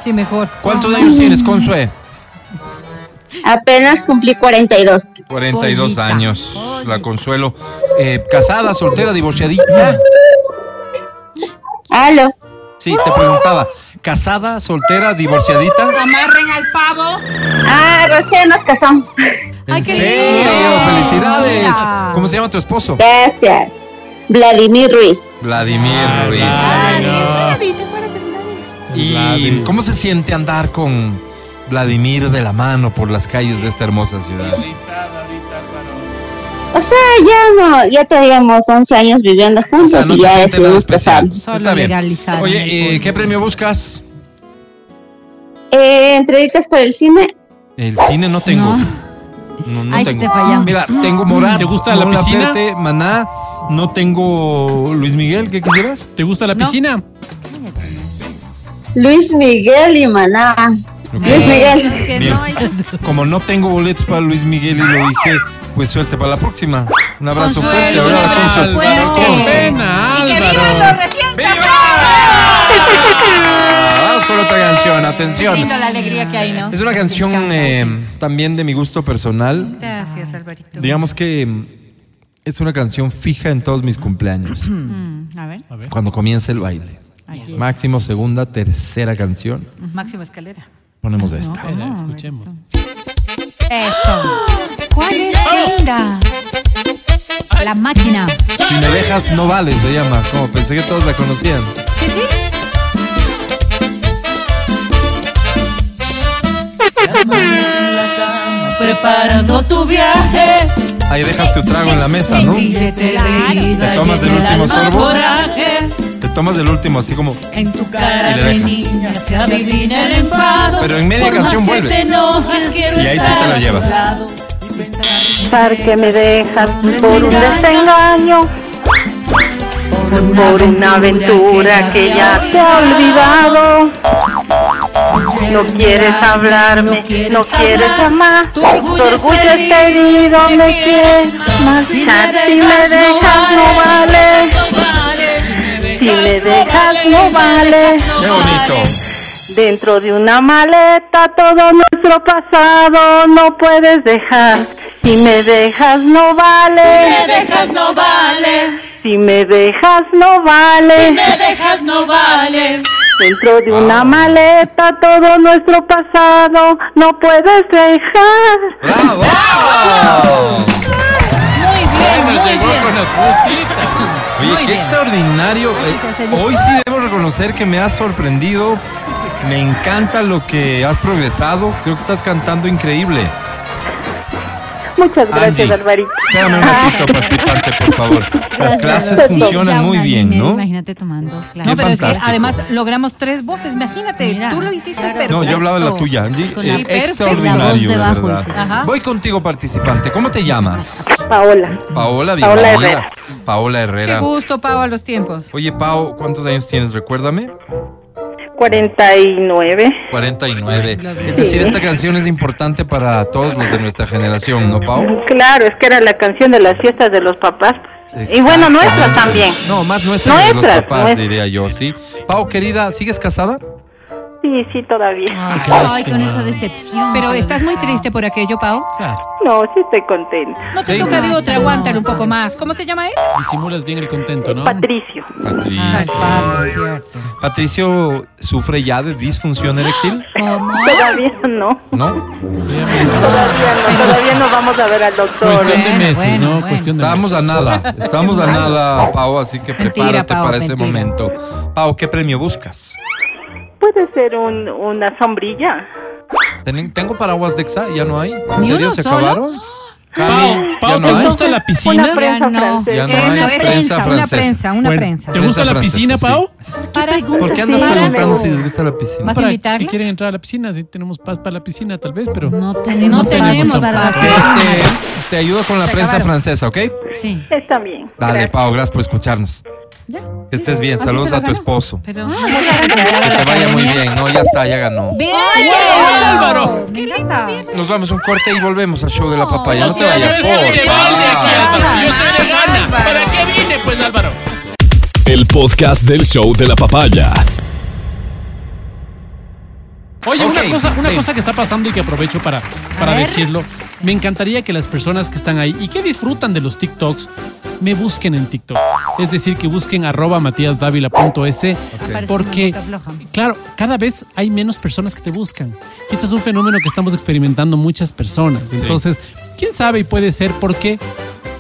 Sí, mejor. ¿Cuántos años tienes, Consue? Apenas cumplí 42. 42 Pollita. años. La Consuelo. Eh, casada, soltera, divorciadita. Aló. Sí, te preguntaba. ¿Casada, soltera, divorciadita? Amarren al pavo. Ah, recién nos casamos. ¿En Ay, qué serio? lindo. ¡Felicidades! Mira. ¿Cómo se llama tu esposo? Gracias. Vladimir Ruiz. Vladimir Ruiz. Vladi, ¿te ¿Y cómo se siente andar con Vladimir de la mano por las calles de esta hermosa ciudad? O sea, ya no, ya teníamos 11 años viviendo O juntos sea, no y se ya siente nada especial. Solo Está bien. Oye, eh. ¿qué premio buscas? Eh, entrevistas para el cine. El cine no tengo. No, no sí tengo. te fallamos. Mira, tengo Morat. ¿Te gusta la piscina? Laferte, Maná. No tengo Luis Miguel. ¿Qué quisieras? ¿Te gusta la No. Luis Miguel y Maná. Ok. Luis Miguel. No, hay- Como no tengo boletos para Luis Miguel y lo dije, pues suerte para la próxima. Un abrazo Consuelo, fuerte, un ¿verdad, abrazo fuerte. Consuelo. Pena, Y que vivan los recién Vamos con otra canción, atención. Lindo la alegría que hay, ¿no? Es una canción eh, también de mi gusto personal. Gracias, Alvarito. Digamos que mm, es una canción fija en todos mis cumpleaños. Mm, a ver. Cuando comienza el baile. Aquí es. Máximo, segunda, tercera canción. Máximo Escalera. Ponemos esta. Espera, escuchemos. Eso. ¿Cuál es? ¡Qué linda! La máquina. Si me dejas, no vale, se llama. Como pensé que todos la conocían. Sí, sí. Preparando tu viaje. Ahí dejas tu trago en la mesa, ¿no? Te tomas el último sorbo. Tomas el último, así como. En tu cara Y le de dejas. niña se adivina el enfado. Pero en media Por más canción vuelves. te Y ahí sí estar te lo llevas. Pensar que me dejas por un desengaño. Por una aventura que ya te ha olvidado. No quieres hablarme, no quieres amar. Tu orgullo está herido, me quieres marchar. Si me dejas, no vale. Si me dejas, no vale. Qué bonito. Dentro de una maleta todo nuestro pasado no puedes dejar. Si me dejas no Si vale. me dejas no vale. Si me dejas no vale. Si me dejas no vale. Dentro de una maleta todo nuestro pasado no puedes dejar. ¡Bravo! Muy bien, muy bien. Oye, Muy qué bien. extraordinario. Eh, Hoy sí debo reconocer que me has sorprendido. Me encanta lo que has progresado. Creo que estás cantando increíble. Muchas gracias, Angie. Alvarito. Espérame un ratito, participante, por favor. Las clases funcionan muy bien, ¿no? Imagínate tomando clases. No, pero es que fantástico. además logramos tres voces. Imagínate, Mira, tú lo hiciste claro. perfecto. No, yo hablaba de la tuya, Angie. La Eh, extraordinario, voz de debajo, verdad. sí. Ajá. Voy contigo, participante. ¿Cómo te llamas? Paola. Paola, Paola bienvenida. Herrera. Paola Qué Herrera. gusto, Pau, a los tiempos. Oye, Pau, ¿cuántos años tienes? Recuérdame. 49. 49. Es decir, esta canción es importante para todos los de nuestra generación, ¿no, Pau? Claro, es que era la canción de las fiestas de los papás. Y bueno, nuestras Exactamente. también. No, más nuestras que de los papás, diría yo, sí. Pau, querida, ¿sigues casada? Sí, sí, todavía. Ay, con esa decepción. Pero estás muy triste por aquello, Pau. Claro. No, sí estoy contenta. No te Sí. toca de otra, aguántale un poco más. ¿Cómo se llama él? Disimulas bien el contento, ¿no? Patricio. Patricio. Patricio sufre ya de disfunción eréctil, Todavía no. ¿no? Todavía no. Todavía no vamos a ver al doctor. Cuestión de meses, bueno, ¿no? bueno. Cuestión de Estamos a meses. nada, estamos a nada, Pau, así que Mentira, prepárate Pau, para ese mentira. momento. Pau, ¿qué premio buscas? Puede ser un, una sombrilla. Ten- Tengo paraguas de Exa, ya no hay. ¿En ¿Ni serio se solo? acabaron? Pau, Cami, Pau, no ¿te hay. gusta la piscina? Una prensa no. francesa. Ya no hay prensa una prensa, una Bueno, prensa. ¿Te gusta la piscina, Pau? ¿Por qué andas Sí, preguntando si les gusta la piscina? ¿Vas a invitarle? Si quieren entrar a la piscina, si tenemos paz para la piscina, tal vez, pero... No tenemos, No tenemos para para- Te, te- te ayudo con la prensa francesa, ¿ok? Sí. Está bien. Dale, Gracias. Pau, gracias por escucharnos. Ya. Que estés bien, Así saludos se lo a tu ganó. esposo. Pero Que te vaya muy bien. No, ya está, ya ganó. Bien, Álvaro! ¡Qué linda! Nos vamos a un corte y volvemos al show de la papaya. No te vayas, por favor. ¿Para qué vine, pues, Álvaro? El podcast del show de la papaya. Oye, una, cosa, una sí. cosa que está pasando y que aprovecho para, para decirlo. Me encantaría que las personas que están ahí y que disfrutan de los TikToks me busquen en TikTok. Es decir, que busquen arroba matíasdávila.es porque, Boca floja. claro, cada vez hay menos personas que te buscan. Y este es un fenómeno que estamos experimentando muchas personas. Entonces, quién sabe y puede ser porque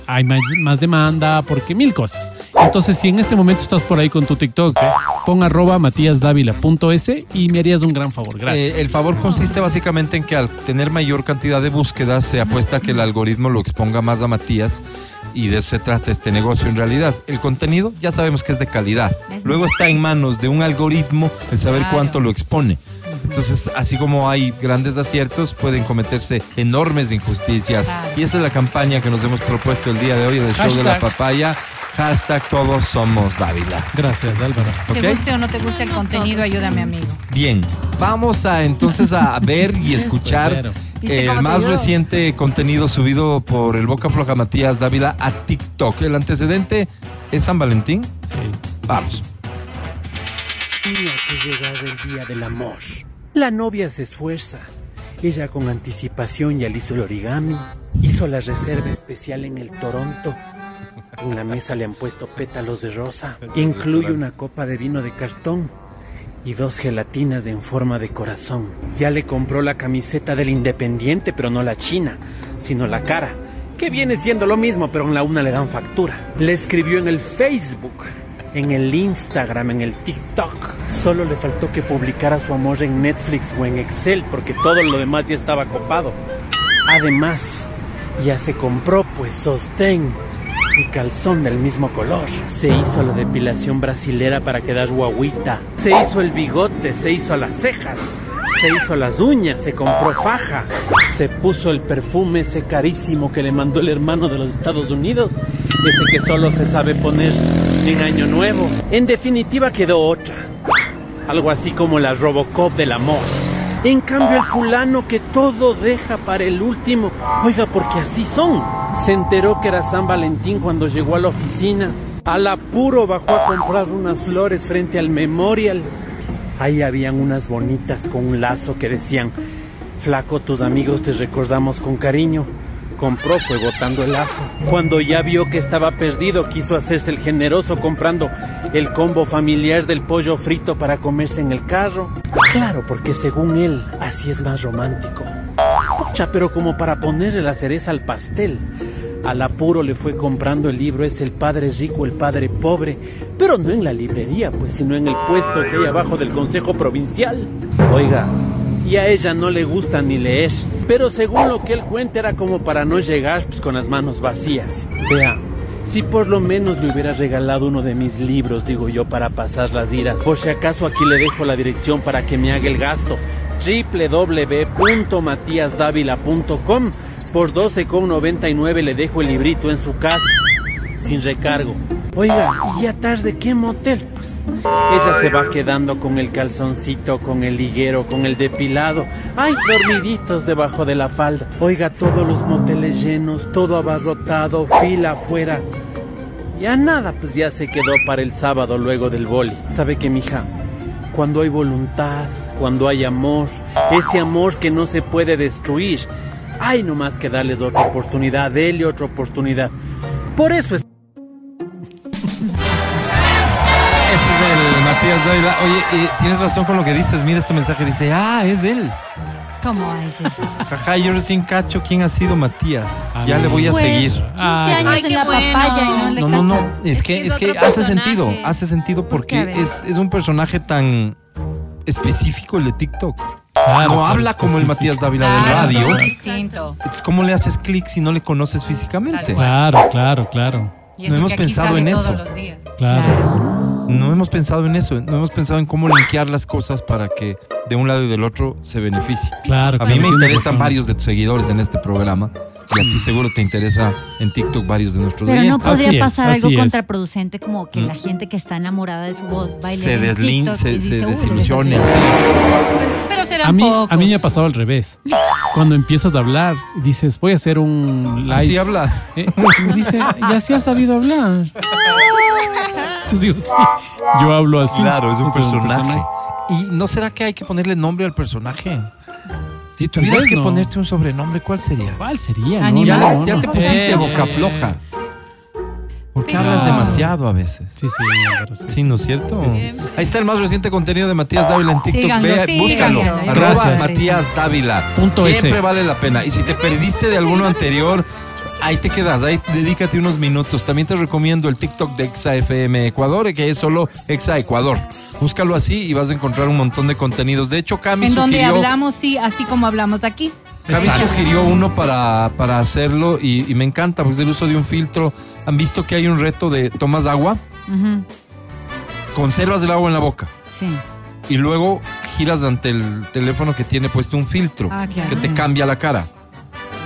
hay más, más demanda, porque mil cosas. Entonces, si en este momento estás por ahí con tu TikTok, pon arroba matíasdávila.es y me harías un gran favor. Gracias. Eh, el favor consiste básicamente en que al tener mayor cantidad de búsquedas se apuesta a que el algoritmo lo exponga más a Matías y de eso se trata este negocio en realidad. El contenido ya sabemos que es de calidad. Luego está en manos de un algoritmo el saber cuánto lo expone. Entonces, así como hay grandes aciertos, pueden cometerse enormes injusticias. Y esa es la campaña que nos hemos propuesto el día de hoy del show de la papaya. Hashtag todos somos Dávila. Gracias, Álvaro. Te guste o no te guste el contenido, ayúdame, amigo. Bien, vamos a entonces a ver y escuchar Soltero. ¿Viste el te más reciente contenido subido por el Boca Floja Matías Dávila a TikTok. El antecedente es San Valentín. Sí. Vamos. Tenía que llegar el día del amor. La novia se esfuerza. Ella con anticipación ya le hizo el origami, hizo la reserva especial en el Toronto. En la mesa le han puesto pétalos de rosa. Incluye una copa de vino de cartón y dos gelatinas en forma de corazón. Ya le compró la camiseta del Independiente, pero no la china, sino la cara, que viene siendo lo mismo, pero en la una le dan factura. Le escribió en el Facebook, en el Instagram, en el TikTok. Solo le faltó que publicara su amor en Netflix o en Excel, porque todo lo demás ya estaba copado. Además, ya se compró pues sostén y calzón del mismo color. Se hizo la depilación brasilera para quedar guaguita. Se hizo el bigote, se hizo las cejas. Se hizo las uñas, se compró faja. Se puso el perfume ese carísimo que le mandó el hermano de los Estados Unidos. Ese que solo se sabe poner en Año Nuevo. En definitiva quedó otra. Algo así como la Robocop del amor. En cambio el fulano que todo deja para el último. Oiga, porque así son. Se enteró que era San Valentín cuando llegó a la oficina. Al apuro bajó a comprar unas flores frente al memorial. Ahí habían unas bonitas con un lazo que decían, flaco, tus amigos te recordamos con cariño. Compró, fue botando el lazo. Cuando ya vio que estaba perdido, quiso hacerse el generoso comprando el combo familiar del pollo frito para comerse en el carro. Claro, porque según él, así es más romántico. Pucha, pero como para ponerle la cereza al pastel. Al apuro le fue comprando el libro Es el padre rico, el padre pobre, pero no en la librería, pues, sino en el puesto que hay abajo del Consejo Provincial. Oiga, y a ella no le gusta ni leer. Pero según lo que él cuenta era como para no llegar pues, con las manos vacías. Vea, si por lo menos le hubiera regalado uno de mis libros, digo yo, para pasar las iras. Por si acaso aquí le dejo la dirección para que me haga el gasto. www.matiasdavila.com Por 12,99 le dejo el librito en su casa. Sin recargo. Oiga, ¿y a tarde qué motel? Pues ella se va quedando con el calzoncito, con el liguero, con el depilado. Ay, dormiditos debajo de la falda. Oiga, todos los moteles llenos, todo abarrotado, fila afuera. Ya nada, pues ya se quedó para el sábado luego del boli. ¿Sabe qué, mija? Cuando hay voluntad, cuando hay amor, ese amor que no se puede destruir, hay nomás que darles otra oportunidad, dele otra oportunidad. Por eso es... Matías Dávila. Oye, eh, tienes razón con lo que dices. Mira este mensaje. Dice, ah, es él. ¿Cómo es eso? Jaja, yo recién cacho quién ha sido Matías. Ah, ya le voy a Pues, seguir. 15 años en la papaya y no le No, no, no. Es que, es que hace personaje. sentido. Hace sentido. A porque es, es un personaje tan específico el de TikTok. Claro, no habla como el. Matías Dávila del Claro, radio. todo distinto. Entonces, ¿cómo le haces clic si no le conoces físicamente? Claro, claro, claro. Y No hemos pensado en todos eso. los días. Claro. No hemos pensado en eso. No hemos pensado en cómo linkear las cosas para que de un lado y del otro se beneficie. Claro, A mí claro, me interesan varios de tus seguidores en este programa y a ti seguro te interesa en TikTok varios de nuestros Pero no podría Así pasar algo es. contraproducente como que la gente que está enamorada de su voz baile se en TikTok se, y se dice, "Uy, desilusione. sí. Pero serán A mí, pocos. a mí me ha pasado al revés. Cuando empiezas a hablar, dices, voy a hacer un live. Así habla. Eh, me dice, y así has sabido hablar. Entonces digo, sí, yo hablo así. Claro, es un personaje. ¿Y no será que hay que ponerle nombre al personaje? Si tuvieras que no. ponerte un sobrenombre, ¿cuál sería? ¿Cuál sería? no? Animal. Ya, No, ya te pusiste Eh, boca floja. Porque hablas demasiado a veces. Sí, sí, sí. Sí, ¿no es cierto? Ahí está el más reciente contenido de Matías Dávila en TikTok. Síganlo, Ve, síganlo. búscalo. Gracias. Arroba. Matías Dávila. Punto Siempre S. vale la pena. Y si te perdiste de alguno anterior, ahí te quedas. Ahí dedícate unos minutos. También te recomiendo el TikTok de Exa FM Ecuador, que es solo Exa Ecuador. Búscalo así y vas a encontrar un montón de contenidos. De hecho, Cami En donde sugirió, hablamos, sí, así como hablamos aquí. Cami sugirió uno para, para hacerlo y, y me encanta, porque es el uso de un filtro. ¿Han visto que hay un reto de tomas agua? Conservas el agua en la boca. Sí. y luego giras ante el teléfono que tiene puesto un filtro Ah, claro. que te cambia la cara.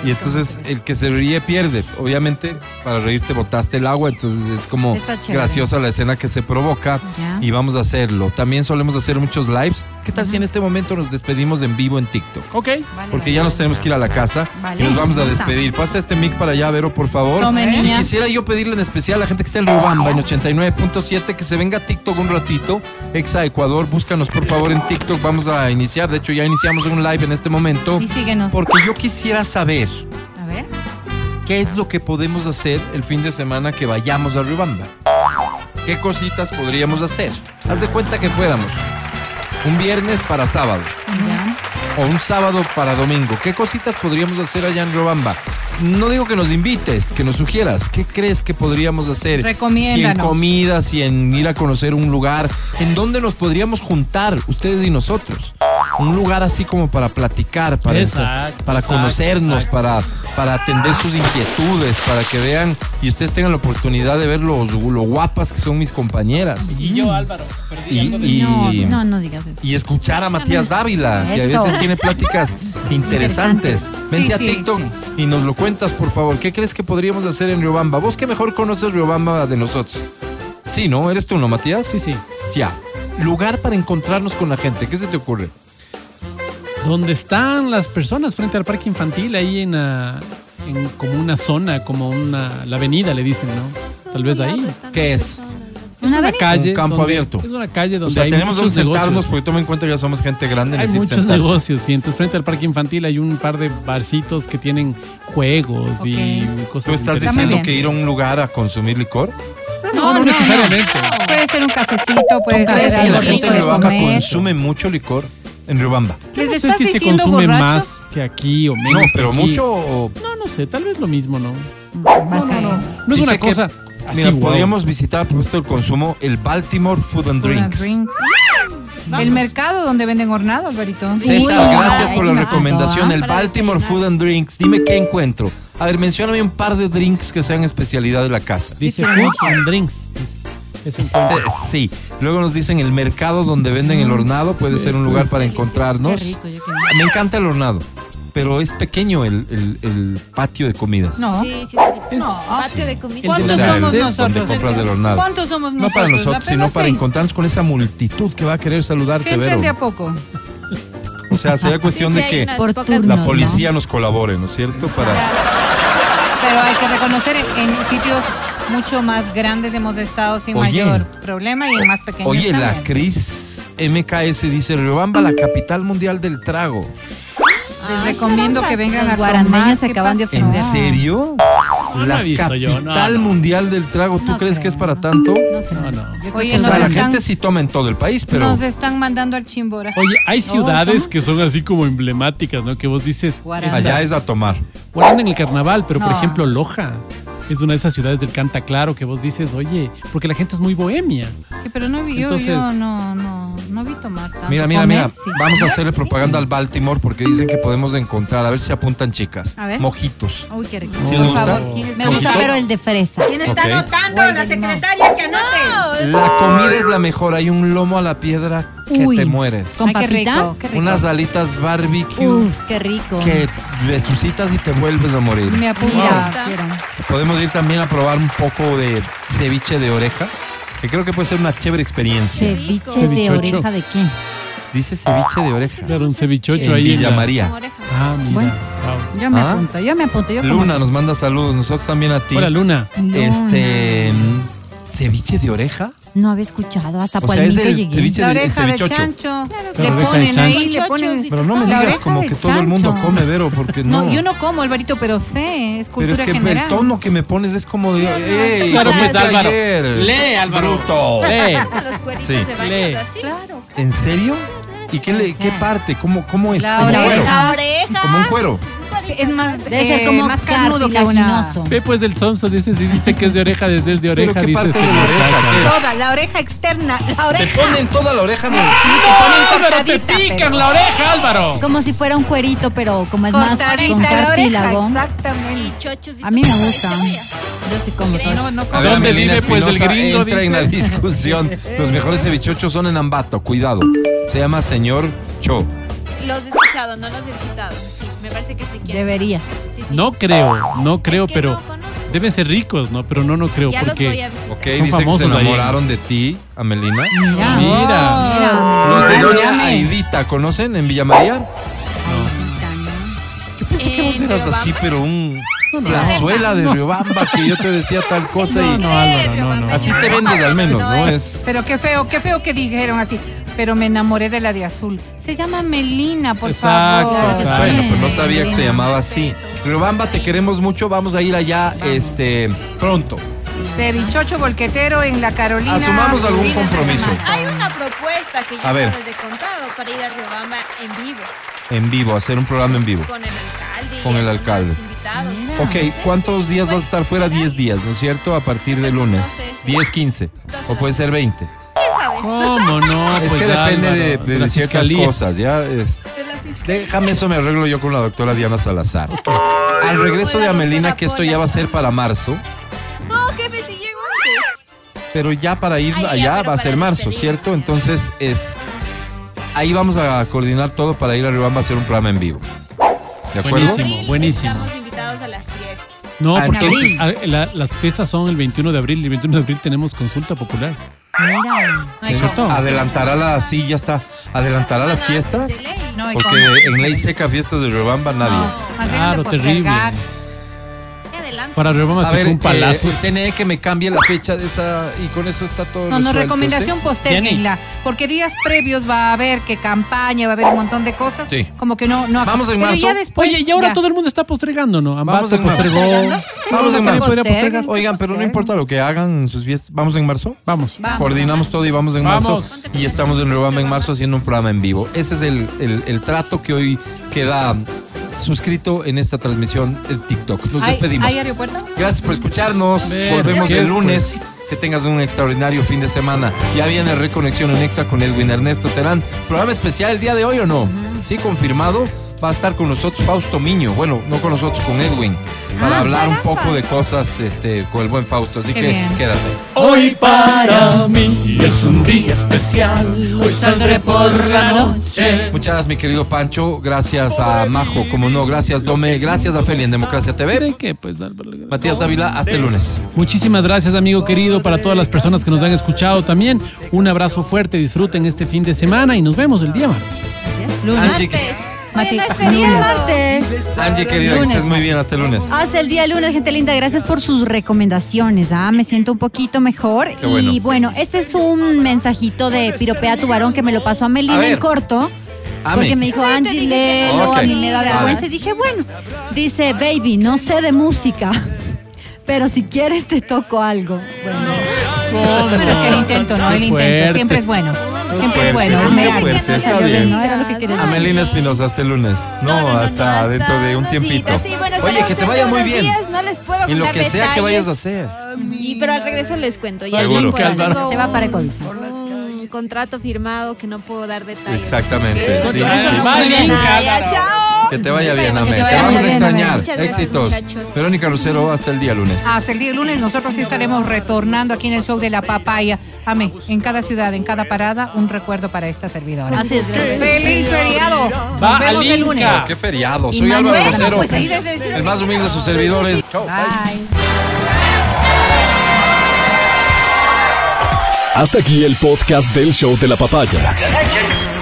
Y entonces el que se ríe pierde. Obviamente, para reírte botaste el agua, entonces es como graciosa la escena que se provoca Ya. y vamos a hacerlo. También solemos hacer muchos lives. ¿Qué tal si en este momento nos despedimos en vivo en TikTok? Ok. Porque ya nos tenemos que ir a la casa Vale. y nos vamos a despedir. Pasa este mic para allá, Vero, por favor. Tome, y quisiera yo pedirle en especial a la gente que está en Riobamba, en 89.7, que se venga a TikTok un ratito. Exa Ecuador, búscanos por favor en TikTok. Vamos a iniciar. De hecho, ya iniciamos un live en este momento. Y síguenos. Porque yo quisiera saber A ver. qué es lo que podemos hacer el fin de semana que vayamos a Riobamba. ¿Qué cositas podríamos hacer? Haz de cuenta que fuéramos un viernes para sábado Ya. O un sábado para domingo. ¿Qué cositas podríamos hacer allá en Riobamba? No digo que nos invites, que nos sugieras. ¿Qué crees que podríamos hacer? Recomiéndanos. Si en comida, si en ir a conocer un lugar. ¿En dónde nos podríamos juntar, ustedes y nosotros? Un lugar así como para platicar, para, Exacto, para exacto, conocernos, para, para atender sus inquietudes, para que vean y ustedes tengan la oportunidad de ver lo, lo guapas que son mis compañeras. Y yo, Álvaro, Y, y- No, no, no digas eso. y escuchar a Matías Dávila, que a Eso. veces tiene pláticas interesantes. Vente a Sí, sí, TikTok sí. y nos lo cuentas, por favor. ¿Qué crees que podríamos hacer en Riobamba? Vos que mejor conoces Riobamba de nosotros. Sí, ¿no? ¿Eres tú, no, Matías? Sí, sí. Ya. Lugar para encontrarnos con la gente. ¿Qué se te ocurre? Donde están las personas frente al parque infantil, ahí en, ah, en como una zona, como una, la avenida le dicen, ¿no? Tal vez ahí. ¿Qué es? Es una, avenida? calle. Un campo donde- abierto. Es una calle donde O sea, hay tenemos muchos donde sentarnos negocios. porque toma en cuenta que ya somos gente grande. Hay muchos sentarse. negocios, sí. Entonces, frente al parque infantil hay un par de barcitos que tienen juegos y cosas ¿Tú estás diciendo que ir a un lugar a consumir licor? No, no necesariamente. Puede ser un cafecito, puede ¿Crees ser que la algo gente de Riobamba comer. consume mucho licor? En Riobamba. ¿Les No sé estás si se consume borrachos? más que aquí o menos. No, que pero aquí. mucho o... No, no sé, tal vez lo mismo, ¿no? Más No, no, no. No es Dice una que- cosa así, Mira, wow. podríamos visitar a propósito del consumo el Baltimore Food and Food and Drinks. El mercado donde venden hornado, Alvarito. César, gracias por la recomendación. El para Baltimore Food and Drinks. Dime qué encuentro. A ver, mencióname un par de drinks que sean especialidad de la casa. Dice Food and Drinks. Es un Eh, sí. Luego nos dicen el mercado donde venden el hornado. Puede ser un lugar para encontrarnos. Me encanta el hornado. Pero es pequeño el, el- el patio de comidas. No. Sí, sí, sí. No, patio de comida. O ¿Cuántos sea, somos el- nosotros? ¿Cuántos somos No nosotros? para La nosotros, sino para seis. encontrarnos con esa multitud que va a querer saludarte, Que entren de a poco. O sea, sería cuestión Sí, de que unas Por pocas- turno. la policía nos colabore, ¿no es cierto? Para Pero hay que reconocer en sitios mucho más grandes hemos estado sin Oye. mayor problema y en más pequeños Oye, la. Cris MKS dice, Riobamba, la capital mundial del trago. Les recomiendo que vengan a Los guarandeños tomar. se ¿Qué acaban de? ¿En ofender. serio? No, no la he visto yo, capital no, no. mundial del trago, ¿tú No crees creo, que es para no. tanto? No, no. Oye, O nos sea, la están, gente sí toma en todo el país, pero... nos están mandando al chimbora. Oye, hay ciudades que son así como emblemáticas, ¿no? Que vos dices. Guaranda. Allá es a tomar. Guaranda en el carnaval, pero por No. ejemplo, Loja. Es una de esas ciudades del Canta Claro que vos dices, oye, porque la gente es muy bohemia. Sí, pero no vi, yo, Entonces- yo no, no, no vi tomar tanto. Mira, mira, mira. sí. Vamos a hacerle propaganda al Baltimore porque dicen que podemos encontrar. A ver si apuntan chicas. A ver. Mojitos. Uy, qué rico. ¿Sí Por les gusta? favor, ¿quién Me gusta, pero el de fresa. ¿Quién está Ok. anotando? La secretaria que anote. La comida es la mejor. Hay un lomo a la piedra que Uy. te mueres. Con Ay, qué rico, qué rico. Unas alitas barbecue Uf, qué rico. que resucitas y te vuelves a morir. Me apunta. Mira, quiero. Podemos ir también a probar un poco de ceviche de oreja, que creo que puede ser una chévere experiencia. Ceviche de oreja de quién? Dice ceviche de oreja. Claro, un cevichocho En ahí. Villa María. Ah, mira. Bueno. wow. Yo me ¿Ah? apunto, yo me apunto. Yo como- Luna nos manda saludos, nosotros también a ti. Hola, Luna. Luna. Este ceviche de oreja. No había escuchado, hasta O sea, Pueblito es el llegué. ceviche La de- el oreja de cevichocho. chancho. Claro, Le oreja de ponen ahí, chancho. le ponen. Pero no me digas como de que todo el mundo come, Vero, porque no. No, yo no como, Alvarito, pero sé, es Pero cultura es que general. el tono que me pones es como de. ¡Ey! Claro, pues, Álvaro. ayer, Lee, Álvaro. Bruto. Lee. Los cueritos Sí. de Lee. así. Claro. ¿En serio? ¿Y qué, le, qué parte? ¿Cómo, cómo es? La oreja. Como un cuero. Es más, Debe ser eh, como más carnudo que una. cartilaginoso. Ve pues del sonso, dice, si dice que es de oreja, desde el de ¿Pero oreja, qué dices parte que de la es oreja? Toda, la oreja externa, la Te oreja. ponen toda la oreja. ¿no? Sí, te ponen Álvaro, te pican pero- la oreja, Álvaro. Como si fuera un cuerito, pero como es más Cortadita con la oreja, cartílago. exactamente. A mí me gusta. Yo sí como. No, no como. ¿Dónde vive, pues, el gringo, Entra en dice? la discusión. Los mejores cevichochos son en Ambato, cuidado. Se llama Señor Cho. Los he escuchado, no los he visitado. Me parece que sí quiero. Debería. Sí, sí. No creo, no creo, que pero no conozco. deben ser ricos, ¿no? Pero no, no creo, Ya los voy porque a visitar. Ok, Son dice que se famosos ahí. enamoraron de ti, Amelina. Mira. Mira. Mira. Los de Doña. Aidita, ¿conocen en Villa María? Yo pensé que ¿En vos eras Riobamba? así, pero un plazuela de Riobamba, que yo te decía tal cosa y No, Álvaro, no, no. así te vendes al menos, ¿no? Es Pero qué feo, qué feo que dijeron así. Pero me enamoré de la de azul. Se llama Melina, por Exacto, favor. exacto. bueno, pues no sabía que se llamaba así. Riobamba, te queremos mucho, vamos a ir allá este pronto. Cevichocho volquetero en la Carolina. Asumamos algún compromiso. Hay una propuesta que yo A ver. desde contado para ir a Riobamba en vivo En vivo, hacer un programa en vivo. con el alcalde. Con el alcalde. Ok, ¿cuántos días vas a estar fuera? 10 días, ¿no es cierto? A partir de lunes. 10, 15. O puede ser 20. ¿Cómo no? Es Pues, que depende Álvaro, de, de la ciertas fiscalía. cosas, ¿ya? Es- déjame eso, me arreglo yo con la doctora Diana Salazar. Al regreso de Amelina, que esto ya va a ser para marzo, No, jefe, si llego antes. pero ya para ir ya, allá pero va a ser marzo. ¿cierto? Entonces es... Ahí vamos a coordinar todo para ir a Riobamba a hacer un programa en vivo. ¿De acuerdo? Buenísimo, buenísimo. Estamos invitados a las fiestas. No, Ah, porque entonces- ah, la- las fiestas son el 21 de abril y el 21 de abril tenemos consulta popular. Mira. Ay, ¿Cierto? Adelantará las... Sí, ya está. ¿Adelantará las fiestas? No, y Porque con- en ley seca fiestas de Riobamba nadie. Más bien Claro, de terrible. postergar. Adelante. Para Riobamba A se ver, fue un palazo. eh, CNE que me cambie la fecha de esa y con eso está todo No, no, recomendación ¿sí? posterguenla. Porque días previos va a haber que campaña, va a haber un montón de cosas. Sí. Como que no. no Vamos en Pero marzo. ya después. Oye, y ahora ya. todo el mundo está postregando, ¿no? Vamos en marzo. postregó. Vamos en marzo. postergar. Oigan, pero no importa lo que hagan en sus fiestas. ¿Vamos en marzo? Vamos. Vamos. Coordinamos todo y vamos en Vamos. marzo. Y estamos en Riobamba en marzo haciendo un programa en vivo. Ese es el, el- el trato que hoy queda suscrito en esta transmisión el TikTok. Nos ¿Hay, despedimos. ¿Hay aeropuerto? Gracias por escucharnos. Volvemos ¿qué el es, lunes. Que tengas un extraordinario fin de semana. Ya viene Reconexión en Exa con Edwin Ernesto Terán. Programa especial el día de hoy o no? Sí, confirmado. Va a estar con nosotros Fausto Miño. Bueno, no con nosotros, con Edwin. Para Ah, hablar un poco de cosas este, con el buen Fausto. Así Qué que bien. quédate. Hoy para mí es un día especial. Hoy saldré por la noche. Muchas gracias, mi querido Pancho. Gracias a Majo, como no. Gracias, Dome. Gracias a Feli en Democracia TV. ¿Qué, pues, Álvaro? Matías Dávila, hasta el lunes. Muchísimas gracias, amigo querido, para todas las personas que nos han escuchado también. Un abrazo fuerte, disfruten este fin de semana y nos vemos el día martes. Angie, Mati- Lunes. Angie, querida, que estés muy bien. Hasta el lunes. Hasta el día lunes, gente linda. Gracias por sus recomendaciones. ¿ah? Me siento un poquito mejor. Qué bueno. Y bueno, este es un mensajito de Piropea tu varón que me lo pasó a Melina en corto. Ame. Porque me dijo, Angie, léelo, Ok. a mí me da vergüenza. Y dije, bueno, dice, baby, no sé de música, pero si quieres te toco algo. Bueno, Bueno, es que el intento, ¿no? El intento siempre es bueno. Siempre es bueno. Amelina Espinosa, hasta el lunes. No, hasta dentro de un tiempito. Sí, bueno, Oye, que te vaya muy bien. días, no les puedo Y lo que sea que vayas a hacer. Y, pero al regreso les cuento. Ya Seguro. Se va para. Un contrato firmado que no puedo dar detalles. Exactamente. sí, sí. Ah, ya, chao. Que te vaya bien, Amel. te vamos a extrañar. Muchas gracias, Éxitos. Verónica Lucero, hasta el día lunes. Hasta el día lunes nosotros sí estaremos retornando aquí en el show de la papaya. Amé, en cada ciudad, en cada parada, un recuerdo para esta servidora. Así es, gracias. ¡Feliz feriado! Nos Va vemos al el lunes. Qué feriado. Soy Álvaro Manuel, Rosero. pues ahí desde- desde- El más humilde de sus servidores. Chao. Hasta aquí el podcast del show de la papaya.